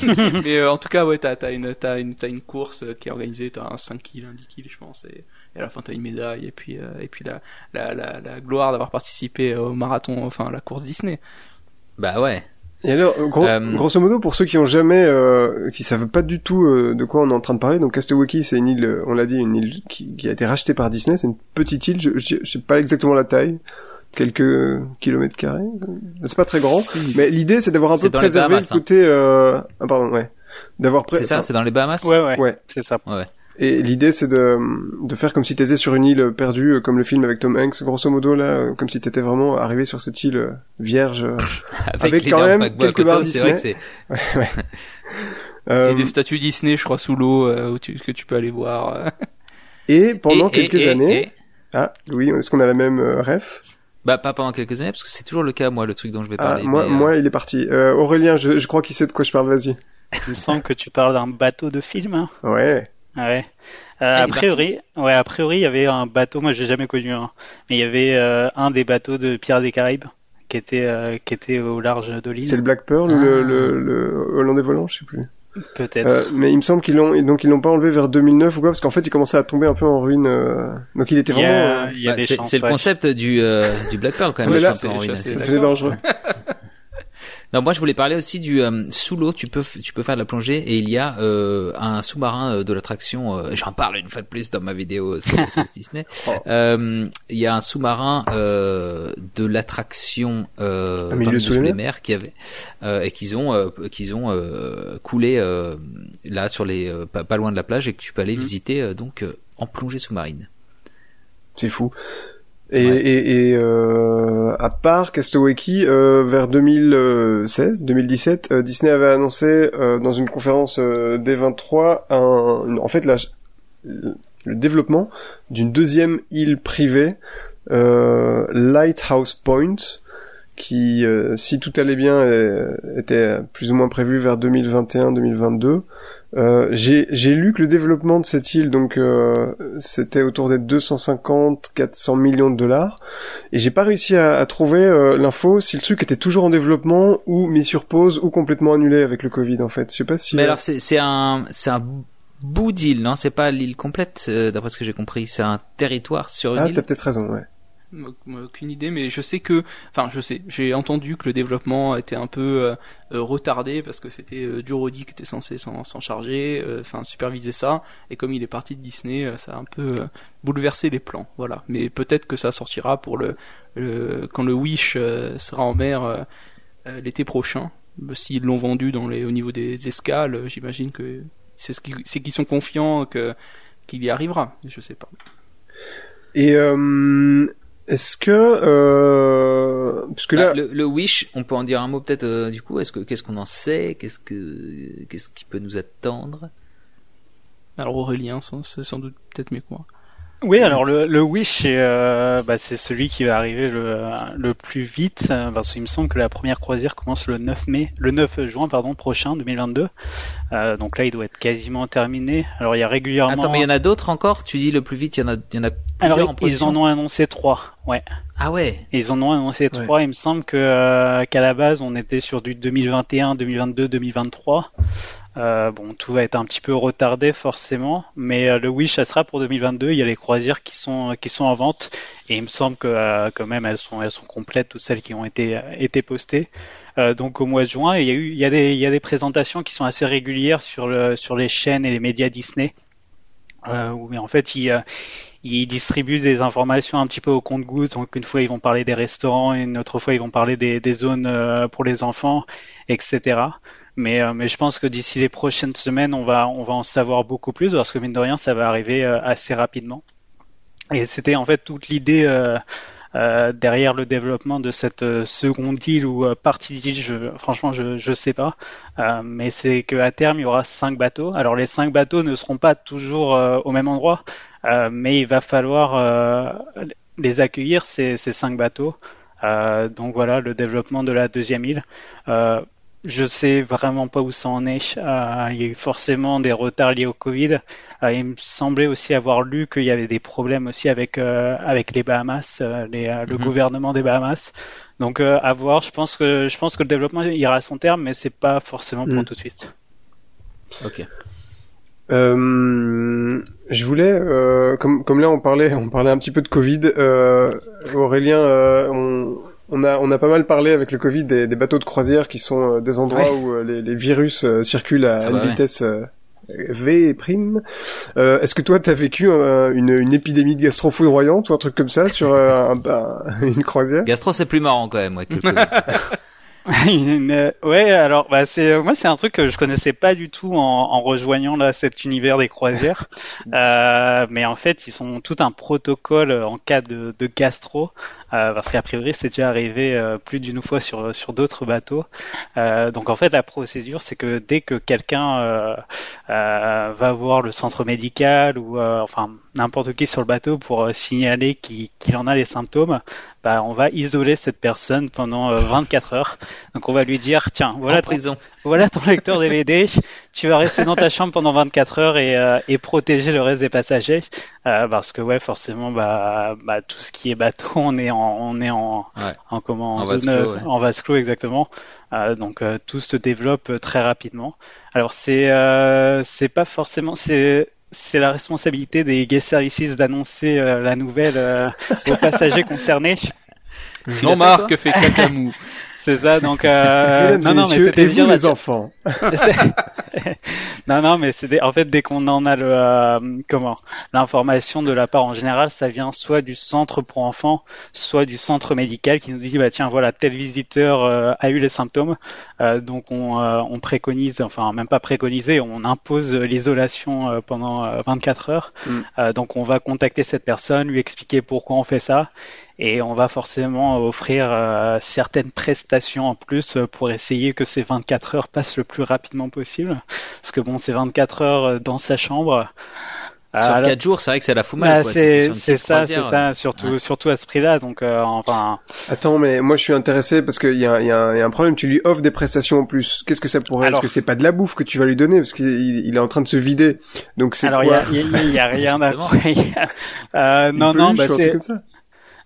Mais, euh, en tout cas, ouais, t'as, t'as une, t'as une, t'as une course euh, qui est organisée, t'as un 5 kills, un 10 kills, je pense, et, et à la fin t'as une médaille, et puis, euh, et puis la, la, la, la gloire d'avoir participé au marathon, enfin, à la course Disney. Bah ouais. Et alors, gros- Euh, grosso modo, pour ceux qui ont jamais, euh, qui savent pas du tout euh, de quoi on est en train de parler, donc Castawaki, c'est une île, euh, on l'a dit, une île qui, qui a été rachetée par Disney. C'est une petite île, je, je, je sais pas exactement la taille, quelques kilomètres carrés. C'est pas très grand, mais l'idée c'est d'avoir un peu préservé Bahamas, le côté, euh... ah pardon, ouais, d'avoir pré- C'est ça. enfin, C'est dans les Bahamas. Ouais, ouais, Ouais. c'est ça. Ouais. Et l'idée, c'est de, de faire comme si t'étais sur une île perdue, euh, comme le film avec Tom Hanks, grosso modo, là, euh, comme si t'étais vraiment arrivé sur cette île euh, vierge. euh. Avec quand même quelques barres C'est vrai que c'est. Euh, Et des statues Disney, je crois, sous l'eau, euh, où tu, que tu peux aller voir. et pendant Et- quelques et- années, et- ah, Louis, est-ce qu'on a la même euh, ref? Bah pas pendant quelques années, parce que c'est toujours le cas, moi, le truc dont je vais Ah, parler. moi, mais, euh, moi, il est parti. Euh, Aurélien, je, je crois qu'il sait de quoi je parle. Vas-y. Il me semble que tu parles d'un bateau de film. hein. Ouais. Ah Ouais. Ah, Euh, il a priori, ouais, a priori, il y avait un bateau. Moi, j'ai jamais connu un, mais il y avait euh, un des bateaux de Pierre des Caraïbes qui était euh, qui était au large de C'est le l'île. Black Pearl ou Ah. le, le, le Hollandais volant, je sais plus. Peut-être. Euh, mais il me semble qu'ils l'ont, donc ils l'ont pas enlevé vers 2009 ou quoi, parce qu'en fait, il commençait à tomber un peu en ruine. euh, Donc il était il y vraiment. a, euh, il y a bah, des c'est chances. c'est le concept du euh, du Black Pearl quand même. Mais là, c'est- dangereux. Non, moi je voulais parler aussi du euh, sous l'eau. Tu peux tu peux faire de la plongée et il y a euh, un sous-marin euh, de l'attraction. Euh, J'en parle une fois de plus dans ma vidéo sur Disney. Oh. Euh, il y a un sous-marin euh, de l'attraction euh, milieu sous les mers qu'il y avait euh, et qu'ils ont euh, qu'ils ont euh, coulé euh, là sur les euh, pas, pas loin de la plage et que tu peux aller Mhm. visiter euh, donc euh, en plongée sous-marine. C'est fou. Et, Ouais. et, et euh, à part Castaway Key, euh, vers 2016, 2017, euh, Disney avait annoncé euh, dans une conférence euh, D23 un, une- en fait la, le développement d'une deuxième île privée, euh, Lighthouse Point, qui, euh, si tout allait bien, euh, était plus ou moins prévu vers 2021-2022. Euh, j'ai lu que le développement de cette île donc euh, c'était autour des 250 400 millions de dollars et j'ai pas réussi à, à trouver euh, l'info si le truc était toujours en développement ou mis sur pause ou complètement annulé avec le Covid en fait je sais pas si Mais alors c'est un c'est un bout d'île, non? C'est pas l'île complète, euh, d'après ce que j'ai compris. C'est un territoire sur une ah île? t'as peut-être raison ouais Aucune idée, mais je sais que, enfin, je sais, j'ai entendu que le développement était un peu euh, euh, retardé parce que c'était euh, Durodi qui était censé s'en charger, euh, enfin superviser ça, et comme il est parti de Disney, euh, ça a un peu bouleversé les plans, voilà. Mais peut-être que ça sortira pour le, le quand le Wish sera en mer l'été prochain. S'ils l'ont vendu dans les, au niveau des escales, j'imagine que c'est ce qui, c'est qu'ils sont confiants que qu'il y arrivera. Je sais pas. et euh, est-ce que euh, parce que Bah, là le, le Wish, on peut en dire un mot peut-être euh, du coup. Est-ce que qu'est-ce qu'on en sait? Qu'est-ce que qu'est-ce qui peut nous attendre? Alors Aurélien, c'est sans doute peut-être mieux que moi. Oui, alors le, le Wish, c'est euh, bah, c'est celui qui va arriver le, le plus vite, euh, parce qu'il me semble que la première croisière commence le 9 mai, le 9 juin pardon prochain 2022. Euh, donc là, il doit être quasiment terminé. Alors il y a régulièrement. Attends, mais il y en a d'autres encore? Tu dis le plus vite, il y en a il y en a alors en ils en ont annoncé trois. Ouais. Ah ouais. Ils en ont annoncé trois. Il me semble que euh, qu'à la base, on était sur du 2021, 2022, 2023. Euh, bon, tout va être un petit peu retardé forcément, mais euh, le Wish, ça sera pour 2022. Il y a les croisières qui sont qui sont en vente et il me semble que euh, quand même elles sont elles sont complètes toutes celles qui ont été été postées. Euh, donc au mois de juin, il y a eu il y a des il y a des présentations qui sont assez régulières sur le sur les chaînes et les médias Disney. Euh, où en fait euh, ils distribuent des informations un petit peu au compte-gouttes. Donc une fois ils vont parler des restaurants, une autre fois ils vont parler des, des zones euh, pour les enfants, etc. Mais, euh, mais je pense que d'ici les prochaines semaines, on va, on va en savoir beaucoup plus parce que mine de rien, ça va arriver euh, assez rapidement. Et c'était en fait toute l'idée euh, euh, derrière le développement de cette euh, seconde île ou euh, partie d'île. Je, franchement, je, je sais pas. Mais c'est qu'à terme, il y aura cinq bateaux. Alors les cinq bateaux ne seront pas toujours au même endroit, mais il va falloir les accueillir ces, ces cinq bateaux. Donc voilà le développement de la deuxième île. Je sais vraiment pas où ça en est. Euh, il y a eu forcément des retards liés au Covid. Euh, il me semblait aussi avoir lu qu'il y avait des problèmes aussi avec euh, avec les Bahamas, euh, les, euh, le Mhm. gouvernement des Bahamas. Donc euh, à voir. Je pense que je pense que le développement ira à son terme, mais c'est pas forcément pour Mhm. tout de suite. Ok. Euh, je voulais, euh, comme, comme là on parlait, on parlait un petit peu de Covid. Euh, Aurélien, euh, on, on a, on a pas mal parlé avec le Covid des, des bateaux de croisière qui sont euh, des endroits Ouais. où euh, les, les virus euh, circulent à Ah une bah ouais. vitesse euh, V prime. Euh, Est-ce que toi t'as vécu euh, une, une épidémie de gastro foudroyante ou un truc comme ça sur euh, un- un- une croisière? Gastro, c'est plus marrant quand même, ouais, que le Covid. Une- ouais, alors bah c'est moi c'est un truc que je connaissais pas du tout en, en rejoignant là cet univers des croisières, Euh, mais en fait ils ont tout un protocole en cas de, de gastro, euh, parce qu'a priori c'est déjà arrivé euh, plus d'une fois sur sur d'autres bateaux. Euh, donc en fait la procédure c'est que dès que quelqu'un euh, euh, va voir le centre médical ou euh, enfin n'importe qui sur le bateau pour signaler qu'il en a les symptômes, bah, on va isoler cette personne pendant euh, 24 heures. Donc on va lui dire tiens voilà en ton, prison. voilà ton lecteur DVD, tu vas rester dans ta chambre pendant 24 heures et, euh, et protéger le reste des passagers Euh, parce que ouais forcément bah, bah tout ce qui est bateau on est en on est en Ouais. en comment En en vase zone clos, ouais. en vase clos exactement. Euh, donc euh, tout se développe euh, très rapidement. Alors c'est euh, c'est pas forcément c'est c'est la responsabilité des guest services d'annoncer euh, la nouvelle euh, aux passagers concernés. l'as fait, Jean-Marc fait cacamou. C'est ça, donc euh, non, non, mais c'était vous les enfants. non, non, mais c'est en fait dès qu'on en a le euh, comment l'information de la part en général, ça vient soit du centre pour enfants, soit du centre médical qui nous dit bah tiens voilà tel visiteur euh, a eu les symptômes, euh, donc on, on préconise, enfin même pas préconiser, on impose l'isolation pendant 24 heures. Mm. donc on va contacter cette personne, lui expliquer pourquoi on fait ça et on va forcément offrir euh, certaines prestations en plus pour essayer que ces 24 heures passent le plus rapidement possible. Parce que bon, ces 24 heures dans sa chambre. Sur 4 euh, jours, c'est vrai que c'est la fou mal. Bah, c'est ça, c'est ça, surtout, surtout à ce prix-là. Donc, euh, enfin. Attends, mais moi je suis intéressé parce qu'il y a, y, a, y a, un problème. Tu lui offres des prestations en plus. Qu'est-ce que ça pourrait Alors... Parce que c'est pas de la bouffe que tu vas lui donner? Parce qu'il il est en train de se vider. Donc c'est. Alors il y a, y, a, rien à. euh, non, non, bah c'est.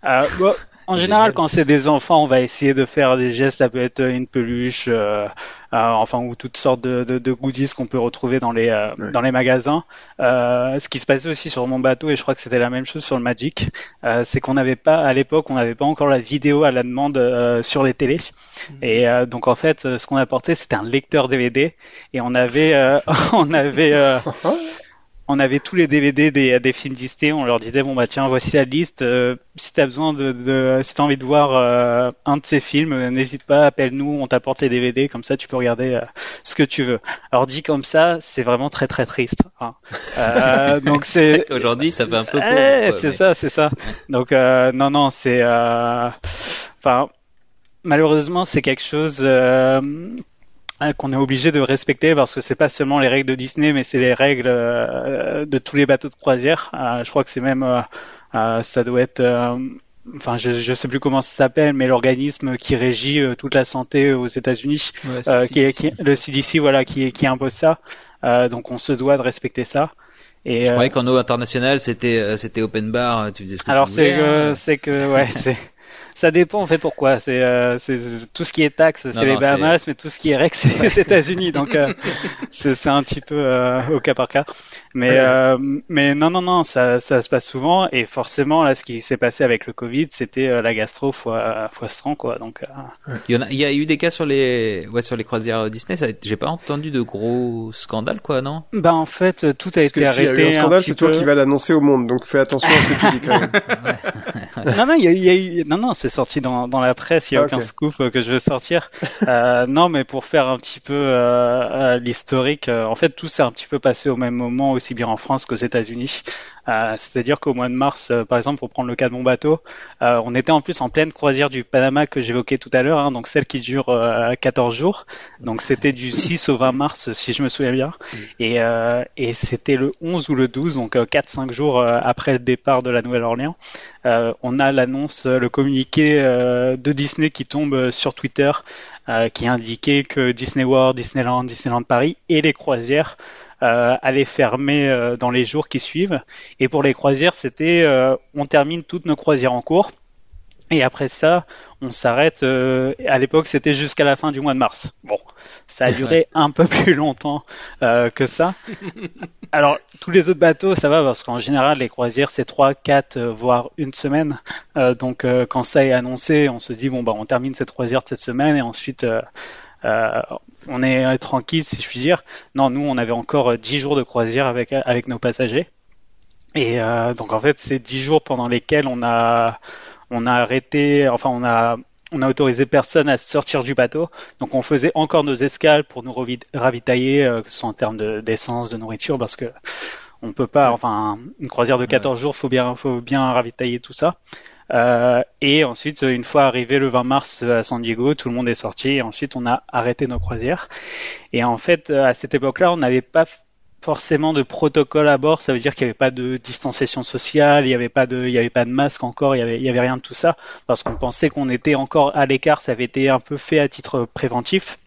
Euh, en général, quand c'est des enfants, on va essayer de faire des gestes. Ça peut être une peluche, euh, euh, enfin ou toutes sortes de, de, de goodies qu'on peut retrouver dans les euh, dans les magasins. Euh, ce qui se passait aussi sur mon bateau, et je crois que c'était la même chose sur le Magic, euh, c'est qu'on n'avait pas à l'époque, on n'avait pas encore la vidéo à la demande sur les télés. Mhm. Et donc en fait, ce qu'on apportait, c'était un lecteur DVD, et on avait on avait on avait tous les DVD des, des films Disney. On leur disait bon bah tiens voici la liste. Euh, si t'as besoin de, de si t'as envie de voir euh, un de ces films, euh, n'hésite pas, appelle-nous, on t'apporte les DVD. Comme ça tu peux regarder ce que tu veux. Alors dit comme ça, c'est vraiment très très triste. Hein. donc c'est aujourd'hui ça fait un peu. Eh, c'est ça, c'est ça. Donc non non c'est enfin malheureusement c'est quelque chose qu'on est obligé de respecter parce que c'est pas seulement les règles de Disney, mais c'est les règles euh, de tous les bateaux de croisière. Euh, je crois que c'est même, euh, ça doit être, enfin, je, je sais plus comment ça s'appelle, mais l'organisme qui régit toute la santé aux États-Unis, qui, est, qui, le CDC, voilà, qui, qui impose ça. donc on se doit de respecter ça. Et, je croyais qu'en eau internationale c'était c'était open bar, tu faisais ce que alors tu voulais. Alors c'est c'est que ouais c'est ça dépend en fait pourquoi. C'est euh, tout ce qui est taxe, c'est les Bahamas, mais tout ce qui est Rex, c'est les États-Unis. Donc euh, c'est un petit peu euh, au cas par cas. Mais euh, mais non non non, ça ça se passe souvent et forcément là, ce qui s'est passé avec le Covid, c'était euh, la gastro fois fois 100 quoi. Donc il y en a il y a eu des cas sur les ouais sur les croisières Disney. J'ai pas entendu de gros scandales quoi, non? Bah en fait tout a été arrêté. Si y a eu un scandale, c'est toi qui vas l'annoncer au monde, donc fais attention à ce que tu dis quand même. non non il y a, y a eu non non c'est sorti dans, dans la presse, il n'y a aucun scoop euh, que je veux sortir. Euh, non, mais pour faire un petit peu euh, l'historique, en fait, tout s'est un petit peu passé au même moment, aussi bien en France qu'aux États-Unis. Euh, c'est-à-dire qu'au mois de mars, euh, par exemple, pour prendre le cas de mon bateau, euh, on était en plus en pleine croisière du Panama que j'évoquais tout à l'heure, hein, donc celle qui dure 14 jours. Donc c'était du 6 au 20 mars, si je me souviens bien. Et, et c'était le 11 ou le 12, donc 4-5 jours après le départ de la Nouvelle-Orléans. On a l'annonce, le communiqué de Disney qui tombe sur Twitter, qui indiquait que Disney World, Disneyland, Disneyland Paris et les croisières euh, allait fermer euh, dans les jours qui suivent. Et pour les croisières, c'était euh, on termine toutes nos croisières en cours. Et après ça, on s'arrête. Euh, à l'époque, c'était jusqu'à la fin du mois de mars. Bon, ça a duré un peu plus longtemps euh, que ça. Alors, tous les autres bateaux, ça va parce qu'en général, les croisières, c'est 3, 4, voire une semaine. Euh, donc, quand ça est annoncé, on se dit bon bah, on termine cette croisière cette semaine et ensuite euh, on est tranquille, si je puis dire. Non, nous, on avait encore 10 jours de croisière avec, avec nos passagers. Et euh, donc, en fait, c'est 10 jours pendant lesquels on a, on a arrêté, enfin, on a, on a autorisé personne à sortir du bateau. Donc, on faisait encore nos escales pour nous ravitailler, euh, que ce soit en termes d'essence, de, nourriture, parce que on peut pas, enfin, une croisière de 14 jours, faut bien, faut bien ravitailler tout ça. Euh, et ensuite, une fois arrivé le 20 mars à San Diego, tout le monde est sorti et ensuite on a arrêté nos croisières. Et en fait, à cette époque-là, on n'avait pas forcément de protocole à bord. Ça veut dire qu'il n'y avait pas de distanciation sociale, il n'y avait pas de, masque encore, il y avait, rien de tout ça parce qu'on pensait qu'on était encore à l'écart. Ça avait été un peu fait à titre préventif.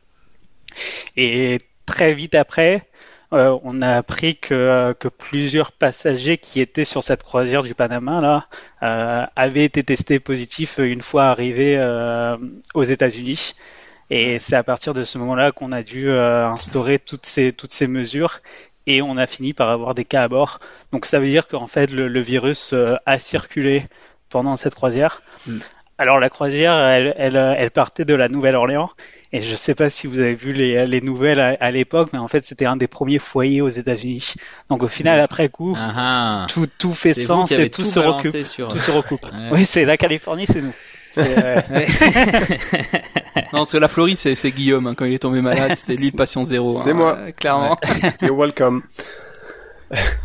Et très vite après, euh, on a appris que, euh, que, plusieurs passagers qui étaient sur cette croisière du Panama là euh, avaient été testés positifs une fois arrivés aux États-Unis. Et c'est à partir de ce moment-là qu'on a dû instaurer toutes ces mesures et on a fini par avoir des cas à bord. Donc ça veut dire qu'en fait le, virus a circulé pendant cette croisière. Mm. alors la croisière, elle, elle, elle partait de la Nouvelle-Orléans et je sais pas si vous avez vu les, les nouvelles à, l'époque, mais en fait c'était un des premiers foyers aux États-Unis. Donc au final, après coup, Ah ah. tout, tout fait sens et tout tout se recoupe. sur- Tout se recoupe. Ouais. Oui, c'est la Californie, c'est nous. C'est, euh. Non, parce que la Floride, c'est, c'est Guillaume, hein, quand il est tombé malade, c'était l'île Patient Zéro. C'est hein, moi. euh, clairement. You're welcome.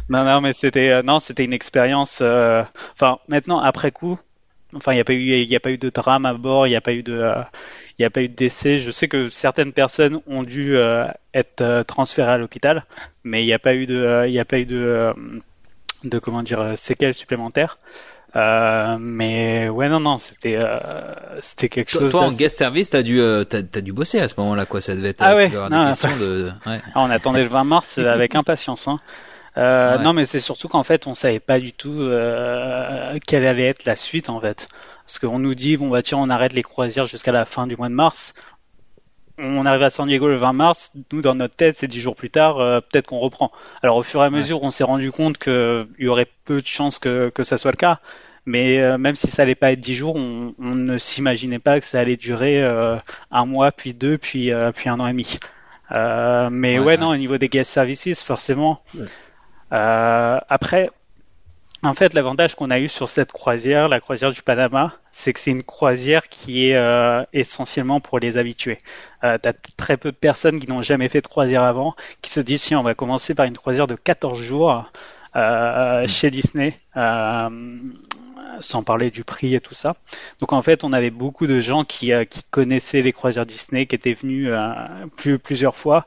Non, non, mais c'était euh, non, c'était une expérience. euh, Enfin, maintenant après coup, enfin, il n'y a pas eu, il y a pas eu de drame à bord, il n'y a pas eu de, euh, il y a pas eu de décès. Je sais que certaines personnes ont dû euh, être euh, transférées à l'hôpital, mais il n'y a pas eu de, euh, il y a pas eu de, euh, de comment dire, séquelles supplémentaires. Euh, mais ouais, non, non, c'était, euh, c'était quelque Toi, chose. toi, en guest service, t'as dû, euh, t'as, t'as dû bosser à ce moment-là, quoi. Ça devait être. Ah euh, ouais, non, des de. Ouais. Ah, on attendait le 20 mars avec impatience. Hein. Euh, Ouais. Non, mais c'est surtout qu'en fait, on savait pas du tout euh, quelle allait être la suite en fait. Parce qu'on nous dit bon bah tiens, on arrête les croisières jusqu'à la fin du mois de mars. On arrive à San Diego le 20 mars. Nous, dans notre tête, c'est dix jours plus tard. euh, Peut-être qu'on reprend. Alors, au fur et à mesure, on s'est rendu compte qu'il y aurait peu de chances que, que ça soit le cas. Mais euh, même si ça allait pas être dix jours, on, on ne s'imaginait pas que ça allait durer euh, un mois, puis deux, puis puis un an et demi. Euh, mais Ouais, non, au niveau des guest services, forcément. Ouais. Euh, après, en fait, l'avantage qu'on a eu sur cette croisière, la croisière du Panama, c'est que c'est une croisière qui est euh, essentiellement pour les habitués. Euh, T'as très peu de personnes qui n'ont jamais fait de croisière avant, qui se disent tiens, on va commencer par une croisière de 14 jours euh, chez Disney. Euh, sans parler du prix et tout ça. Donc en fait, on avait beaucoup de gens qui, connaissaient les croisières Disney, qui étaient venus plus, plusieurs fois.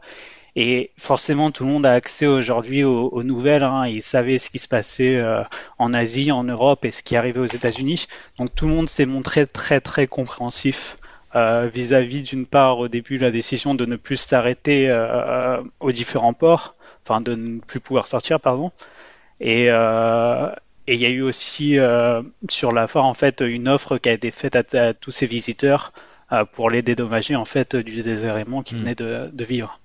Et forcément, tout le monde a accès aujourd'hui aux, aux nouvelles. Hein. Ils savaient ce qui se passait euh, en Asie, en Europe et ce qui arrivait aux États-Unis. Donc tout le monde s'est montré très très compréhensif euh, vis-à-vis d'une part au début la décision de ne plus s'arrêter euh, aux différents ports, enfin de ne plus pouvoir sortir, pardon. Et euh, et il y a eu aussi euh, sur la foire en fait une offre qui a été faite à, à tous ces visiteurs euh, pour les dédommager en fait du désagrément qu'ils Mm. venaient de, de vivre.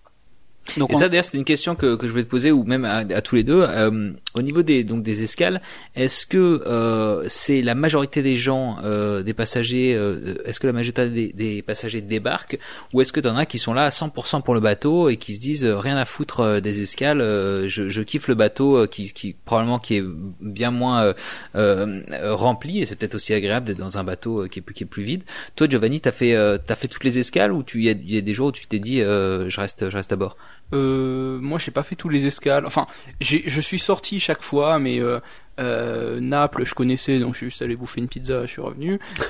Donc Et on- ça, d'ailleurs, c'était une question que, que je voulais te poser, ou même à, à tous les deux. Euh, au niveau des donc des escales, est-ce que euh, c'est la majorité des gens, euh, des passagers, euh, est-ce que la majorité des, des passagers débarquent, ou est-ce que t'en as qui sont là à 100% pour le bateau et qui se disent euh, rien à foutre euh, des escales, euh, je, je kiffe le bateau, qui, qui probablement qui est bien moins rempli, et c'est peut-être aussi agréable d'être dans un bateau qui est plus qui est plus vide. Toi, Giovanni, t'as fait euh, t'as fait toutes les escales, ou tu y a, y a des jours où tu t'es dit euh, je reste je reste à bord? Euh, moi, j'ai pas fait tous les escales. Enfin, je suis sorti chaque fois, mais euh, euh, Naples, je connaissais, donc je suis juste allé bouffer une pizza, je suis revenu.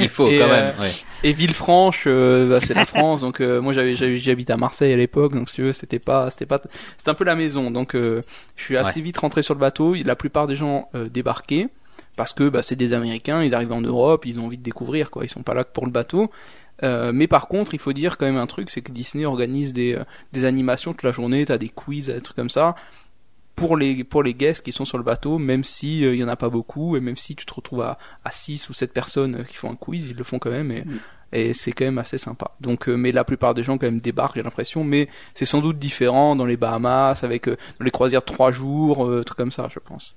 Il faut Et, quand euh, même. Ouais. Et Villefranche, euh, bah, c'est la France, donc euh, moi j'avais, j'habite à Marseille à l'époque, donc si tu veux, c'était pas, c'était pas, c'était un peu la maison. Donc euh, je suis assez vite rentré sur le bateau. La plupart des gens débarquaient parce que bah, c'est des Américains, ils arrivent en Europe, ils ont envie de découvrir, quoi. Ils sont pas là que pour le bateau. Euh, mais par contre, il faut dire quand même un truc, c'est que Disney organise des, euh, des animations toute la journée, t'as des quiz, des trucs comme ça pour les pour les guests qui sont sur le bateau, même si euh, il y en a pas beaucoup et même si tu te retrouves à à 6 ou 7 personnes qui font un quiz, ils le font quand même et, et c'est quand même assez sympa. Donc euh, mais la plupart des gens quand même débarquent, j'ai l'impression, mais c'est sans doute différent dans les Bahamas avec euh, les croisières de 3 jours, trucs comme ça, je pense.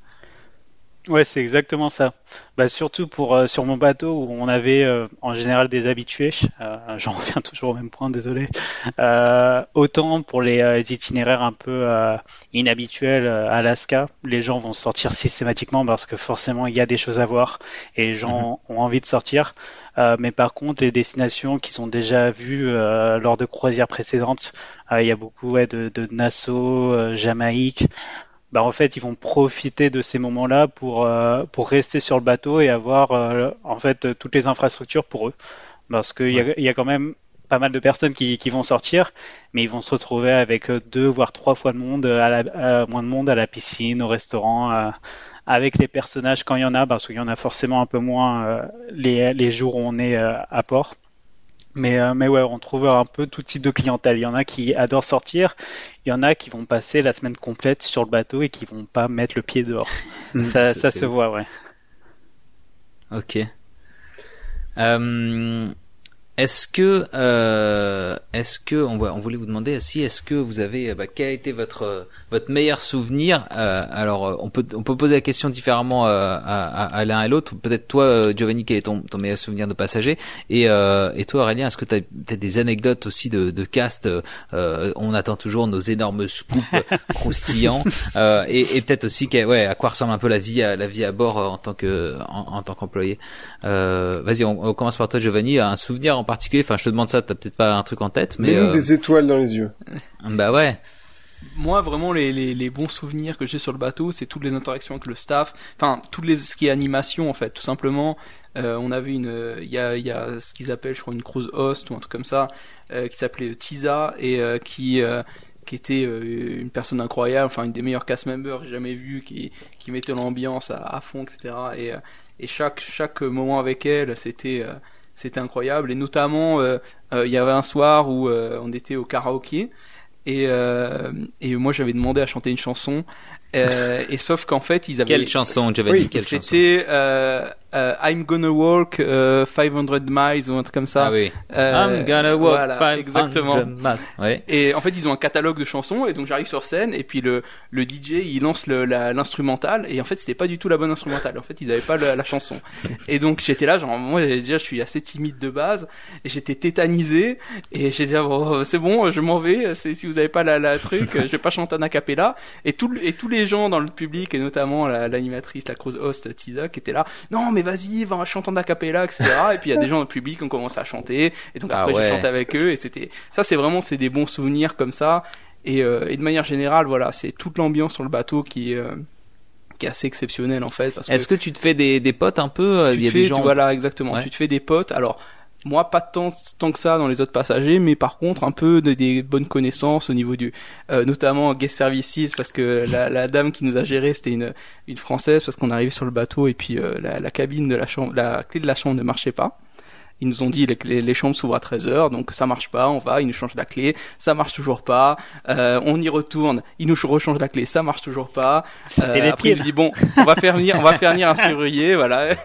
Ouais, c'est exactement ça. Bah, surtout pour euh, sur mon bateau où on avait euh, en général des habitués. Euh, J'en reviens toujours au même point, désolé. Euh, autant pour les, euh, les itinéraires un peu euh, inhabituels, euh, Alaska, les gens vont sortir systématiquement parce que forcément il y a des choses à voir et les gens ont envie de sortir. Euh, mais par contre, les destinations qui sont déjà vues euh, lors de croisières précédentes, euh, il y a beaucoup ouais, de, de Nassau, euh, Jamaïque bah en fait ils vont profiter de ces moments-là pour euh, pour rester sur le bateau et avoir euh, en fait euh, toutes les infrastructures pour eux. Parce qu'il y, a, il y a quand même pas mal de personnes qui, qui vont sortir mais ils vont se retrouver avec euh, deux voire trois fois de monde à la, à moins de monde à la piscine au restaurant à- avec les personnages quand il y en a parce qu'il y en a forcément un peu moins euh, les, les jours où on est euh, à port mais, euh, mais ouais, on trouve un peu tout type de clientèle. Il y en a qui adorent sortir, il y en a qui vont passer la semaine complète sur le bateau et qui vont pas mettre le pied dehors. ça, Ça, se voit, ouais. Ok. Euh, Est-ce que, euh, est-ce que, on, on, voulait vous demander aussi, est-ce que vous avez, bah, quel a été votre votre meilleur souvenir euh, Alors, euh, on peut on peut poser la question différemment euh, à, à, l'un et l'autre. Peut-être toi, euh, Giovanni, quel est ton, ton meilleur souvenir de passager? Et euh, et toi, Aurélien, est-ce que tu as des anecdotes aussi de, de cast On attend toujours nos énormes scoops croustillants et, et peut-être aussi, ouais, à quoi ressemble un peu la vie à la vie à bord en tant que en, en tant qu'employé? Vas-y, on, on, commence par toi, Giovanni. Un souvenir en particulier Enfin, je te demande ça, t'as peut-être pas un truc en tête, mais... Euh... des étoiles dans les yeux. Bah ouais. Moi, vraiment, les, les, les bons souvenirs que j'ai sur le bateau, c'est toutes les interactions avec le staff. Enfin, tout les, ce qui est animation, en fait, tout simplement. Euh, on avait une, il y a, y a ce qu'ils appellent, je crois, une cruise host ou un truc comme ça, euh, qui s'appelait Tisa et euh, qui euh, qui était euh, une personne incroyable, enfin une des meilleures cast members que j'ai jamais vu, qui qui mettait l'ambiance à, à, fond, etc. Et et chaque chaque moment avec elle, c'était c'était incroyable. Et notamment, euh, euh, il y avait un soir où euh, on était au karaoké et, et moi j'avais demandé à chanter une chanson. et sauf qu'en fait, ils avaient. Quelle chanson, Giovanni oui, Quelle C'était euh, I'm gonna walk uh, 500 miles ou un truc comme ça. Ah oui. Euh, I'm gonna walk voilà, 500 exactement. miles. Ouais. Et en fait, ils ont un catalogue de chansons et donc j'arrive sur scène et puis le le DJ il lance l'instrumental et en fait c'était pas du tout la bonne instrumentale. En fait, ils avaient pas la, la chanson. et donc j'étais là, genre moi déjà je suis assez timide de base et j'étais tétanisé et j'ai dit oh, c'est bon, je m'en vais. Si vous avez pas la, la truc, je vais pas chanter en acapella. Et tout et tous les gens dans le public et notamment l'animatrice, la, la cruise host Tisa qui était là. Non mais vas-y, va chanter en capella, etc. et puis il y a des gens dans le public qui ont commencé à chanter, et donc ah après j'ai chanté avec eux, et c'était, ça c'est vraiment, c'est des bons souvenirs comme ça, et, euh, et de manière générale, voilà, c'est toute l'ambiance sur le bateau qui est, euh, qui est assez exceptionnelle en fait. Est-ce que, tu te fais des, des potes un peu euh, Il y a des gens... Voilà, exactement. Tu te fais des potes. Alors, moi, pas tant, tant que ça dans les autres passagers, mais par contre un peu de, des bonnes connaissances au niveau du, euh, notamment guest services, parce que la, la, dame qui nous a géré c'était une, une française, parce qu'on arrivait sur le bateau et puis euh, la, la, cabine de la chambre, la clé de la chambre ne marchait pas. Ils nous ont dit les, les chambres s'ouvrent à 13h, donc ça marche pas, on va, ils nous changent la clé, ça marche toujours pas, euh, on y retourne, ils nous rechangent la clé, ça marche toujours pas. Euh, après il dit bon, on va faire venir, on va faire venir un serrurier, voilà.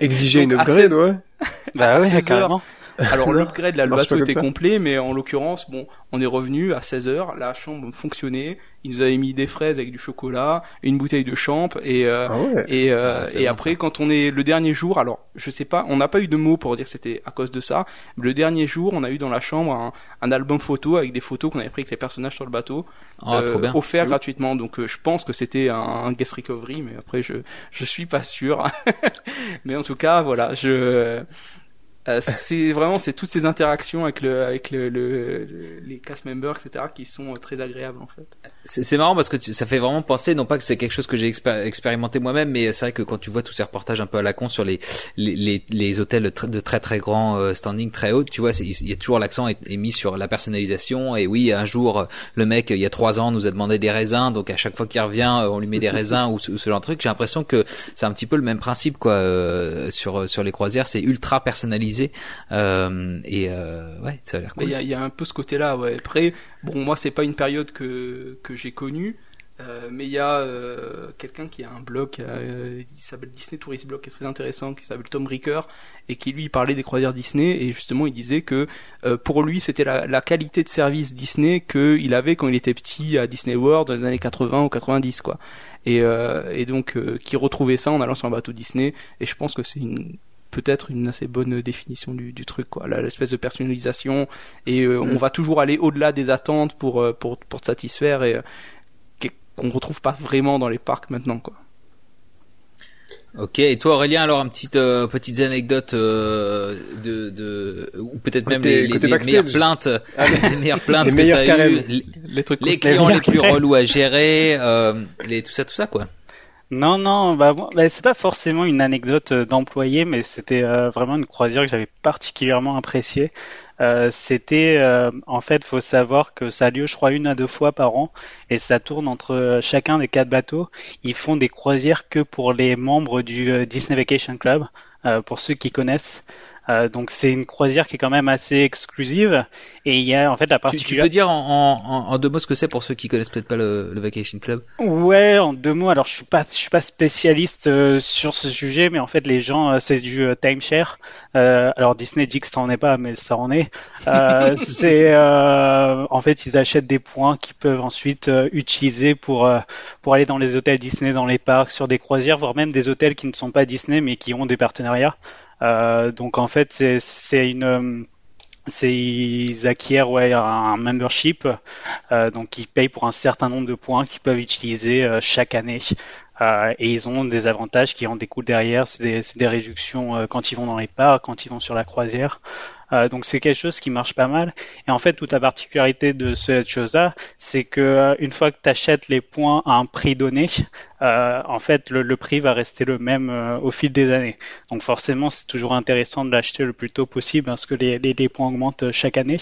Exiger une upgrade, ouais. Bah ouais, carrément. Alors l'upgrade, là, le bateau était complet, mais en l'occurrence, bon, on est revenu à 16h, la chambre fonctionnait, ils nous avaient mis des fraises avec du chocolat, une bouteille de champ, et euh, ah et, euh, ah, et après quand on est le dernier jour, alors je sais pas, on n'a pas eu de mots pour dire que c'était à cause de ça, mais le dernier jour, on a eu dans la chambre un, un album photo avec des photos qu'on avait pris avec les personnages sur le bateau, oh, euh, offert gratuitement, donc euh, je pense que c'était un, un, guest recovery, mais après je je suis pas sûr, mais en tout cas voilà, je euh, c'est vraiment c'est toutes ces interactions avec le avec le, le, les cast members etc qui sont très agréables en fait c'est marrant parce que ça fait vraiment penser non pas que c'est quelque chose que j'ai expérimenté moi-même mais c'est vrai que quand tu vois tous ces reportages un peu à la con sur les les, les, les hôtels de très très grand euh, standing très haut tu vois il y a toujours l'accent est, mis sur la personnalisation et oui un jour le mec il y a trois ans nous a demandé des raisins donc à chaque fois qu'il revient on lui met des raisins ou, ce genre de truc j'ai l'impression que c'est un petit peu le même principe quoi euh, sur sur les croisières c'est ultra personnalisé euh, et euh, ouais, ça a l'air cool. Il y, y, a un peu ce côté-là. Ouais. Après, bon, moi c'est pas une période que que j'ai connue. Euh, mais il y a euh, quelqu'un qui a un blog, euh, il s'appelle Disney Tourist Blog, qui est très intéressant, qui s'appelle Tom Ricker, et qui lui parlait des croisières Disney, et justement il disait que euh, pour lui c'était la, la, qualité de service Disney qu'il avait quand il était petit à Disney World dans les années 80 ou 90 quoi. Et, et donc qui retrouvait ça en allant sur un bateau Disney, et je pense que c'est une peut-être une assez bonne définition du, du truc quoi. L'espèce de personnalisation et euh, on va toujours aller au-delà des attentes pour euh, pour pour te satisfaire et euh, qu'on retrouve pas vraiment dans les parcs maintenant quoi. Ok, et toi Aurélien, alors une petite euh, petites anecdotes de, de ou peut-être même les, les, les, meilleures plaintes, ah, les meilleures plaintes les que t'as eu, les, les, trucs les clients les, plus relous à gérer, euh, les tout ça tout ça quoi. Non, non, bah, bah, c'est pas forcément une anecdote euh, d'employé, mais c'était euh, vraiment une croisière que j'avais particulièrement appréciée. Euh, c'était, en fait, faut savoir que ça a lieu, je crois, une à deux fois par an, et ça tourne entre chacun des quatre bateaux. Ils font des croisières que pour les membres du Disney Vacation Club, pour ceux qui connaissent. Euh, donc c'est une croisière qui est quand même assez exclusive et il y a en fait la particularité. Tu, tu peux dire en, en, en, deux mots ce que c'est pour ceux qui connaissent peut-être pas le, le, Vacation Club Ouais, en deux mots. Alors je suis pas je suis pas spécialiste euh, sur ce sujet, mais en fait les gens euh, c'est du euh, timeshare. alors Disney dit que ça en est pas, mais ça en est. c'est en fait ils achètent des points qu'ils peuvent ensuite utiliser pour pour aller dans les hôtels Disney, dans les parcs, sur des croisières, voire même des hôtels qui ne sont pas Disney mais qui ont des partenariats. Euh, donc en fait, c'est une c'est ils acquièrent ouais un membership. Euh, donc ils payent pour un certain nombre de points qu'ils peuvent utiliser euh, chaque année. Euh, et ils ont des avantages qui en découlent derrière. C'est des, des, réductions euh, quand ils vont dans les parcs quand ils vont sur la croisière euh, donc c'est quelque chose qui marche pas mal. Et en fait, toute la particularité de cette chose-là, c'est que euh, une fois que tu achètes les points à un prix donné, euh, en fait, le, prix va rester le même au fil des années. Donc forcément, c'est toujours intéressant de l'acheter le plus tôt possible parce que les, les, points augmentent chaque année.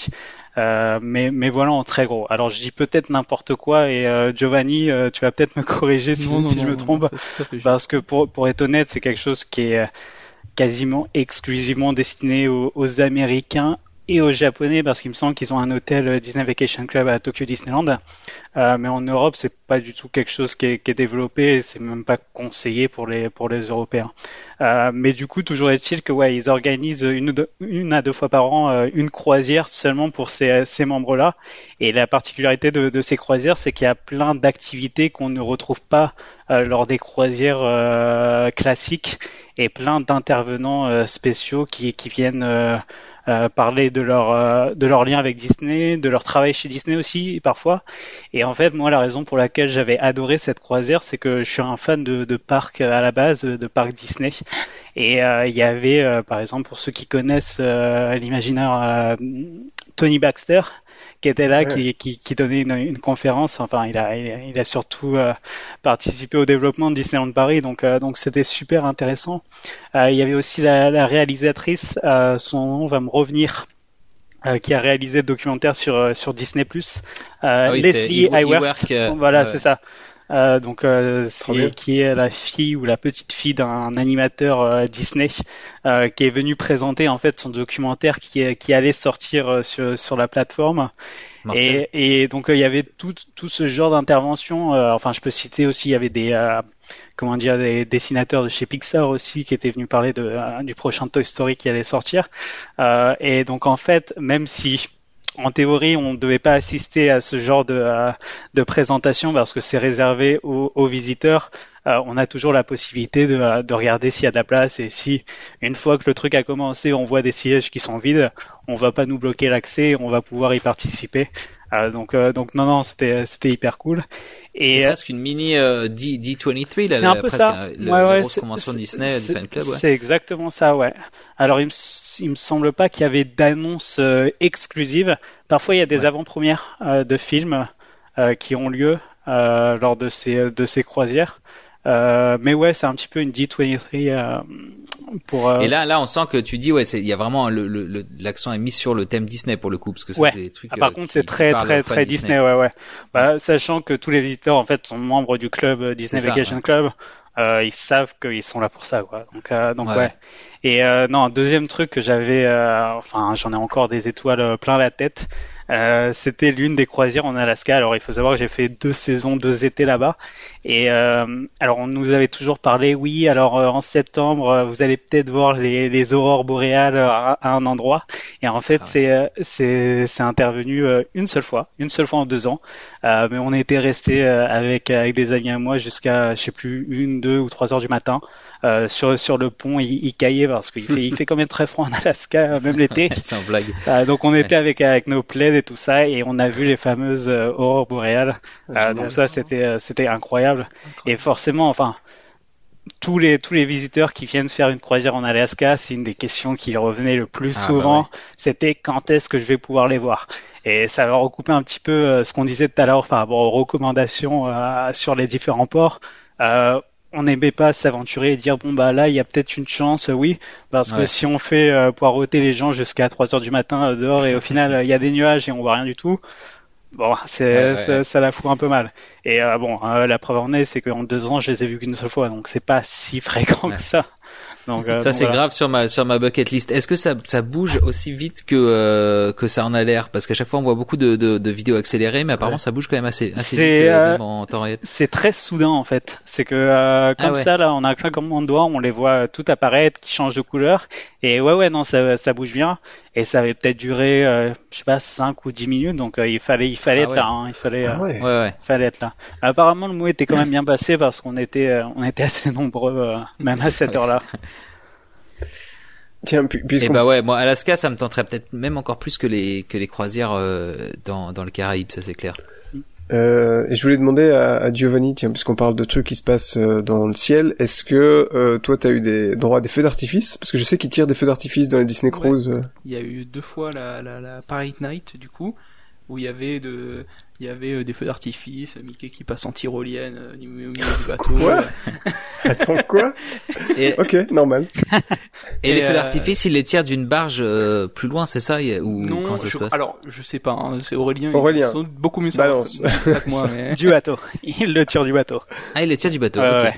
mais, mais voilà en très gros. Alors je dis peut-être n'importe quoi et Giovanni, tu vas peut-être me corriger si, si je me trompe, parce que pour, pour être honnête, c'est quelque chose qui est quasiment exclusivement destiné aux, Américains et aux Japonais parce qu'il me semble qu'ils ont un hôtel euh, Disney Vacation Club à Tokyo Disneyland. Euh, mais en Europe, c'est pas du tout quelque chose qui est, qui est développé. C'est même pas conseillé pour les pour les Européens. Euh, mais du coup, toujours est-il que ouais, ils organisent une, une à deux fois par an euh, une croisière seulement pour ces, ces membres-là. Et la particularité de, de ces croisières, c'est qu'il y a plein d'activités qu'on ne retrouve pas euh, lors des croisières classiques et plein d'intervenants spéciaux qui, qui viennent euh, parler de leur euh, de leur lien avec Disney, de leur travail chez Disney aussi parfois. Et en fait, moi, la raison pour laquelle j'avais adoré cette croisière, c'est que je suis un fan de, de parcs à la base, de parcs Disney. Et euh, il y avait, par exemple, pour ceux qui connaissent l'imaginaire Tony Baxter, qui était là, qui, qui, qui, donnait une, une, conférence. Enfin, il a, il a surtout euh, participé au développement de Disneyland Paris, donc euh, donc c'était super intéressant. Euh, il y avait aussi la, la réalisatrice, son nom va me revenir. qui a réalisé le documentaire sur sur Disney Plus, ah Leslie Iwerk. voilà, c'est ça. Euh, donc euh, qui est la fille ou la petite fille d'un animateur euh, Disney euh, qui est venu présenter en fait son documentaire qui, qui allait sortir sur, sur la plateforme. Et, et, donc il y avait tout, tout ce genre d'intervention. enfin, je peux citer aussi, il y avait des comment dire des dessinateurs de chez Pixar aussi qui étaient venus parler de, du prochain Toy Story qui allait sortir. et donc en fait, même si en théorie, on ne devait pas assister à ce genre de, présentation parce que c'est réservé aux, visiteurs. Euh, on a toujours la possibilité de, de regarder s'il y a de la place et si une fois que le truc a commencé, on voit des sièges qui sont vides, on va pas nous bloquer l'accès, on va pouvoir y participer. Donc, donc non, non, c'était, c'était hyper cool. Et c'est presque une mini D, 23 là, c'est un peu ça. La, ouais, grosse convention Disney, Fan Club. Ouais. C'est exactement ça, ouais. Alors il me, me semble pas qu'il y avait d'annonces euh, exclusives. Parfois il y a des avant-premières euh, de films euh, qui ont lieu lors de ces de ces croisières. Mais ouais, c'est un petit peu une D23 pour. Et là, là, on sent que tu dis ouais, il y a vraiment l'accent est mis sur le thème Disney pour le coup, parce que c'est des trucs. Ah, par contre, c'est très très très Disney. ouais ouais. Bah, sachant que tous les visiteurs en fait sont membres du club Disney Vacation Club, ils savent qu'ils sont là pour ça quoi. Donc donc ouais. Et euh, non, un deuxième truc que j'avais, euh, enfin j'en ai encore des étoiles euh, plein la tête. Euh, c'était l'une des croisières en Alaska. Alors il faut savoir que j'ai fait deux saisons, deux étés là-bas. Et euh, alors on nous avait toujours parlé, oui, alors en septembre vous allez peut-être voir les, les, aurores boréales à, un endroit. Et en fait ah c'est c'est c'est intervenu une seule fois, une seule fois en deux ans. mais on était resté avec avec des amis à moi jusqu'à je sais plus une, deux ou trois heures du matin. Euh, sur sur le pont, il, il caillait parce qu'il fait il fait quand même très froid en Alaska, même l'été. C'est blague. Euh, donc on était avec avec nos plaids et tout ça et on a vu les fameuses euh, aurores boréales. Ah, donc ça c'était c'était incroyable. Et forcément, enfin tous les tous les visiteurs qui viennent faire une croisière en Alaska, c'est une des questions qui revenait le plus ah, bah souvent. C'était quand est-ce que je vais pouvoir les voir? Et ça va recouper un petit peu ce qu'on disait tout à l'heure par rapport aux recommandations sur les différents ports. Euh, on n'aimait pas s'aventurer et dire bon bah là il y a peut-être une chance oui. Parce que si on fait euh, poireauter les gens jusqu'à 3 heures du matin euh, dehors et au final il y a des nuages et on voit rien du tout bon c'est ça, la fout un peu mal. Et euh, bon la preuve en est c'est qu'en deux ans je les ai vus qu'une seule fois donc c'est pas si fréquent que ça Donc, euh, Ça c'est voilà. grave sur ma sur ma bucket list. Est-ce que ça ça bouge aussi vite que euh, que ça en a l'air? Parce qu'à chaque fois on voit beaucoup de, de, de vidéos accélérées, mais apparemment ça bouge quand même assez assez vite euh, euh, même en temps réel. C'est très soudain en fait. C'est que euh, comme Ah ouais. ça là, on a un claquement de doigts, on les voit tout apparaître, qui changent de couleur. Et ouais ouais non, ça, ça bouge bien. Et ça avait peut-être duré, euh, je sais pas, 5 ou 10 minutes. Donc euh, il fallait il fallait Ah être ouais. là. hein. Il fallait euh, Ah ouais. Ouais ouais. fallait être là. Apparemment le mot était quand même bien passé parce qu'on était euh, on était assez nombreux euh, même à cette heure-là. Tiens, pu- Et puisqu'on bah ouais, moi Alaska ça me tenterait peut-être même encore plus que les que les croisières euh, dans dans le Caraïbe, ça c'est clair. Euh, et je voulais demander à, à Giovanni, tiens, puisqu'on parle de trucs qui se passent euh, dans le ciel, est-ce que euh, toi t'as eu des droits à des feux d'artifice? Parce que je sais qu'ils tirent des feux d'artifice dans les Disney. Cruise. euh. Il y a eu deux fois la, la, la Parade Night, du coup, où il y avait de, il y avait euh, des feux d'artifice, Mickey qui passe en tyrolienne euh, au milieu au milieu du bateau. Quoi? Euh, Attends, quoi? Et, Ok, normal. et les feux euh, d'artifice, ils les tirent d'une barge euh, plus loin, c'est ça il ou non, comment ça je- se passe? alors je sais pas, hein, c'est Aurélien. Aurélien. Ils sont beaucoup mieux ça, ça que moi, mais. du bateau. Il le tire du bateau. Ah, ils les tirent du bateau. Ok. ouais.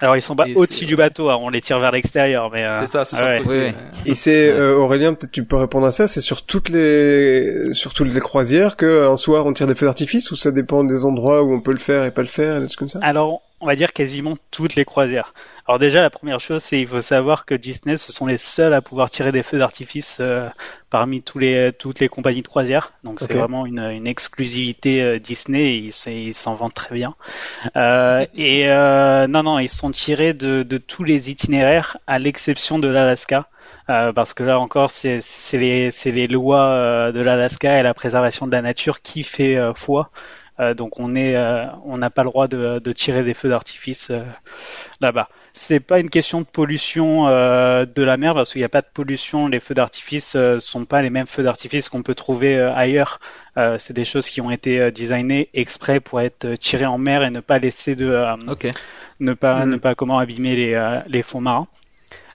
Alors ils sont Et au-dessus du bateau, hein, on les tire vers l'extérieur, mais euh, C'est ça, c'est ah ouais. côté. Ouais. Et c'est euh, Aurélien, peut-être tu peux répondre à ça. C'est sur toutes les sur toutes les croisières que un soir on tire des feux d'artifice ou ça dépend des endroits où on peut le faire et pas le faire, et des trucs comme ça? Alors, on va dire quasiment toutes les croisières. Alors déjà, la première chose, c'est il faut savoir que Disney, ce sont les seuls à pouvoir tirer des feux d'artifice euh, parmi tous les toutes les compagnies de croisière. Donc c'est vraiment une, une exclusivité euh, Disney. Et ils s'en vantent très bien. Euh, et euh, non, non, ils sont tirés de, de tous les itinéraires, à l'exception de l'Alaska. Euh, parce que là encore, c'est les, les lois euh, de l'Alaska et la préservation de la nature qui fait euh, foi. Euh, donc on est, euh, on n'a pas le droit de, de tirer des feux d'artifice euh, là-bas. C'est pas une question de pollution euh, de la mer parce qu'il n'y a pas de pollution. Les feux d'artifice euh, sont pas les mêmes feux d'artifice qu'on peut trouver euh, ailleurs. Euh, c'est des choses qui ont été euh, designées exprès pour être tirées en mer et ne pas laisser de, euh, Ok. ne pas Mhm. ne pas comment abîmer les, euh, les fonds marins.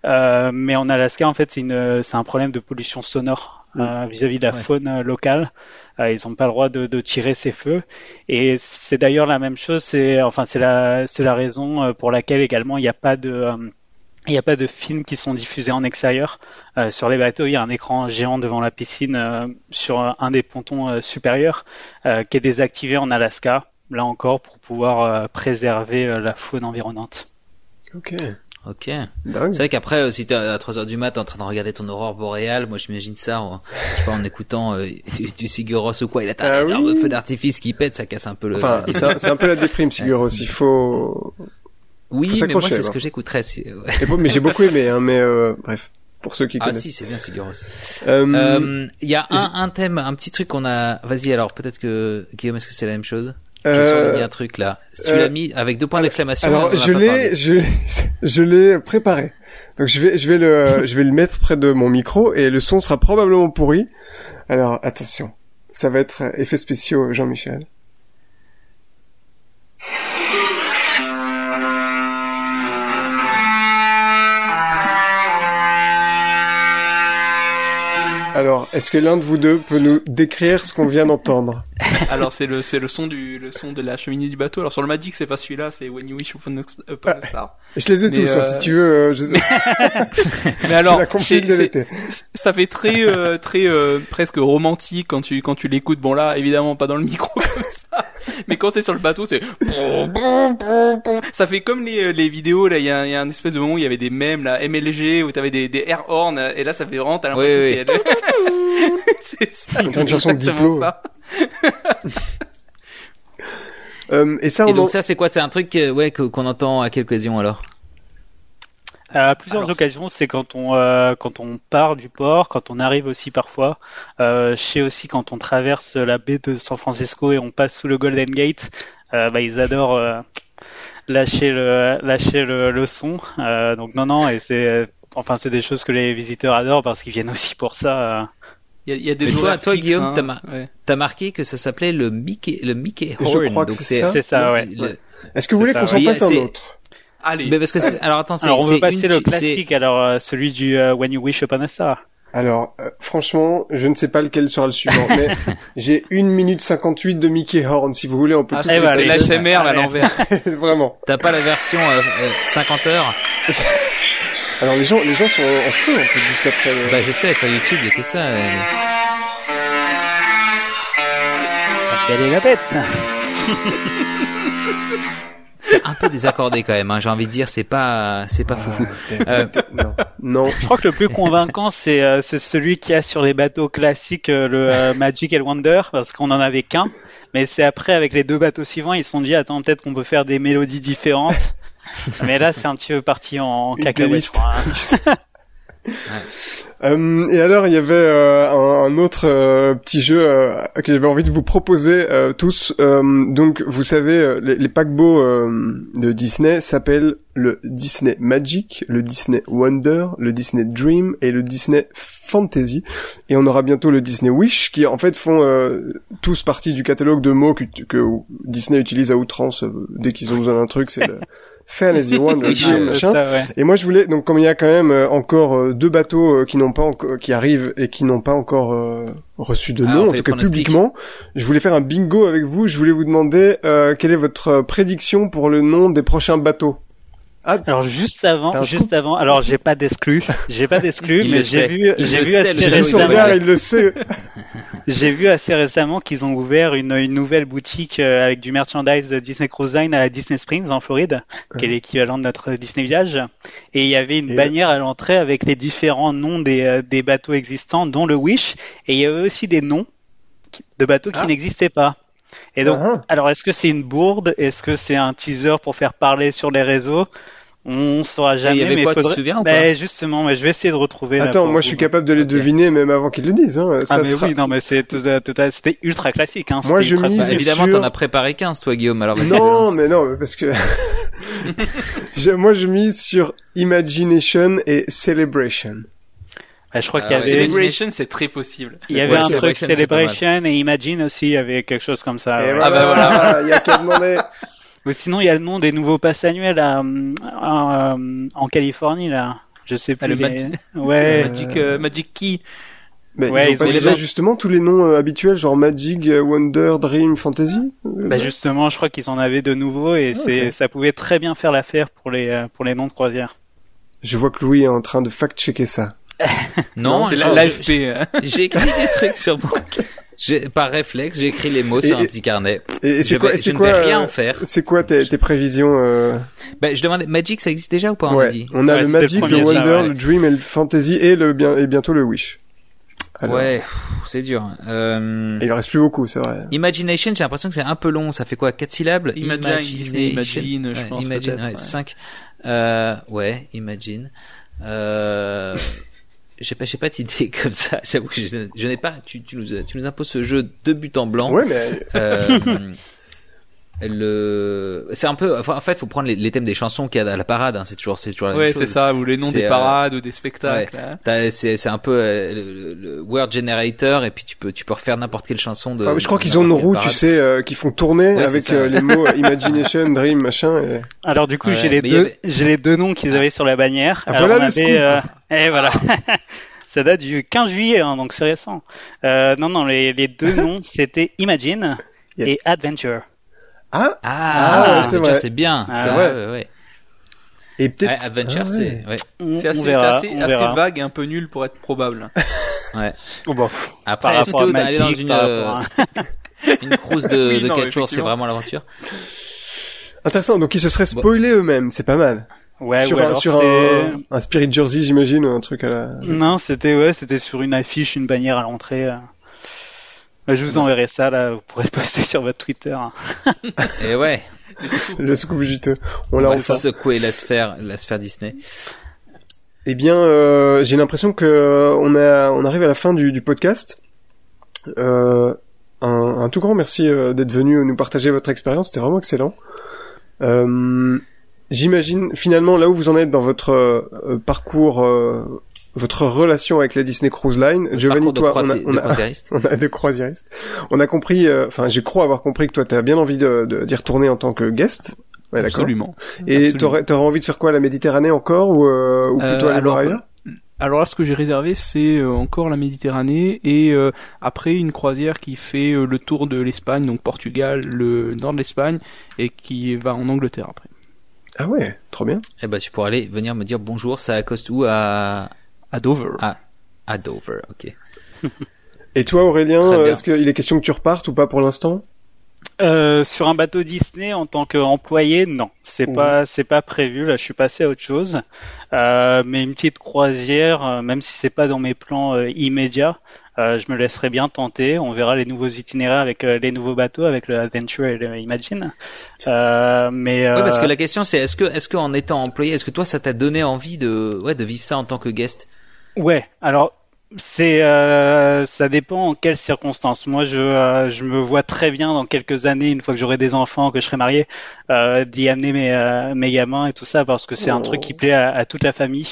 Euh, mais en Alaska, en fait, c'est un problème de pollution sonore euh, vis-à-vis de la Ouais. faune locale. Euh, ils n'ont pas le droit de, de tirer ces feux. Et c'est d'ailleurs la même chose. C'est enfin c'est la c'est la raison euh, pour laquelle également il n'y a pas de euh, il n'y a pas de films qui sont diffusés en extérieur. Euh, sur les bateaux, il y a un écran géant devant la piscine euh, sur un des pontons euh, supérieurs qui est désactivé en Alaska, là encore pour pouvoir préserver la faune environnante. Ok, Ok. C'est vrai qu'après, euh, si t'es à 3 heures du mat en train de regarder ton aurore boréale, moi j'imagine ça, en, je sais pas, en écoutant euh, du, Sigur ou quoi, il a Ah un énorme oui. feu d'artifice qui pète, ça casse un peu le... Enfin, c'est un, peu la déprime, Siguros. Il faut. faut oui, mais moi c'est ce que j'écouterais. Si... ouais. Et bon, mais j'ai beaucoup aimé, hein, mais euh, bref, pour ceux qui Ah connaissent. si, c'est bien Sigur. Euh, Euh, Il y a un, un thème, un petit truc qu'on a... Vas-y alors, peut-être que... Guillaume, est-ce que c'est la même chose? J'ai euh, surligné un truc là. Tu euh, l'as mis avec deux points d'exclamation. Alors je l'ai, je l'ai, je l'ai préparé. Donc je vais, je vais le, je vais le mettre près de mon micro et le son sera probablement pourri. Alors attention, ça va être euh, effets spéciaux Jean-Michel. Alors, est-ce que l'un de vous deux peut nous décrire ce qu'on vient d'entendre? Alors c'est le c'est le son du le son de la cheminée du bateau. Alors sur le Magic c'est pas celui-là, c'est When You Wish Upon a, upon a Star. Je les ai Mais, tous, hein, euh, si tu veux. euh, je... Mais alors la ça fait très euh, très euh, presque romantique quand tu quand tu l'écoutes. Bon là évidemment pas dans le micro comme ça, mais quand t'es sur le bateau c'est ça fait comme les les vidéos là. Il y a, il y a un espèce de moment où il y avait des mèmes là MLG où t'avais des des air horns et là ça fait vraiment t'as l'impression Oui, qu'il y a des- c'est ça. Une chanson de ça. Euh, et ça, Et donc en- ça c'est quoi? C'est un truc euh, ouais qu'on entend à quelle occasion alors? À plusieurs Alors, occasions, c'est quand on euh, quand on part du port, quand on arrive aussi parfois. Euh, je sais aussi quand on traverse la baie de San Francisco et on passe sous le Golden Gate, euh, bah, ils adorent euh, lâcher le lâcher le, le son. Euh, donc non non et c'est enfin c'est des choses que les visiteurs adorent parce qu'ils viennent aussi pour ça. Il y a, il y a des Mais toi- fixes, Guillaume, hein. t'as Ouais. Marqué que ça s'appelait le Mickey le Mickey Je Horn. crois que donc c'est ça. C'est ça, ouais. le- Est-ce que vous voulez qu'on s'en passe un autre Allez. Mais parce que alors attends, c'est Alors on veut passer une- le classique alors euh, celui du euh, When You Wish Upon a Star. Alors, euh, franchement, je ne sais pas lequel sera le suivant, mais j'ai une minute 58 de Mickey Horn, si vous voulez, on peut Ah, tous eh ben, allez. l'ASMR à l'envers. Vraiment. T'as pas la version euh, euh, 50 heures? Alors les gens, les gens sont en feu en fait juste après. Le... Bah je sais, sur YouTube il y a que ça. euh. Quelle est la bête C'est un peu désaccordé quand même. Hein. J'ai envie de dire, c'est pas, c'est pas foufou. Euh, t'es- non, non. Je crois que le plus convaincant, c'est euh, c'est celui qui a sur les bateaux classiques euh, le euh, Magic et le Wonder, parce qu'on en avait qu'un. Mais c'est après, avec les deux bateaux suivants, ils se sont dit, attends, peut-être qu'on peut faire des mélodies différentes. Mais là, c'est un petit peu parti en cacahuète. crois, hein. Euh, et alors, il y avait euh, un, un autre euh, petit jeu euh, que j'avais envie de vous proposer tous. Donc, vous savez, les, les paquebots de Disney s'appellent le Disney Magic, le Disney Wonder, le Disney Dream et le Disney Fantasy. Et on aura bientôt le Disney Wish, qui en fait font tous partie du catalogue de mots que, que Disney utilise à outrance dès qu'ils ont besoin d'un truc. C'est le Fantasy Wonder, Dream, machin. Ça, ouais. Et moi je voulais donc comme il y a quand même euh, encore euh, deux bateaux euh, qui n'ont pas encore qui arrivent et qui n'ont pas encore euh, reçu de Ah, nom en tout cas publiquement, je voulais faire un bingo avec vous, je voulais vous demander euh, quelle est votre prédiction pour le nom des prochains bateaux? Ah, Alors juste avant, juste avant, alors j'ai pas d'exclus, j'ai pas d'exclus, Il mais j'ai vu, j'ai vu assez récemment, regard, il le sait. j'ai vu assez récemment qu'ils ont ouvert une, une nouvelle boutique euh, avec du merchandise de Disney Cruise Line à Disney Springs en Floride, qui est l'équivalent de notre Disney Village. Et il y avait une Et- bannière à l'entrée avec les différents noms des, euh, des bateaux existants, dont le Wish. Et il y avait aussi des noms de bateaux qui Ah. n'existaient pas. Et donc, Ah, alors est-ce que c'est une bourde? Est-ce que c'est un teaser pour faire parler sur les réseaux? On saura jamais. il y avait mais quoi, tu te faudrait... souviens ou Ben, justement, mais je vais essayer de retrouver. Attends, moi je suis capable de les deviner même avant qu'ils le disent. Hein. Ça Ah mais sera- oui, non mais c'est tout, tout, c'était ultra classique. Hein. Moi, je mise- Bah, évidemment, t'en as préparé 15 toi, Guillaume. Alors Non, mais non, parce que moi je mise sur Imagination et Celebration. Bah, je crois qu'il y avait, Celebration, c'est très possible. il y avait Ouais, un truc Celebration, c'est pas et Imagine aussi, il y avait quelque chose comme ça. ouais. voilà, bah voilà. il y a qu'à demander. Ou sinon, il y a le nom des nouveaux passes annuels à, à- en Californie là. Je sais Ah, plus. le les- Ouais. Magic, euh, Magic Key. Mais Ouais, ils ont ils pas ont déjà justement tous les noms euh, habituels, genre Magic, euh, Wonder, Dream, Fantasy Euh, Bah justement, je crois qu'ils en avaient de nouveaux et c'est, ok. ça pouvait très bien faire l'affaire pour les euh, pour les noms de croisière. Je vois que Louis est en train de fact-checker ça. Non, l'AFP. J'ai écrit des trucs sur mon... Par réflexe, j'ai écrit les mots sur Et- un petit carnet. Et, et Je, c'est quoi, vais- je ne vais rien euh, en faire. C'est quoi tes, tes prévisions euh... Ben, je demandais, Magic, ça existe déjà ou pas, on ouais. a dit On a Ouais, le Magic, le, Wonder, ouais. le Dream et le Fantasy et le bien et bientôt le Wish. Alors, Ouais, c'est dur. Euh... Et il en reste plus beaucoup, c'est vrai. Imagination, j'ai l'impression que c'est un peu long. Ça fait quoi Quatre syllabes? Imagine, Imagine, je Ouais, pense, Imagine, ouais, ouais. cinq. Euh, ouais, Imagine. Euh, j'ai pas, j'ai pas d'idée comme ça. J'avoue que je, je n'ai pas. Tu, tu nous, tu nous imposes ce jeu de but en blanc. Ouais, mais Euh, le, c'est un peu. Enfin, en fait, faut prendre les, les thèmes des chansons qu'il y a à la parade. Hein, c'est toujours, c'est toujours la Ouais, même c'est ça, ou les noms des euh, parades ou des spectacles. hein. T'as- C'est, c'est un peu euh, le, le word generator et puis tu peux, tu peux refaire n'importe quelle chanson de. Ah, mais je crois qu'ils ont une roue, tu sais, euh, qui font tourner Ouais, avec euh, ouais. les mots euh, Imagination, Dream, machin. Et... Alors du coup, Ouais, j'ai les deux, avait- j'ai les deux noms qu'ils avaient sur la bannière. Ah, Alors, voilà on le scoop. euh, Et voilà. Ça date du 15 juillet, hein, donc c'est récent. Euh, non, non, les, les deux noms, c'était Imagine Yes. et Adventure. Ah, Ah, Ah, ouais, c'est Adventure, vrai. c'est bien. Ah, c'est ouais. vrai. Ouais, ouais. et peut-être. Ouais, Adventure, Ah, c'est. ouais. Ouais. On, C'est assez, on verra, c'est assez, vague et un peu nul pour être probable. Oh, bon, Après, est-ce que d'aller dans une, euh, une cruise de, Oui, de non, 4 jours, c'est vraiment l'aventure Intéressant, donc ils se seraient spoilés eux-mêmes, c'est pas mal. Ouais, sur ou un, sur un, un Spirit Jersey, j'imagine, ou un truc à la... Non, c'était ouais, c'était sur une affiche, une bannière à l'entrée. Je vous enverrai ça là, vous pourrez le poster sur votre Twitter. Et ouais. le scoop juteux. On On l'a va enfin. secouer la sphère, la sphère Disney. Eh bien, euh, j'ai l'impression que euh, on a, on arrive à la fin du, du podcast. Euh, un, un tout grand merci euh, d'être venu nous partager votre expérience. C'était vraiment excellent. Euh, J'imagine finalement là où vous en êtes dans votre euh, parcours, euh, votre relation avec la Disney Cruise Line. Giovanni, Parcours de, toi, on a, on de a, on a des croisiéristes. On a compris, euh, enfin, je crois avoir compris que toi, t'as bien envie de, de, d'y retourner en tant que guest. Ouais, d'accord. Absolument. Et t'aurais, t'aurais envie de faire quoi, la Méditerranée encore ou, euh, ou Euh, plutôt aller voir alors, ailleurs Alors là, ce que j'ai réservé, c'est euh, encore la Méditerranée et euh, après une croisière qui fait euh, le tour de l'Espagne, donc Portugal, le nord de l'Espagne, et qui va en Angleterre après. Ah ouais, trop bien. Eh ben, tu pourras aller venir me dire bonjour, ça accoste où à... À Dover. À, à Dover, ok. Et toi Aurélien, est-ce qu'il est question que tu repartes ou pas pour l'instant? Euh, sur un bateau Disney en tant qu'employé, non, c'est Mhm. pas c'est pas prévu. Là, je suis passé à autre chose. Euh, mais une petite croisière, euh, même si c'est pas dans mes plans euh, immédiats, euh, je me laisserai bien tenter. On verra les nouveaux itinéraires avec euh, les nouveaux bateaux, avec le Adventure et le Imagine. Euh, mais Ouais, parce que la question c'est est-ce que est-ce que en étant employé, est-ce que toi ça t'a donné envie de ouais de vivre ça en tant que guest? Ouais, alors c'est euh, ça dépend en quelles circonstances. Moi, je euh, je me vois très bien dans quelques années, une fois que j'aurai des enfants, que je serai marié, euh, d'y amener mes euh, mes gamins et tout ça parce que c'est un Oh. truc qui plaît à, à toute la famille.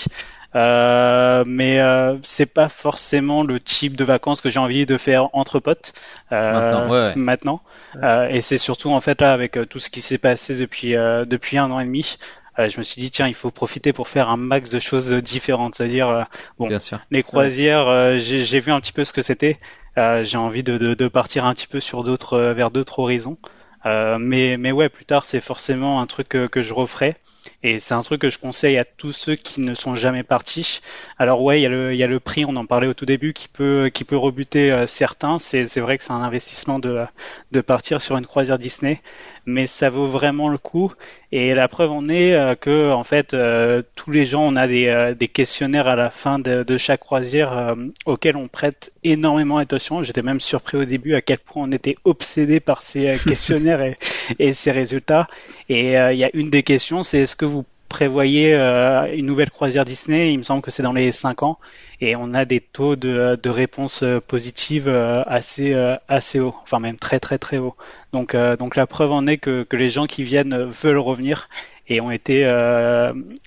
Euh, mais euh, c'est pas forcément le type de vacances que j'ai envie de faire entre potes euh, Maintenant, ouais, ouais. maintenant. Euh, et c'est surtout en fait là avec euh, tout ce qui s'est passé depuis euh, depuis un an et demi, je me suis dit tiens il faut profiter pour faire un max de choses différentes, c'est-à-dire euh, Bon. Bien sûr. les croisières, euh, j'ai vu un petit peu ce que c'était. Euh, j'ai envie de, de, de partir un petit peu sur d'autres, euh, vers d'autres horizons. Euh, mais, mais ouais, plus tard, c'est forcément un truc que, que je referai. Et c'est un truc que je conseille à tous ceux qui ne sont jamais partis. Alors ouais, il y a le, il y a le prix, on en parlait au tout début, qui peut, qui peut rebuter euh, certains. C'est, c'est vrai que c'est un investissement de, de partir sur une croisière Disney, mais ça vaut vraiment le coup. Et la preuve en est euh, que en fait, euh, tous les gens, on a des, euh, des questionnaires à la fin de, de chaque croisière auxquels on prête énormément attention. J'étais même surpris au début à quel point on était obsédé par ces questionnaires et, et ces résultats. Et il y a une des questions, c'est est-ce que vous prévoyez euh, une nouvelle croisière Disney Il me semble que c'est dans les 5 ans. Et on a des taux de, de réponse euh, positive euh, assez, assez hauts, enfin même très très très hauts. Donc, donc la preuve en est que, que les gens qui viennent veulent revenir et ont été,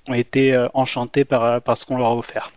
ont été enchantés par, par ce qu'on leur a offert.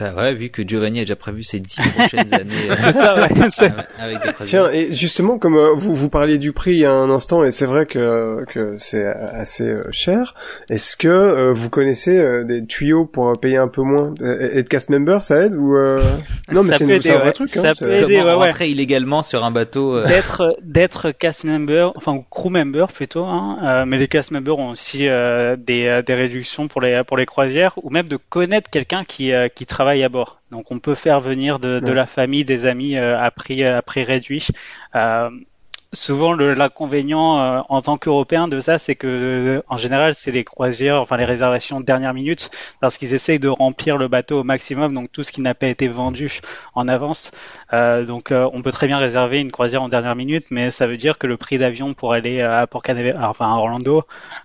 Bah ouais, vu que Giovanni a déjà prévu ses dix prochaines années euh, ça, ouais, avec des croisières. Tiens, et justement, comme euh, vous vous parliez du prix il y a un instant, et c'est vrai que que c'est assez euh, cher. Est-ce que euh, vous connaissez euh, des tuyaux pour euh, payer un peu moins? Euh, Être cast member, ça aide ou euh... Non, mais Ça c'est peut aider, un vrai ouais. truc. Ça Hein, peut c'est- aider. Comment ouais, ouais. rentrer illégalement sur un bateau euh, d'être d'être cast member, enfin crew member plutôt, hein, euh, mais les cast members ont aussi euh, des, des réductions pour les pour les croisières ou même de connaître quelqu'un qui euh, qui travaille à bord. Donc on peut faire venir de, la famille, des amis euh, à prix à prix réduit. Souvent l'inconvénient euh, en tant qu'Européen de ça, c'est que euh, en général c'est les croisières, enfin les réservations de dernière minute, parce qu'ils essayent de remplir le bateau au maximum, donc tout ce qui n'a pas été vendu en avance. Euh, donc euh, on peut très bien réserver une croisière en dernière minute, mais ça veut dire que le prix d'avion pour aller à Port Canaveral, enfin à Orlando,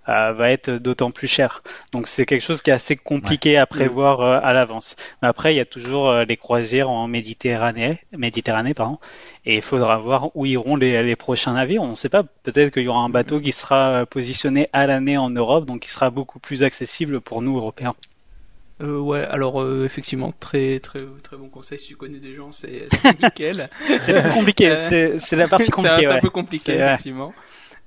euh, va être d'autant plus cher. Donc c'est quelque chose qui est assez compliqué à prévoir euh, à l'avance. Mais après il y a toujours euh, les croisières en Méditerranée, Méditerranée pardon, et il faudra voir où iront les, les prochains navires. On ne sait pas, peut-être qu'il y aura un bateau qui sera euh, positionné à l'année en Europe, donc qui sera beaucoup plus accessible pour nous Européens. Euh, ouais, alors euh, effectivement, très très très bon conseil. Si tu connais des gens, c'est nickel. C'est compliqué, Euh, c'est la partie compliquée. c'est un ouais. peu compliqué, effectivement.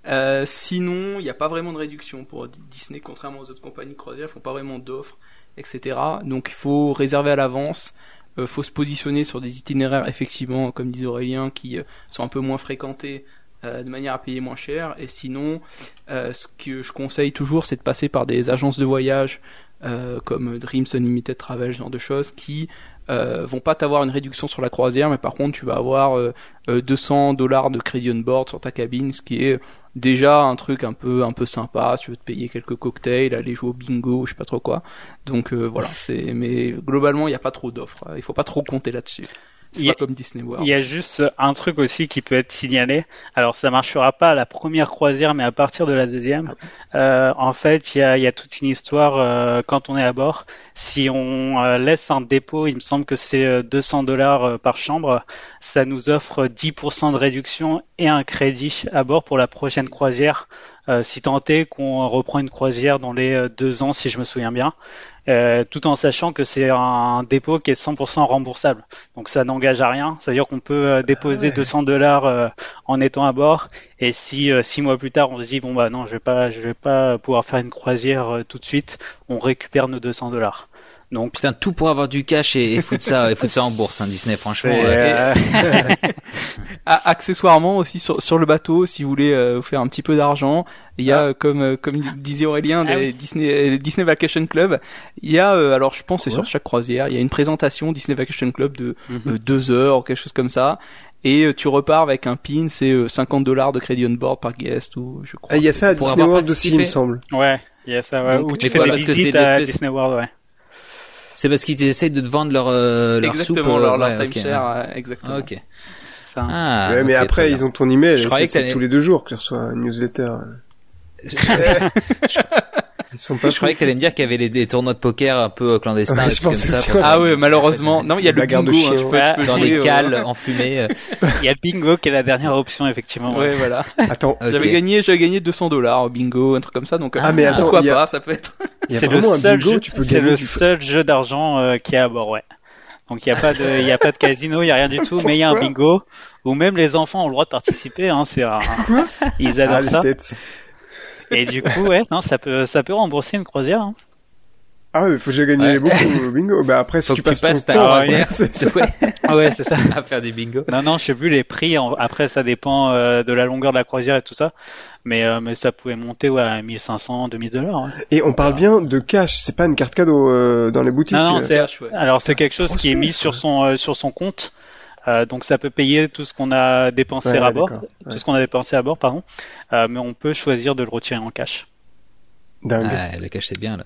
Euh, sinon, il n'y a pas vraiment de réduction pour Di- Disney, contrairement aux autres compagnies de croisière, ils font pas vraiment d'offres, etc. Donc il faut réserver à l'avance, euh, faut se positionner sur des itinéraires, effectivement, comme disait Aurélien, qui sont un peu moins fréquentés, euh, de manière à payer moins cher. Et sinon, euh, ce que je conseille toujours, c'est de passer par des agences de voyage euh, comme Dreams Unlimited Travel, ce genre de choses, qui vont pas t'avoir une réduction sur la croisière, mais par contre tu vas avoir euh, euh, 200 dollars de crédit on board sur ta cabine, ce qui est déjà un truc un peu un peu sympa. Si tu veux te payer quelques cocktails, aller jouer au bingo, je sais pas trop quoi. Donc voilà, c'est mais globalement il n'y a pas trop d'offres. Il faut pas trop compter là-dessus. C'est Il y a- pas comme Disney World. Il y a juste un truc aussi qui peut être signalé. Alors ça marchera pas à la première croisière, mais à partir de la deuxième. Euh, en fait, il y a, il y a toute une histoire euh, quand on est à bord. Si on euh, laisse un dépôt, il me semble que c'est euh, 200 dollars par chambre, ça nous offre 10% de réduction et un crédit à bord pour la prochaine croisière. Euh, si tant est qu'on reprend une croisière dans les deux ans, si je me souviens bien. Euh, tout en sachant que c'est un dépôt qui est 100% remboursable. Donc ça n'engage à rien. C'est-à-dire qu'on peut euh, déposer ouais. 200 dollars euh, en étant à bord. Et si euh, six mois plus tard on se dit bon bah non je vais pas je vais pas pouvoir faire une croisière euh, tout de suite, on récupère nos 200 dollars. Donc Putain, tout pour avoir du cash et, et foutre ça, et foutre ça en bourse, hein, Disney, franchement. euh, euh, accessoirement aussi sur, sur le bateau, si vous voulez euh, vous faire un petit peu d'argent, il y a ah. comme euh, comme disait Aurélien ah Disney Disney Vacation Club. Il y a alors je pense c'est sur chaque croisière, il y a une présentation Disney Vacation Club de mhm. deux heures ou quelque chose comme ça et tu repars avec un pin, c'est 50 dollars de crédit on board par guest ou je crois. Ah, il y a ça à Disney World aussi, il me semble. Ouais, il y a ça. Ouais. Ou tu fais des visites à Disney World, ouais. C'est parce qu'ils essayent de te vendre leur euh, leur exactement, soupe, leur, leur ouais, timeshare, euh, exactement. ok. Ça. Ah, ouais, mais après ils ont ton email. Je croyais que c'est tous les deux jours que tu reçois un newsletter. Ils sont pas je croyais que t'allais me dire qu'il y avait des, des, tournois de poker un peu clandestins. Ouais, je pense ça, ça, ah ouais, malheureusement. Non, il y a le bingo. Hein, tu peux, tu peux dans jouer, des cales euh... enfumées. Il y a le bingo qui est la dernière option effectivement. Ouais, voilà. Attends. Okay. J'avais gagné, j'avais gagné 200 dollars au bingo, un truc comme ça. Donc ah mais attends, pourquoi a... pas, ça peut être. C'est le seul jeu. C'est le seul jeu d'argent euh, qui est à bord, ouais. Donc il y a pas de, il y a pas de casino, il y a rien du tout, mais il y a un bingo où même les enfants ont le droit de participer. Hein, c'est rare. Hein. Ils adorent ah, ça. Et du coup, ouais, non, ça peut, ça peut rembourser une croisière. Hein. Ah, il faut que j'ai gagné ouais. beaucoup au bingo. Bah après, si faut tu passes, tu passes ton temps, croisière, c'est ouais. ah ouais, c'est ça. à faire des bingos. Non, non, je sais plus les prix. Après, ça dépend euh, de la longueur de la croisière et tout ça. Mais, euh, mais ça pouvait monter ouais, à 1500, 2000 dollars. Ouais. Et on parle bien de cash. C'est pas une carte cadeau euh, dans les boutiques. Non, non c'est alors c'est quelque chose qui est mis sur son euh, sur son compte. Euh, donc ça peut payer tout ce qu'on a dépensé Ouais, à bord, tout ce qu'on a dépensé à bord, pardon. Euh, mais on peut choisir de le retirer en cash. Dingue. Ah, le cash c'est bien là.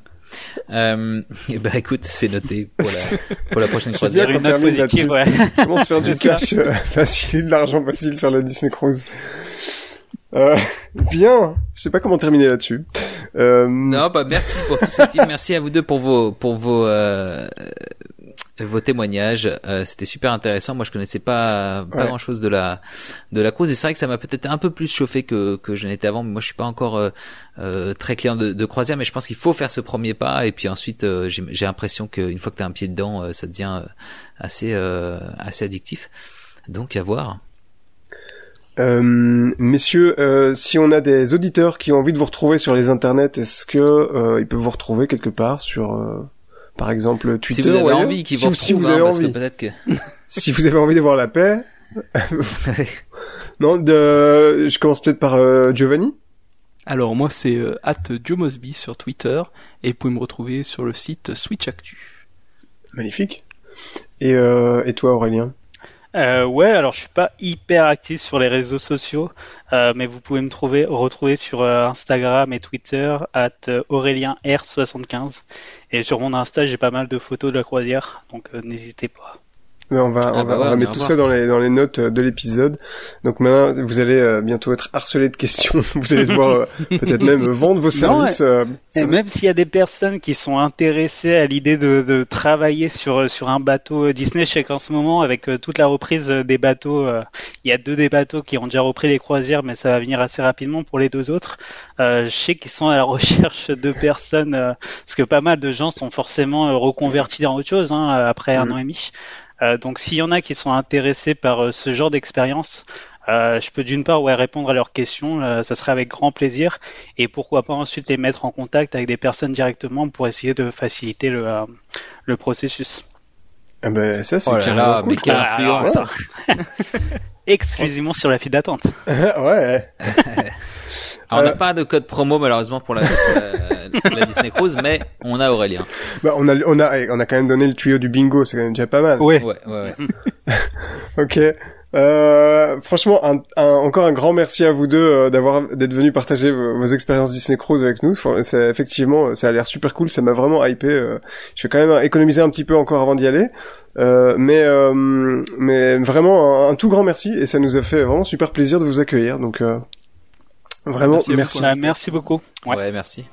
Euh, et bah écoute, c'est noté pour la, pour la prochaine C'est croisière. Une note positive, ouais. Comment se faire du cash euh, facile, de l'argent facile sur la Disney Cruise euh, Bien. Je sais pas comment terminer là-dessus. Euh, Non, bah merci pour tout ce type. Merci à vous deux pour vos pour vos euh, vos témoignages. Euh, C'était super intéressant. Moi, je connaissais pas pas Ouais. grand chose de la de la cruise et c'est vrai que ça m'a peut-être un peu plus chauffé que que je n'étais avant. Mais moi, je suis pas encore euh, euh, très client de, de croisière, mais je pense qu'il faut faire ce premier pas et puis ensuite, euh, j'ai l'impression qu'une fois que t'as un pied dedans, euh, ça devient euh, assez euh, assez addictif. Donc à voir. Euh, messieurs, euh, si on a des auditeurs qui ont envie de vous retrouver sur les internets, est-ce que euh, ils peuvent vous retrouver quelque part sur, euh, par exemple, Twitter si vous avez envie, qu'ils si, vous si vous avez envie, peut-être que si vous avez envie d'avoir la paix, non, de, je commence peut-être par euh, Giovanni. Alors moi c'est euh, @diomosby sur Twitter et vous pouvez me retrouver sur le site Switch Actu. Magnifique. Et, euh, et toi, Aurélien? Euh, ouais, alors je suis pas hyper actif sur les réseaux sociaux, euh, mais vous pouvez me trouver, retrouver sur euh, Instagram et Twitter at euh, AurélienR75. Et sur mon Insta, j'ai pas mal de photos de la croisière, donc n'hésitez pas. Ouais, on va, on Ah va, bah on va on mettre ira tout voir. ça dans les, dans les notes euh, de l'épisode. Donc maintenant, vous allez euh, bientôt être harcelé de questions. vous allez devoir euh, peut-être même vendre vos services. euh, Et même s'il y a des personnes qui sont intéressées à l'idée de, de travailler sur sur un bateau Disney, je sais qu'en ce moment, avec euh, toute la reprise des bateaux, euh, il y a deux des bateaux qui ont déjà repris les croisières, mais ça va venir assez rapidement pour les deux autres. Euh, je sais qu'ils sont à la recherche de personnes, euh, parce que pas mal de gens sont forcément reconvertis dans autre chose hein, après un Mhm. an et demi. Euh, donc s'il y en a qui sont intéressés par euh, ce genre d'expérience, euh, je peux d'une part ouais, répondre à leurs questions, euh, ça serait avec grand plaisir, et pourquoi pas ensuite les mettre en contact avec des personnes directement pour essayer de faciliter le, euh, le processus. Ah ben, ça, c'est Oh là là, cool, mais quelle Ah, Exclusivement sur la file d'attente. ouais. Alors, on n'a Euh, pas de code promo malheureusement pour la, pour la, la Disney Cruise, mais on a Aurélien. Bah, on a, on a, on a quand même donné le tuyau du bingo, c'est quand même déjà pas mal. Ouais. Ouais, ouais, ouais. Ok. Euh, franchement, un, un- encore un grand merci à vous deux euh, d'avoir d'être venus partager vos, vos expériences Disney Cruise avec nous. C'est- effectivement, ça a l'air super cool. Ça m'a vraiment hypé. euh. je vais quand même économiser un petit peu encore avant d'y aller. Euh, mais euh, mais vraiment un, un tout grand merci et ça nous a fait vraiment super plaisir de vous accueillir. Donc euh, vraiment Merci merci. quoi. Bah, merci beaucoup. Ouais. Ouais, merci.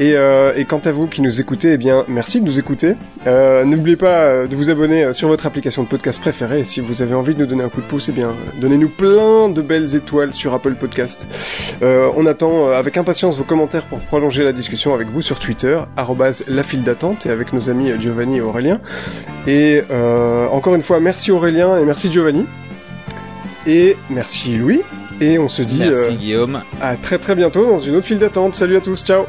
Et, euh, et quant à vous qui nous écoutez, eh bien, merci de nous écouter. Euh, N'oubliez pas euh, de vous abonner euh, sur votre application de podcast préférée. Et si vous avez envie de nous donner un coup de pouce, eh bien, euh, donnez-nous plein de belles étoiles sur Apple Podcast. Euh, on attend avec impatience vos commentaires pour prolonger la discussion avec vous sur Twitter, arrobase la file d'attente, et avec nos amis Giovanni et Aurélien. Et euh, encore une fois, merci Aurélien et merci Giovanni. Et merci Louis. Et on se dit Merci euh, Guillaume. à très très bientôt dans une autre file d'attente. Salut à tous, ciao